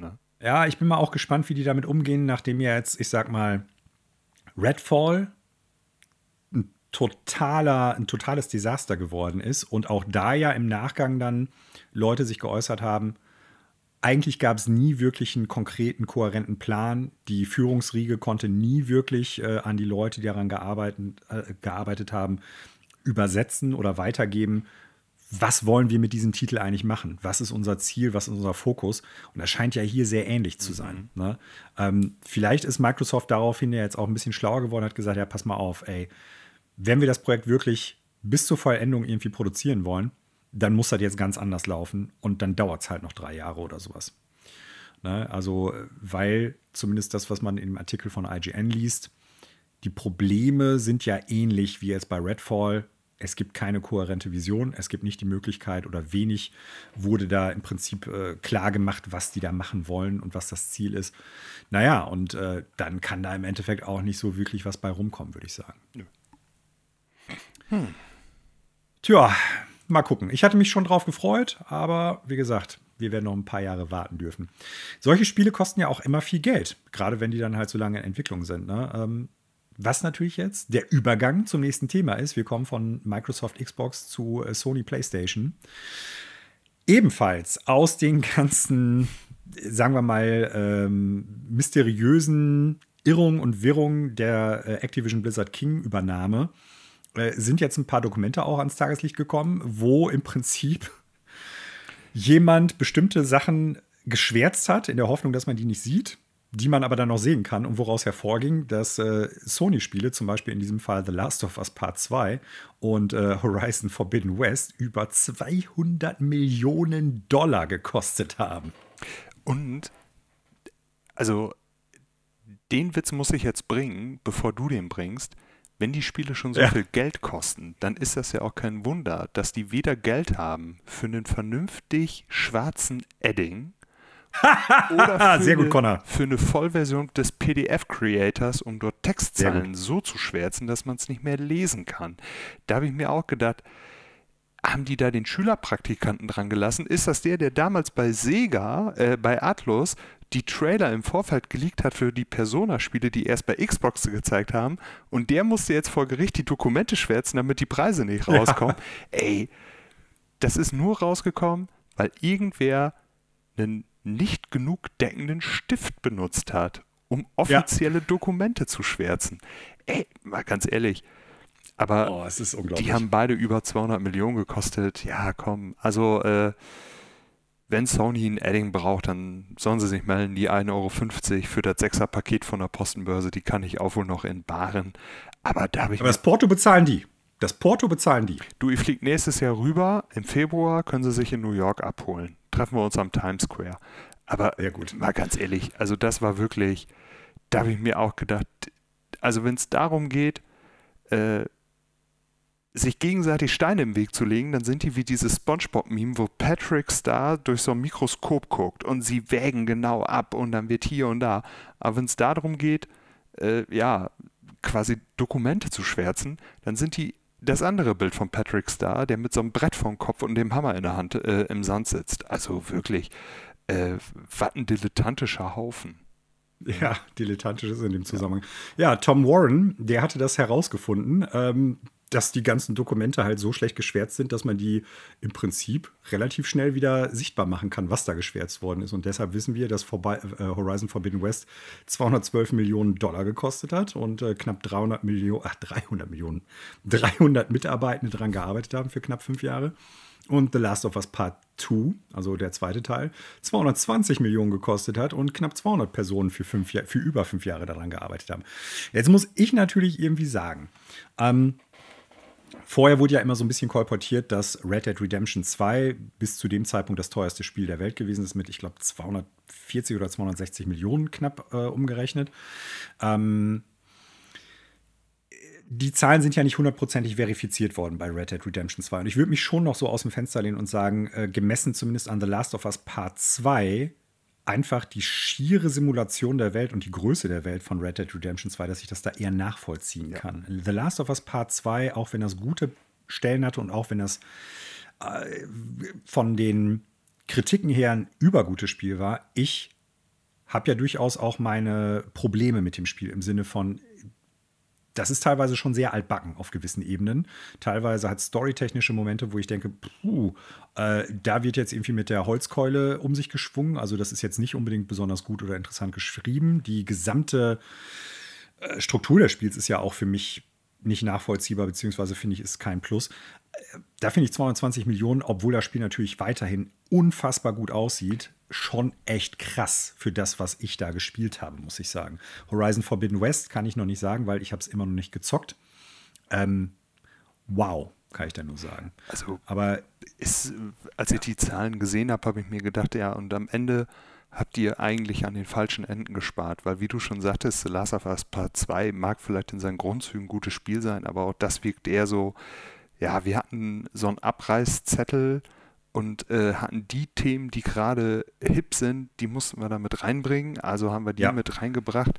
Ne? Ja, ich bin mal auch gespannt, wie die damit umgehen, nachdem ja jetzt, ich sag mal, Redfall ein totaler, ein totales Desaster geworden ist und auch da ja im Nachgang dann Leute sich geäußert haben, eigentlich gab es nie wirklich einen konkreten, kohärenten Plan. Die Führungsriege konnte nie wirklich äh, an die Leute, die daran gearbeitet, äh, gearbeitet haben, übersetzen oder weitergeben, was wollen wir mit diesem Titel eigentlich machen? Was ist unser Ziel? Was ist unser Fokus? Und das scheint ja hier sehr ähnlich zu sein. Mhm. Ne? Ähm, vielleicht ist Microsoft daraufhin ja jetzt auch ein bisschen schlauer geworden, hat gesagt, ja, pass mal auf, ey, wenn wir das Projekt wirklich bis zur Vollendung irgendwie produzieren wollen, dann muss das jetzt ganz anders laufen und dann dauert es halt noch drei Jahre oder sowas. Ne? Also, weil zumindest das, was man im Artikel von IGN liest, die Probleme sind ja ähnlich wie jetzt bei Redfall es gibt keine kohärente Vision, es gibt nicht die Möglichkeit oder wenig wurde da im Prinzip äh, klar gemacht, was die da machen wollen und was das Ziel ist. Naja, und äh, dann kann da im Endeffekt auch nicht so wirklich was bei rumkommen, würde ich sagen. Hm. Tja, mal gucken. Ich hatte mich schon drauf gefreut, aber wie gesagt, wir werden noch ein paar Jahre warten dürfen. Solche Spiele kosten ja auch immer viel Geld, gerade wenn die dann halt so lange in Entwicklung sind. Ne? Ähm, was natürlich jetzt der Übergang zum nächsten Thema ist. Wir kommen von Microsoft Xbox zu äh, Sony PlayStation. Ebenfalls aus den ganzen, sagen wir mal, ähm, mysteriösen Irrungen und Wirrungen der äh, Activision Blizzard King Übernahme äh, sind jetzt ein paar Dokumente auch ans Tageslicht gekommen, wo im Prinzip jemand bestimmte Sachen geschwärzt hat, in der Hoffnung, dass man die nicht sieht die man aber dann noch sehen kann und woraus hervorging, dass äh, Sony-Spiele, zum Beispiel in diesem Fall The Last of Us Part 2 und äh, Horizon Forbidden West, über 200 Millionen Dollar gekostet haben. Und, also, den Witz muss ich jetzt bringen, bevor du den bringst. Wenn die Spiele schon so ja. viel Geld kosten, dann ist das ja auch kein Wunder, dass die weder Geld haben für einen vernünftig schwarzen Edding oder Sehr gut, eine, für eine Vollversion des PDF-Creators, um dort Textzeilen so zu schwärzen, dass man es nicht mehr lesen kann. Da habe ich mir auch gedacht, haben die da den Schülerpraktikanten dran gelassen? Ist das der, der damals bei Sega, äh, bei Atlus, die Trailer im Vorfeld geleakt hat für die Persona-Spiele, die erst bei Xbox gezeigt haben? Und der musste jetzt vor Gericht die Dokumente schwärzen, damit die Preise nicht rauskommen. Ja. Ey, das ist nur rausgekommen, weil irgendwer einen nicht genug deckenden Stift benutzt hat, um offizielle ja. Dokumente zu schwärzen. Ey, mal ganz ehrlich. Aber oh, die haben beide über 200 Millionen gekostet. Ja, komm. Also, äh, wenn Sony ein Adding braucht, dann sollen sie sich melden. Die 1,50 Euro für das 6er-Paket von der Postenbörse, die kann ich auch wohl noch entbaren. Aber da habe ich. Aber das Porto bezahlen die. Das Porto bezahlen die. Du, ich fliege nächstes Jahr rüber. Im Februar können sie sich in New York abholen. Treffen wir uns am Times Square. Aber ja, gut. mal ganz ehrlich, also das war wirklich, da habe ich mir auch gedacht, also wenn es darum geht, äh, sich gegenseitig Steine im Weg zu legen, dann sind die wie dieses SpongeBob-Meme, wo Patrick Star durch so ein Mikroskop guckt und sie wägen genau ab und dann wird hier und da. Aber wenn es darum geht, äh, ja, quasi Dokumente zu schwärzen, dann sind die das andere Bild von Patrick Star, der mit so einem Brett vom Kopf und dem Hammer in der Hand äh, im Sand sitzt. Also wirklich, äh, was ein dilettantischer Haufen. Ja, dilettantisch ist in dem Zusammenhang. Ja. ja, Tom Warren, der hatte das herausgefunden. Ähm, dass die ganzen Dokumente halt so schlecht geschwärzt sind, dass man die im Prinzip relativ schnell wieder sichtbar machen kann, was da geschwärzt worden ist. Und deshalb wissen wir, dass vorbei, äh, Horizon Forbidden West 212 Millionen Dollar gekostet hat und äh, knapp 300 Millionen, ach 300 Millionen, 300 Mitarbeitende daran gearbeitet haben für knapp fünf Jahre. Und The Last of Us Part 2, also der zweite Teil, 220 Millionen gekostet hat und knapp 200 Personen für, fünf, für über fünf Jahre daran gearbeitet haben. Jetzt muss ich natürlich irgendwie sagen, ähm, Vorher wurde ja immer so ein bisschen kolportiert, dass Red Dead Redemption 2 bis zu dem Zeitpunkt das teuerste Spiel der Welt gewesen ist, mit, ich glaube, 240 oder 260 Millionen knapp äh, umgerechnet. Ähm, die Zahlen sind ja nicht hundertprozentig verifiziert worden bei Red Dead Redemption 2. Und ich würde mich schon noch so aus dem Fenster lehnen und sagen, äh, gemessen zumindest an The Last of Us Part 2 einfach die schiere Simulation der Welt und die Größe der Welt von Red Dead Redemption 2, dass ich das da eher nachvollziehen ja. kann. The Last of Us Part 2, auch wenn das gute Stellen hatte und auch wenn das äh, von den Kritiken her ein übergutes Spiel war, ich habe ja durchaus auch meine Probleme mit dem Spiel im Sinne von, das ist teilweise schon sehr altbacken auf gewissen Ebenen. Teilweise hat storytechnische Momente, wo ich denke, puh, äh, da wird jetzt irgendwie mit der Holzkeule um sich geschwungen. Also das ist jetzt nicht unbedingt besonders gut oder interessant geschrieben. Die gesamte äh, Struktur des Spiels ist ja auch für mich nicht nachvollziehbar, beziehungsweise finde ich, ist kein Plus. Äh, da finde ich 220 Millionen, obwohl das Spiel natürlich weiterhin unfassbar gut aussieht, schon echt krass für das, was ich da gespielt habe, muss ich sagen. Horizon Forbidden West kann ich noch nicht sagen, weil ich habe es immer noch nicht gezockt. Ähm, wow, kann ich da nur sagen. Also, aber ist, als ich die Zahlen gesehen habe, habe ich mir gedacht, ja, und am Ende habt ihr eigentlich an den falschen Enden gespart, weil wie du schon sagtest, The Last of Us Part 2 mag vielleicht in seinen Grundzügen ein gutes Spiel sein, aber auch das wirkt eher so, ja, wir hatten so einen Abreißzettel, und äh, hatten die Themen, die gerade hip sind, die mussten wir da mit reinbringen. Also haben wir die ja. mit reingebracht.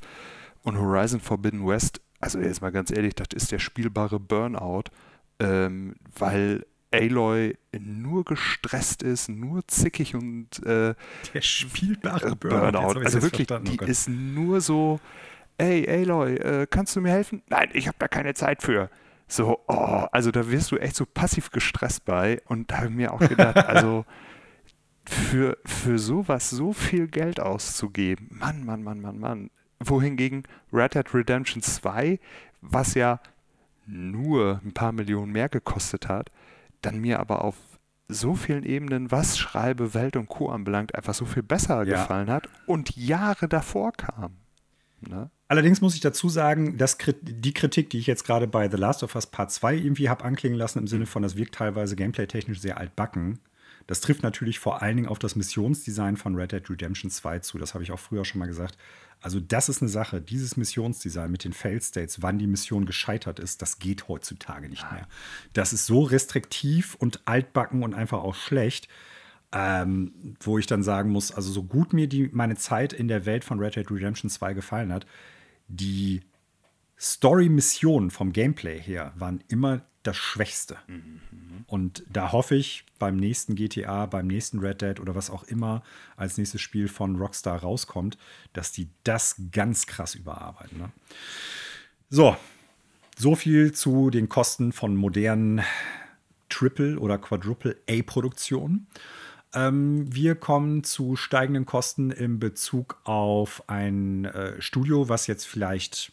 Und Horizon Forbidden West, also jetzt mal ganz ehrlich, das ist der spielbare Burnout, ähm, weil Aloy nur gestresst ist, nur zickig und äh, der spielbare äh, Burnout. Burnout. Also wirklich, die oh ist nur so, ey Aloy, äh, kannst du mir helfen? Nein, ich habe da keine Zeit für so, oh, also da wirst du echt so passiv gestresst bei. Und da habe ich mir auch gedacht, also für, für sowas so viel Geld auszugeben, Mann, Mann, Mann, Mann, Mann. Wohingegen Red Dead Redemption 2, was ja nur ein paar Millionen mehr gekostet hat, dann mir aber auf so vielen Ebenen, was Schreibe, Welt und Co. anbelangt, einfach so viel besser ja. gefallen hat und Jahre davor kam. Ne? Allerdings muss ich dazu sagen, dass die Kritik, die ich jetzt gerade bei The Last of Us Part 2 irgendwie habe anklingen lassen, im Sinne von, das wirkt teilweise gameplay-technisch sehr altbacken, das trifft natürlich vor allen Dingen auf das Missionsdesign von Red Dead Redemption 2 zu. Das habe ich auch früher schon mal gesagt. Also, das ist eine Sache. Dieses Missionsdesign mit den Fail-States, wann die Mission gescheitert ist, das geht heutzutage nicht mehr. Das ist so restriktiv und altbacken und einfach auch schlecht, ähm, wo ich dann sagen muss, also so gut mir die, meine Zeit in der Welt von Red Dead Redemption 2 gefallen hat, die Story-Missionen vom Gameplay her waren immer das Schwächste. Mhm. Und da hoffe ich beim nächsten GTA, beim nächsten Red Dead oder was auch immer als nächstes Spiel von Rockstar rauskommt, dass die das ganz krass überarbeiten. Ne? So, so viel zu den Kosten von modernen Triple- oder Quadruple-A-Produktionen. Ähm, wir kommen zu steigenden Kosten in Bezug auf ein äh, Studio, was jetzt vielleicht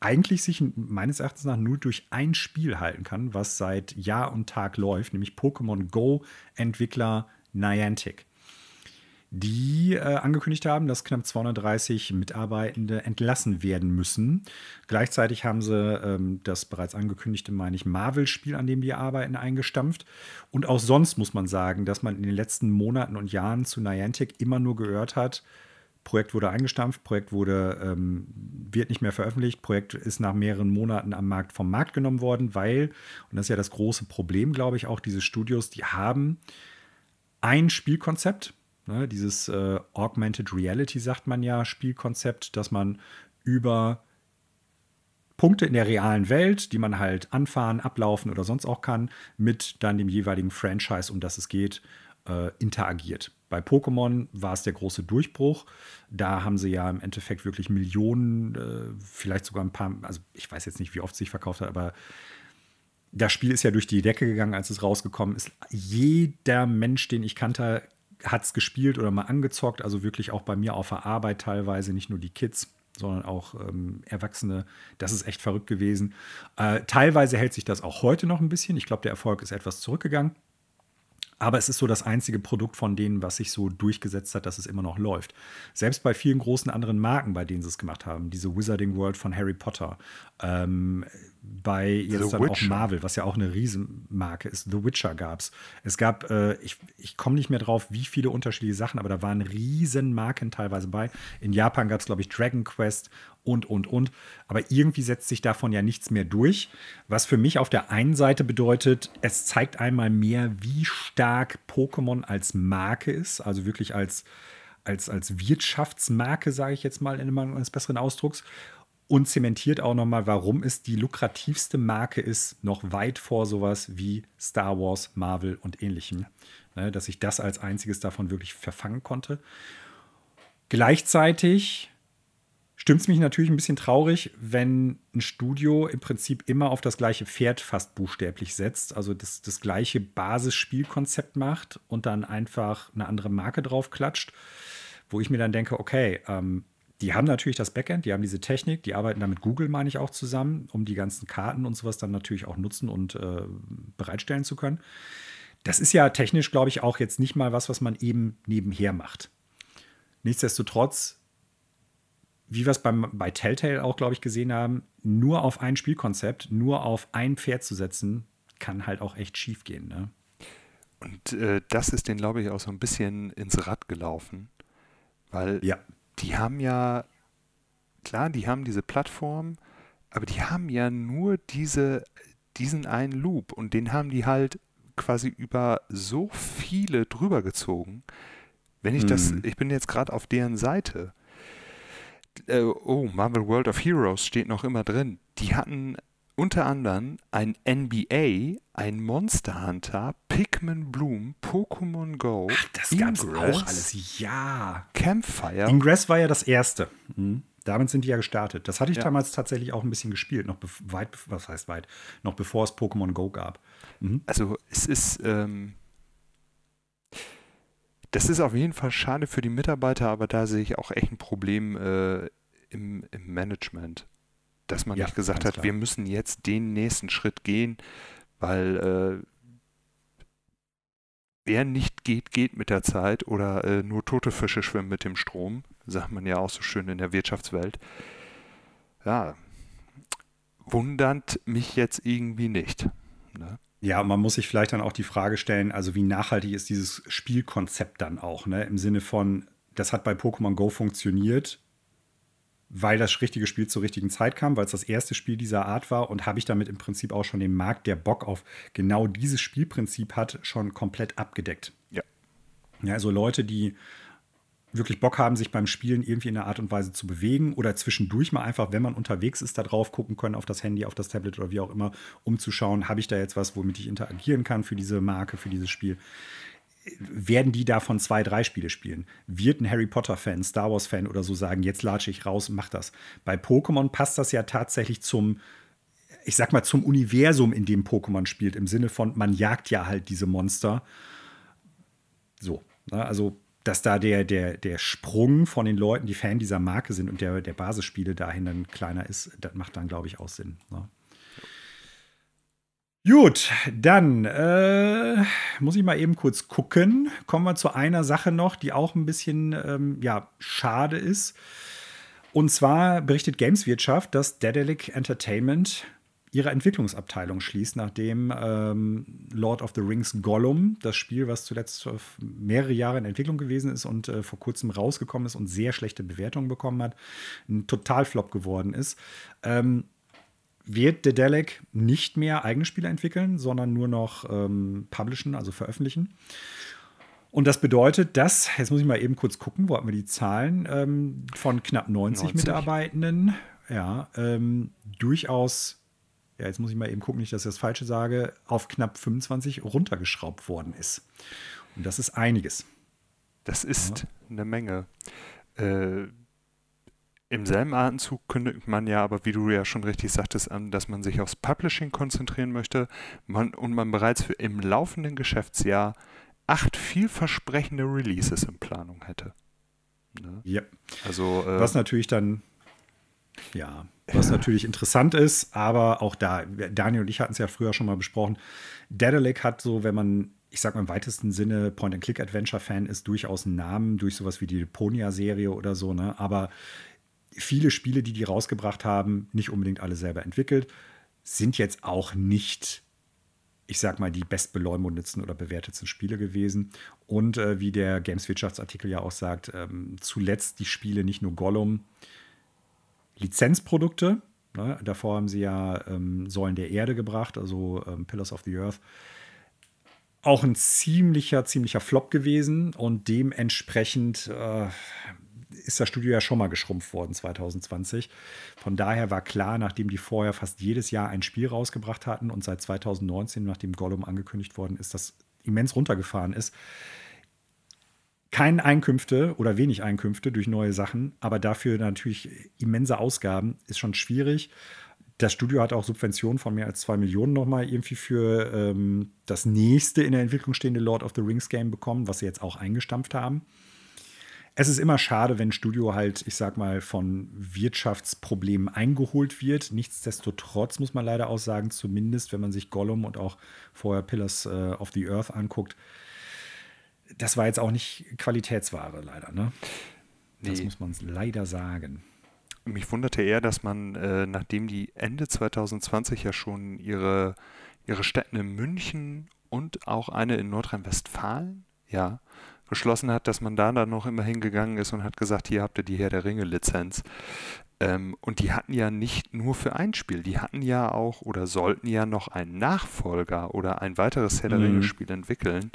eigentlich sich meines Erachtens nach nur durch ein Spiel halten kann, was seit Jahr und Tag läuft, nämlich Pokémon Go Entwickler Niantic. Die äh, angekündigt haben, dass knapp 230 Mitarbeitende entlassen werden müssen. Gleichzeitig haben sie ähm, das bereits angekündigte, meine ich, Marvel-Spiel, an dem die arbeiten, eingestampft. Und auch sonst muss man sagen, dass man in den letzten Monaten und Jahren zu Niantic immer nur gehört hat, Projekt wurde eingestampft, Projekt wurde, ähm, wird nicht mehr veröffentlicht, Projekt ist nach mehreren Monaten am Markt vom Markt genommen worden, weil, und das ist ja das große Problem, glaube ich, auch diese Studios, die haben ein Spielkonzept, ne, dieses äh, Augmented Reality, sagt man ja, Spielkonzept, dass man über Punkte in der realen Welt, die man halt anfahren, ablaufen oder sonst auch kann, mit dann dem jeweiligen Franchise, um das es geht, äh, interagiert. Bei Pokémon war es der große Durchbruch. Da haben sie ja im Endeffekt wirklich Millionen, äh, vielleicht sogar ein paar, also ich weiß jetzt nicht, wie oft sich verkauft hat, aber das Spiel ist ja durch die Decke gegangen, als es rausgekommen ist. Jeder Mensch, den ich kannte, hat es gespielt oder mal angezockt. Also wirklich auch bei mir auf der Arbeit teilweise, nicht nur die Kids sondern auch ähm, Erwachsene. Das ist echt verrückt gewesen. Äh, teilweise hält sich das auch heute noch ein bisschen. Ich glaube, der Erfolg ist etwas zurückgegangen. Aber es ist so das einzige Produkt von denen, was sich so durchgesetzt hat, dass es immer noch läuft. Selbst bei vielen großen anderen Marken, bei denen sie es gemacht haben, diese Wizarding World von Harry Potter, ähm, bei jetzt The dann Witcher. auch Marvel, was ja auch eine Riesenmarke ist. The Witcher gab es. Es gab, äh, ich, ich komme nicht mehr drauf, wie viele unterschiedliche Sachen, aber da waren Riesenmarken teilweise bei. In Japan gab es, glaube ich, Dragon Quest und, und, und. Aber irgendwie setzt sich davon ja nichts mehr durch. Was für mich auf der einen Seite bedeutet, es zeigt einmal mehr, wie stark Pokémon als Marke ist, also wirklich als, als, als Wirtschaftsmarke, sage ich jetzt mal in einem eines besseren Ausdrucks und zementiert auch nochmal, warum es die lukrativste Marke ist, noch weit vor sowas wie Star Wars, Marvel und ähnlichem. Ne, dass ich das als einziges davon wirklich verfangen konnte. Gleichzeitig stimmt es mich natürlich ein bisschen traurig, wenn ein Studio im Prinzip immer auf das gleiche Pferd fast buchstäblich setzt, also das, das gleiche Basisspielkonzept macht und dann einfach eine andere Marke draufklatscht, wo ich mir dann denke, okay, ähm, die haben natürlich das Backend, die haben diese Technik, die arbeiten da mit Google, meine ich, auch zusammen, um die ganzen Karten und sowas dann natürlich auch nutzen und äh, bereitstellen zu können. Das ist ja technisch, glaube ich, auch jetzt nicht mal was, was man eben nebenher macht. Nichtsdestotrotz, wie wir es bei Telltale auch, glaube ich, gesehen haben, nur auf ein Spielkonzept, nur auf ein Pferd zu setzen, kann halt auch echt schief gehen. Ne? Und äh, das ist den, glaube ich, auch so ein bisschen ins Rad gelaufen, weil ja die haben ja, klar, die haben diese Plattform, aber die haben ja nur diese, diesen einen Loop und den haben die halt quasi über so viele drüber gezogen. Wenn ich das, hm. ich bin jetzt gerade auf deren Seite. Äh, oh, Marvel World of Heroes steht noch immer drin. Die hatten unter anderem ein NBA, ein Monster Hunter, Pikmin Bloom, Pokémon Go. Ach, das gab's Ingress, auch alles. Ja. Campfire. Ingress war ja das erste. Mhm. Damit sind die ja gestartet. Das hatte ich ja. damals tatsächlich auch ein bisschen gespielt, noch weit, was heißt weit, noch bevor es Pokémon Go gab. Mhm. Also es ist, ähm, das ist auf jeden Fall schade für die Mitarbeiter, aber da sehe ich auch echt ein Problem äh, im, im Management dass man ja, nicht gesagt hat, klar. wir müssen jetzt den nächsten Schritt gehen, weil äh, wer nicht geht, geht mit der Zeit oder äh, nur tote Fische schwimmen mit dem Strom, sagt man ja auch so schön in der Wirtschaftswelt. Ja, wundert mich jetzt irgendwie nicht. Ne? Ja, man muss sich vielleicht dann auch die Frage stellen, also wie nachhaltig ist dieses Spielkonzept dann auch, ne? Im Sinne von, das hat bei Pokémon Go funktioniert, weil das richtige Spiel zur richtigen Zeit kam, weil es das erste Spiel dieser Art war und habe ich damit im Prinzip auch schon den Markt, der Bock auf genau dieses Spielprinzip hat, schon komplett abgedeckt. Ja. ja also Leute, die wirklich Bock haben, sich beim Spielen irgendwie in einer Art und Weise zu bewegen oder zwischendurch mal einfach, wenn man unterwegs ist, da drauf gucken können auf das Handy, auf das Tablet oder wie auch immer, um zu schauen, habe ich da jetzt was, womit ich interagieren kann für diese Marke, für dieses Spiel werden die davon zwei, drei Spiele spielen? Wird ein Harry Potter-Fan, Star Wars-Fan oder so sagen, jetzt latsche ich raus und mach das? Bei Pokémon passt das ja tatsächlich zum, ich sag mal, zum Universum, in dem Pokémon spielt, im Sinne von, man jagt ja halt diese Monster. So, ne? also dass da der, der, der Sprung von den Leuten, die Fan dieser Marke sind und der, der Basisspiele dahin dann kleiner ist, das macht dann, glaube ich, auch Sinn. Ne? Gut, dann äh, muss ich mal eben kurz gucken. Kommen wir zu einer Sache noch, die auch ein bisschen ähm, ja, schade ist. Und zwar berichtet Gameswirtschaft, dass Daedalic Entertainment ihre Entwicklungsabteilung schließt, nachdem ähm, Lord of the Rings Gollum, das Spiel, was zuletzt mehrere Jahre in Entwicklung gewesen ist und äh, vor kurzem rausgekommen ist und sehr schlechte Bewertungen bekommen hat, ein Totalflop geworden ist. Ähm, wird Dedelic nicht mehr eigene Spiele entwickeln, sondern nur noch ähm, publishen, also veröffentlichen. Und das bedeutet, dass, jetzt muss ich mal eben kurz gucken, wo hatten wir die Zahlen, ähm, von knapp 90, 90. Mitarbeitenden, ja, ähm, durchaus, ja, jetzt muss ich mal eben gucken, nicht, dass ich das Falsche sage, auf knapp 25 runtergeschraubt worden ist. Und das ist einiges. Das ist ja. eine Menge. Äh, im selben Atemzug kündigt man ja aber, wie du ja schon richtig sagtest, an, dass man sich aufs Publishing konzentrieren möchte man, und man bereits für im laufenden Geschäftsjahr acht vielversprechende Releases in Planung hätte. Ne? Ja. Also, äh, was natürlich dann, ja, was natürlich interessant ist, aber auch da, Daniel und ich hatten es ja früher schon mal besprochen, Daedalic hat so, wenn man ich sag mal im weitesten Sinne Point-and-Click-Adventure-Fan ist, durchaus einen Namen durch sowas wie die Deponia-Serie oder so, ne? Aber viele Spiele, die die rausgebracht haben, nicht unbedingt alle selber entwickelt, sind jetzt auch nicht, ich sag mal, die bestbeleumundetsten oder bewertetsten Spiele gewesen. Und äh, wie der Games-Wirtschaftsartikel ja auch sagt, ähm, zuletzt die Spiele nicht nur Gollum, Lizenzprodukte. Ne? Davor haben sie ja ähm, Säulen der Erde gebracht, also ähm, Pillars of the Earth. Auch ein ziemlicher, ziemlicher Flop gewesen und dementsprechend äh, ist das Studio ja schon mal geschrumpft worden 2020. Von daher war klar, nachdem die vorher fast jedes Jahr ein Spiel rausgebracht hatten und seit 2019, nachdem Gollum angekündigt worden ist, das immens runtergefahren ist, keine Einkünfte oder wenig Einkünfte durch neue Sachen, aber dafür natürlich immense Ausgaben, ist schon schwierig. Das Studio hat auch Subventionen von mehr als zwei Millionen nochmal irgendwie für ähm, das nächste in der Entwicklung stehende Lord of the Rings Game bekommen, was sie jetzt auch eingestampft haben es ist immer schade, wenn Studio halt, ich sag mal, von Wirtschaftsproblemen eingeholt wird. Nichtsdestotrotz muss man leider auch sagen, zumindest wenn man sich Gollum und auch vorher Pillars äh, of the Earth anguckt, das war jetzt auch nicht Qualitätsware, leider. Ne? Das nee. muss man leider sagen. Mich wunderte eher, dass man, äh, nachdem die Ende 2020 ja schon ihre, ihre Städte in München und auch eine in Nordrhein-Westfalen, ja, beschlossen hat, dass man da dann noch immer hingegangen ist und hat gesagt, hier habt ihr die Herr der Ringe-Lizenz. Ähm, und die hatten ja nicht nur für ein Spiel, die hatten ja auch oder sollten ja noch einen Nachfolger oder ein weiteres Herr der mhm. Ringe-Spiel entwickeln.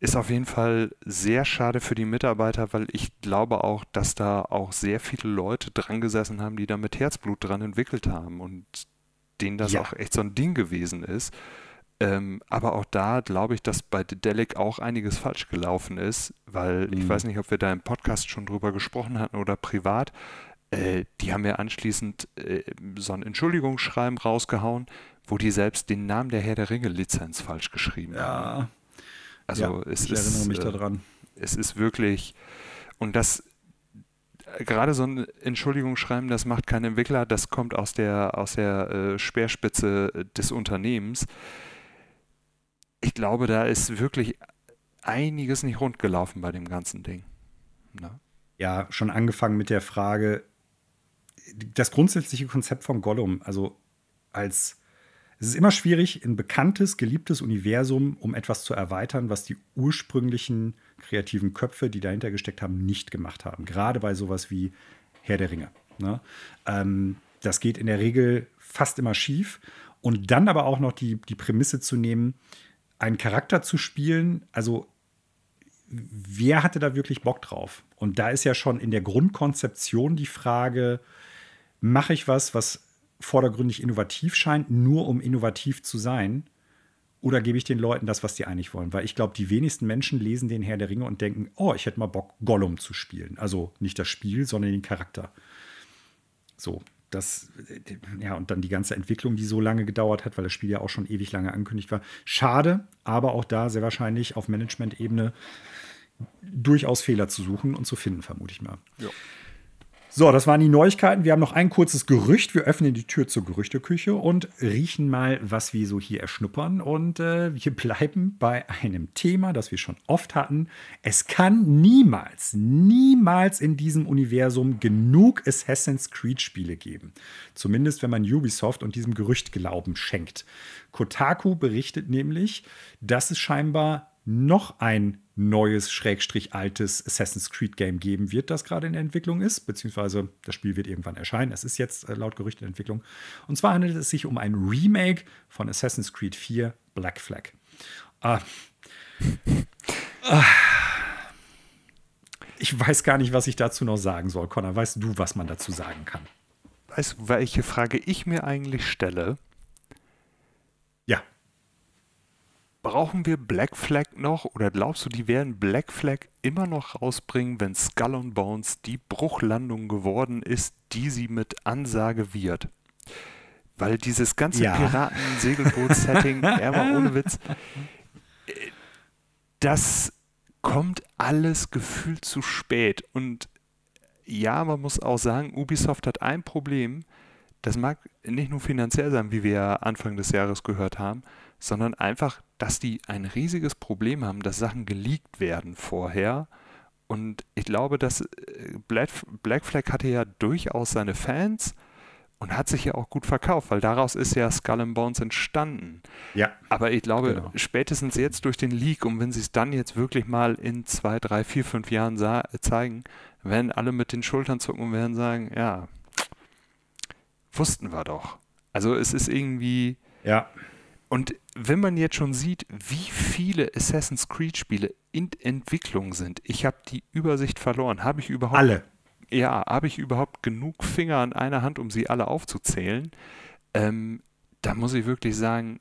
Ist auf jeden Fall sehr schade für die Mitarbeiter, weil ich glaube auch, dass da auch sehr viele Leute dran gesessen haben, die da mit Herzblut dran entwickelt haben und denen das ja. auch echt so ein Ding gewesen ist. Ähm, aber auch da glaube ich, dass bei Delic auch einiges falsch gelaufen ist, weil mhm. ich weiß nicht, ob wir da im Podcast schon drüber gesprochen hatten oder privat. Äh, die haben ja anschließend äh, so ein Entschuldigungsschreiben rausgehauen, wo die selbst den Namen der Herr der Ringe-Lizenz falsch geschrieben ja. haben. Also ja, es ich ist, erinnere mich äh, daran. Es ist wirklich, und das äh, gerade so ein Entschuldigungsschreiben, das macht kein Entwickler, das kommt aus der, aus der äh, Speerspitze des Unternehmens ich glaube, da ist wirklich einiges nicht rund gelaufen bei dem ganzen Ding. Ne? Ja, schon angefangen mit der Frage, das grundsätzliche Konzept von Gollum, also als es ist immer schwierig, ein bekanntes, geliebtes Universum, um etwas zu erweitern, was die ursprünglichen kreativen Köpfe, die dahinter gesteckt haben, nicht gemacht haben. Gerade bei sowas wie Herr der Ringe. Ne? Ähm, das geht in der Regel fast immer schief. Und dann aber auch noch die, die Prämisse zu nehmen, einen Charakter zu spielen, also wer hatte da wirklich Bock drauf? Und da ist ja schon in der Grundkonzeption die Frage, mache ich was, was vordergründig innovativ scheint, nur um innovativ zu sein? Oder gebe ich den Leuten das, was die eigentlich wollen? Weil ich glaube, die wenigsten Menschen lesen den Herr der Ringe und denken, oh, ich hätte mal Bock, Gollum zu spielen. Also nicht das Spiel, sondern den Charakter. So, das, ja, und dann die ganze Entwicklung, die so lange gedauert hat, weil das Spiel ja auch schon ewig lange angekündigt war. Schade, aber auch da sehr wahrscheinlich auf Management-Ebene durchaus Fehler zu suchen und zu finden, vermute ich mal. Ja. So, das waren die Neuigkeiten. Wir haben noch ein kurzes Gerücht. Wir öffnen die Tür zur Gerüchteküche und riechen mal, was wir so hier erschnuppern. Und äh, wir bleiben bei einem Thema, das wir schon oft hatten. Es kann niemals, niemals in diesem Universum genug Assassin's Creed-Spiele geben. Zumindest, wenn man Ubisoft und diesem Gerücht Glauben schenkt. Kotaku berichtet nämlich, dass es scheinbar noch ein neues, schrägstrich altes Assassin's Creed Game geben wird, das gerade in der Entwicklung ist, beziehungsweise das Spiel wird irgendwann erscheinen. Es ist jetzt äh, laut Gerücht in Entwicklung. Und zwar handelt es sich um ein Remake von Assassin's Creed 4 Black Flag. Ah. Ah. Ich weiß gar nicht, was ich dazu noch sagen soll. Connor, weißt du, was man dazu sagen kann? Weißt du, welche Frage ich mir eigentlich stelle? Ja. Brauchen wir Black Flag noch oder glaubst du, die werden Black Flag immer noch rausbringen, wenn Skull and Bones die Bruchlandung geworden ist, die sie mit Ansage wird? Weil dieses ganze Ja. Piraten-Segelboot-Setting, er war ohne Witz, das kommt alles gefühlt zu spät. Und ja, man muss auch sagen, Ubisoft hat ein Problem. Das mag nicht nur finanziell sein, wie wir ja Anfang des Jahres gehört haben, sondern einfach, dass die ein riesiges Problem haben, dass Sachen geleakt werden vorher. Und ich glaube, dass äh, Black, Flag hatte ja durchaus seine Fans und hat sich ja auch gut verkauft, weil daraus ist ja Skull and Bones entstanden. Ja. Aber ich glaube, Genau. spätestens jetzt durch den Leak und wenn sie es dann jetzt wirklich mal in zwei, drei, vier, fünf Jahren äh, zeigen, werden alle mit den Schultern zucken und werden sagen, ja, wussten wir doch. Also es ist irgendwie, Ja. Und wenn man jetzt schon sieht, wie viele Assassin's Creed Spiele in Entwicklung sind, ich habe die Übersicht verloren. Habe ich überhaupt Alle. ja, habe ich überhaupt genug Finger an einer Hand, um sie alle aufzuzählen? Ähm, da muss ich wirklich sagen,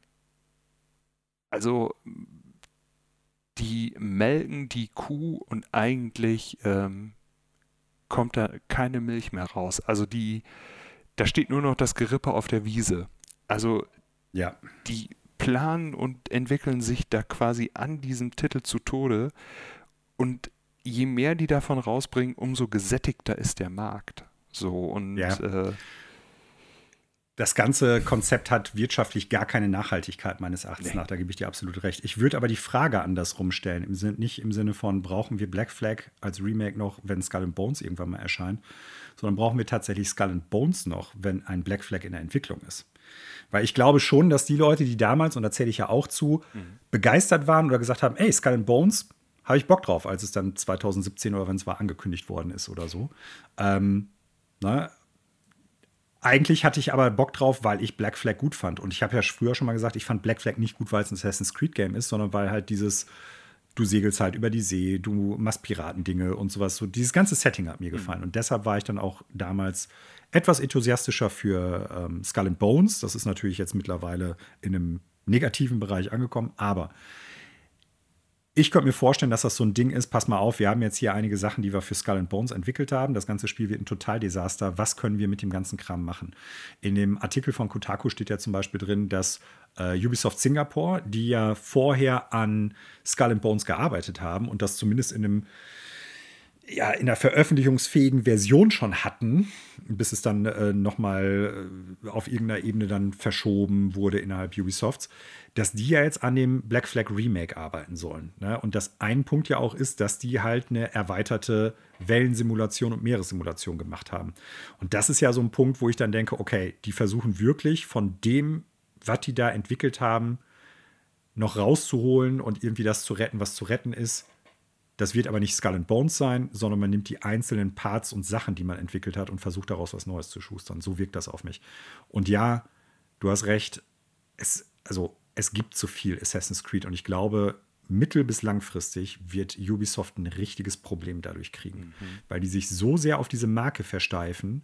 also die melken die Kuh und eigentlich ähm, kommt da keine Milch mehr raus. Also die, da steht nur noch das Gerippe auf der Wiese. Also Ja. die planen und entwickeln sich da quasi an diesem Titel zu Tode. Und je mehr die davon rausbringen, umso gesättigter ist der Markt. So und Ja. äh, Das ganze Konzept hat wirtschaftlich gar keine Nachhaltigkeit meines Erachtens Nee. nach. Da gebe ich dir absolut recht. Ich würde aber die Frage andersrum stellen. Im Sinn, nicht im Sinne von, brauchen wir Black Flag als Remake noch, wenn Skull and Bones irgendwann mal erscheint, sondern brauchen wir tatsächlich Skull and Bones noch, wenn ein Black Flag in der Entwicklung ist. Weil ich glaube schon, dass die Leute, die damals, und da zähle ich ja auch zu, begeistert waren oder gesagt haben, ey, Skull and Bones, habe ich Bock drauf, als es dann 2017 oder wenn es war angekündigt worden ist oder so. Ähm, ne? Eigentlich hatte ich aber Bock drauf, weil ich Black Flag gut fand. Und ich habe ja früher schon mal gesagt, ich fand Black Flag nicht gut, weil es ein Assassin's Creed Game ist, sondern weil halt dieses, du segelst halt über die See, du machst Piratendinge und sowas. So, dieses ganze Setting hat mir gefallen. Und deshalb war ich dann auch damals etwas enthusiastischer für ähm, Skull and Bones. Das ist natürlich jetzt mittlerweile in einem negativen Bereich angekommen, aber ich könnte mir vorstellen, dass das so ein Ding ist. Pass mal auf, wir haben jetzt hier einige Sachen, die wir für Skull and Bones entwickelt haben. Das ganze Spiel wird ein Totaldesaster. Was können wir mit dem ganzen Kram machen? In dem Artikel von Kotaku steht ja zum Beispiel drin, dass äh, Ubisoft Singapore, die ja vorher an Skull and Bones gearbeitet haben und das zumindest in einem ja, in der veröffentlichungsfähigen Version schon hatten, bis es dann äh, nochmal äh, auf irgendeiner Ebene dann verschoben wurde innerhalb Ubisofts, dass die ja jetzt an dem Black Flag Remake arbeiten sollen. Ne? Und dass ein Punkt ja auch ist, dass die halt eine erweiterte Wellensimulation und Meeressimulation gemacht haben. Und das ist ja so ein Punkt, wo ich dann denke, okay, die versuchen wirklich von dem, was die da entwickelt haben, noch rauszuholen und irgendwie das zu retten, was zu retten ist. Das wird aber nicht Skull and Bones sein, sondern man nimmt die einzelnen Parts und Sachen, die man entwickelt hat, und versucht daraus was Neues zu schustern. So wirkt das auf mich. Und ja, du hast recht. Es, also, es gibt zu viel Assassin's Creed und ich glaube, mittel- bis langfristig wird Ubisoft ein richtiges Problem dadurch kriegen, weil die sich so sehr auf diese Marke versteifen.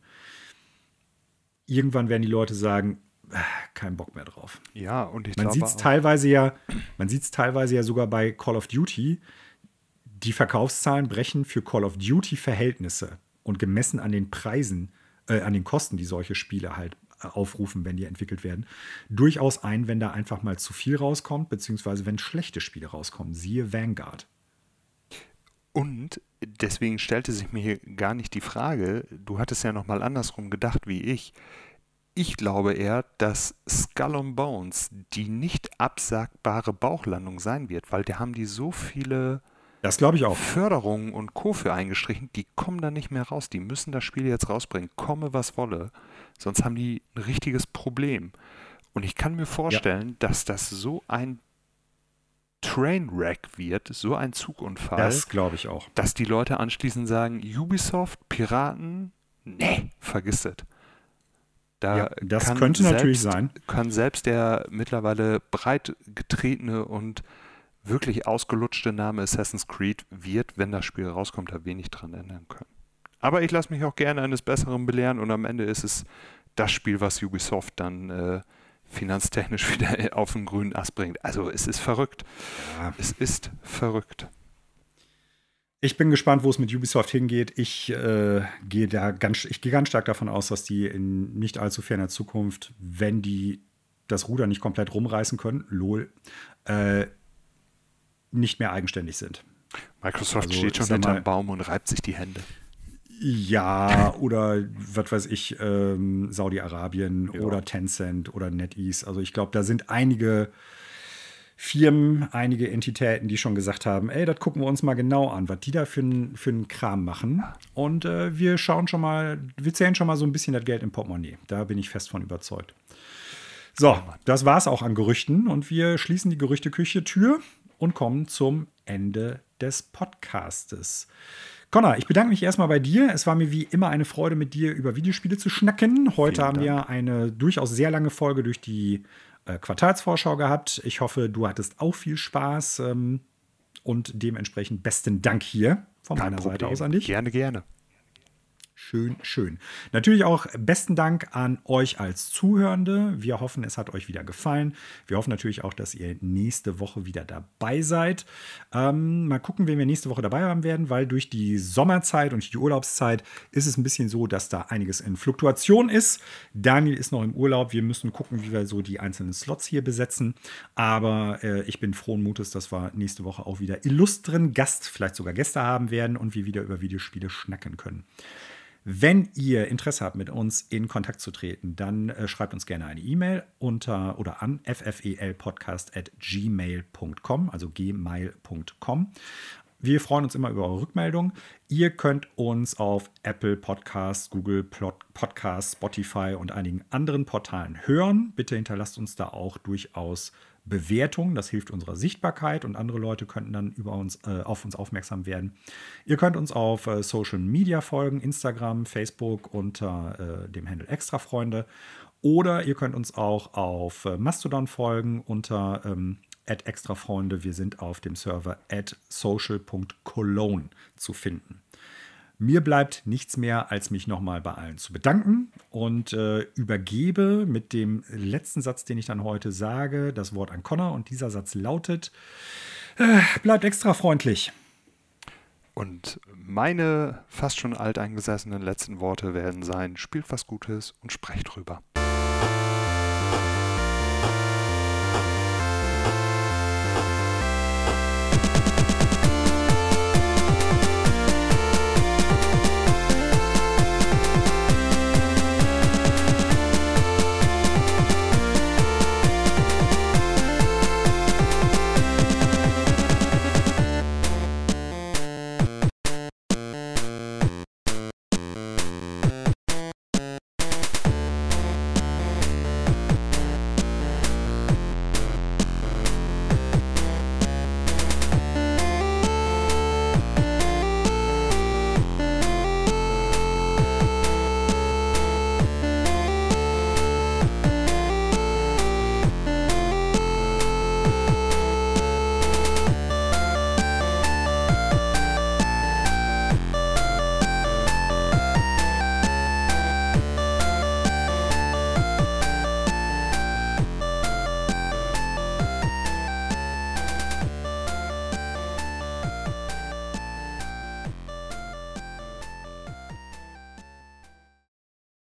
Irgendwann werden die Leute sagen, "Ah, kein Bock mehr drauf. ja, und ich Man sieht es teilweise ja, man sieht es teilweise ja sogar bei Call of Duty. Die Verkaufszahlen brechen für Call of Duty Verhältnisse und gemessen an den Preisen, äh, an den Kosten, die solche Spiele halt äh, aufrufen, wenn die entwickelt werden, durchaus ein, wenn da einfach mal zu viel rauskommt, beziehungsweise wenn schlechte Spiele rauskommen. Siehe Vanguard. Und deswegen stellte sich mir hier gar nicht die Frage, du hattest ja nochmal andersrum gedacht wie ich. Ich glaube eher, dass Skull and Bones die nicht absagbare Bauchlandung sein wird, weil da haben die so viele das glaube ich auch. Förderungen und Co. für eingestrichen, die kommen da nicht mehr raus. Die müssen das Spiel jetzt rausbringen, komme was wolle. Sonst haben die ein richtiges Problem. Und ich kann mir vorstellen, ja. dass das so ein Trainwreck wird, so ein Zugunfall. Das glaube ich auch. Dass die Leute anschließend sagen, Ubisoft, Piraten, nee, vergiss es. Da ja, das könnte selbst, natürlich sein. Kann selbst der mittlerweile breit getretene und wirklich ausgelutschte Name Assassin's Creed wird, wenn das Spiel rauskommt, da wenig dran ändern können. Aber ich lasse mich auch gerne eines Besseren belehren und am Ende ist es das Spiel, was Ubisoft dann äh, finanztechnisch wieder auf den grünen Ast bringt. Also es ist verrückt. Ja. Es ist verrückt. Ich bin gespannt, wo es mit Ubisoft hingeht. Ich äh, gehe da ganz, ich gehe ganz stark davon aus, dass die in nicht allzu ferner Zukunft, wenn die das Ruder nicht komplett rumreißen können, lol, äh, nicht mehr eigenständig sind. Microsoft also, steht schon hinterm Baum und reibt sich die Hände. Ja, oder was weiß ich, ähm, Saudi-Arabien ja. oder Tencent oder NetEase. Also ich glaube, da sind einige Firmen, einige Entitäten, die schon gesagt haben, ey, das gucken wir uns mal genau an, was die da für einen Kram machen. Und äh, wir schauen schon mal, wir zählen schon mal so ein bisschen das Geld im Portemonnaie. Da bin ich fest von überzeugt. So, das war's auch an Gerüchten und wir schließen die Gerüchteküche-Tür und kommen zum Ende des Podcastes. Connor, ich bedanke mich erstmal bei dir. Es war mir wie immer eine Freude, mit dir über Videospiele zu schnacken. Heute Vielen haben Dank. wir eine durchaus sehr lange Folge durch die äh, Quartalsvorschau gehabt. Ich hoffe, du hattest auch viel Spaß ähm, und dementsprechend besten Dank hier von Kein meiner Problem. Seite aus an dich. Gerne, gerne. Schön, schön. Natürlich auch besten Dank an euch als Zuhörende. Wir hoffen, es hat euch wieder gefallen. Wir hoffen natürlich auch, dass ihr nächste Woche wieder dabei seid. Ähm, mal gucken, wen wir nächste Woche dabei haben werden, weil durch die Sommerzeit und die Urlaubszeit ist es ein bisschen so, dass da einiges in Fluktuation ist. Daniel ist noch im Urlaub. Wir müssen gucken, wie wir so die einzelnen Slots hier besetzen. Aber äh, ich bin frohen Mutes, dass wir nächste Woche auch wieder illustren Gast, vielleicht sogar Gäste haben werden und wir wieder über Videospiele schnacken können. Wenn ihr Interesse habt, mit uns in Kontakt zu treten, dann äh, schreibt uns gerne eine E-Mail unter oder an ffelpodcast.gmail.com, also gmail.com. Wir freuen uns immer über eure Rückmeldung. Ihr könnt uns auf Apple Podcasts, Google Podcasts, Spotify und einigen anderen Portalen hören. Bitte hinterlasst uns da auch durchaus Bewertung. Das hilft unserer Sichtbarkeit und andere Leute könnten dann über uns, äh, auf uns aufmerksam werden. Ihr könnt uns auf äh, Social Media folgen, Instagram, Facebook unter äh, dem Handle Extrafreunde. Oder ihr könnt uns auch auf äh, Mastodon folgen unter ähm, extrafreunde. Wir sind auf dem Server at social.cologne zu finden. Mir bleibt nichts mehr, als mich nochmal bei allen zu bedanken und äh, übergebe mit dem letzten Satz, den ich dann heute sage, das Wort an Connor. Und dieser Satz lautet: äh, Bleibt extra freundlich. Und meine fast schon alteingesessenen letzten Worte werden sein: Spielt was Gutes und sprecht drüber.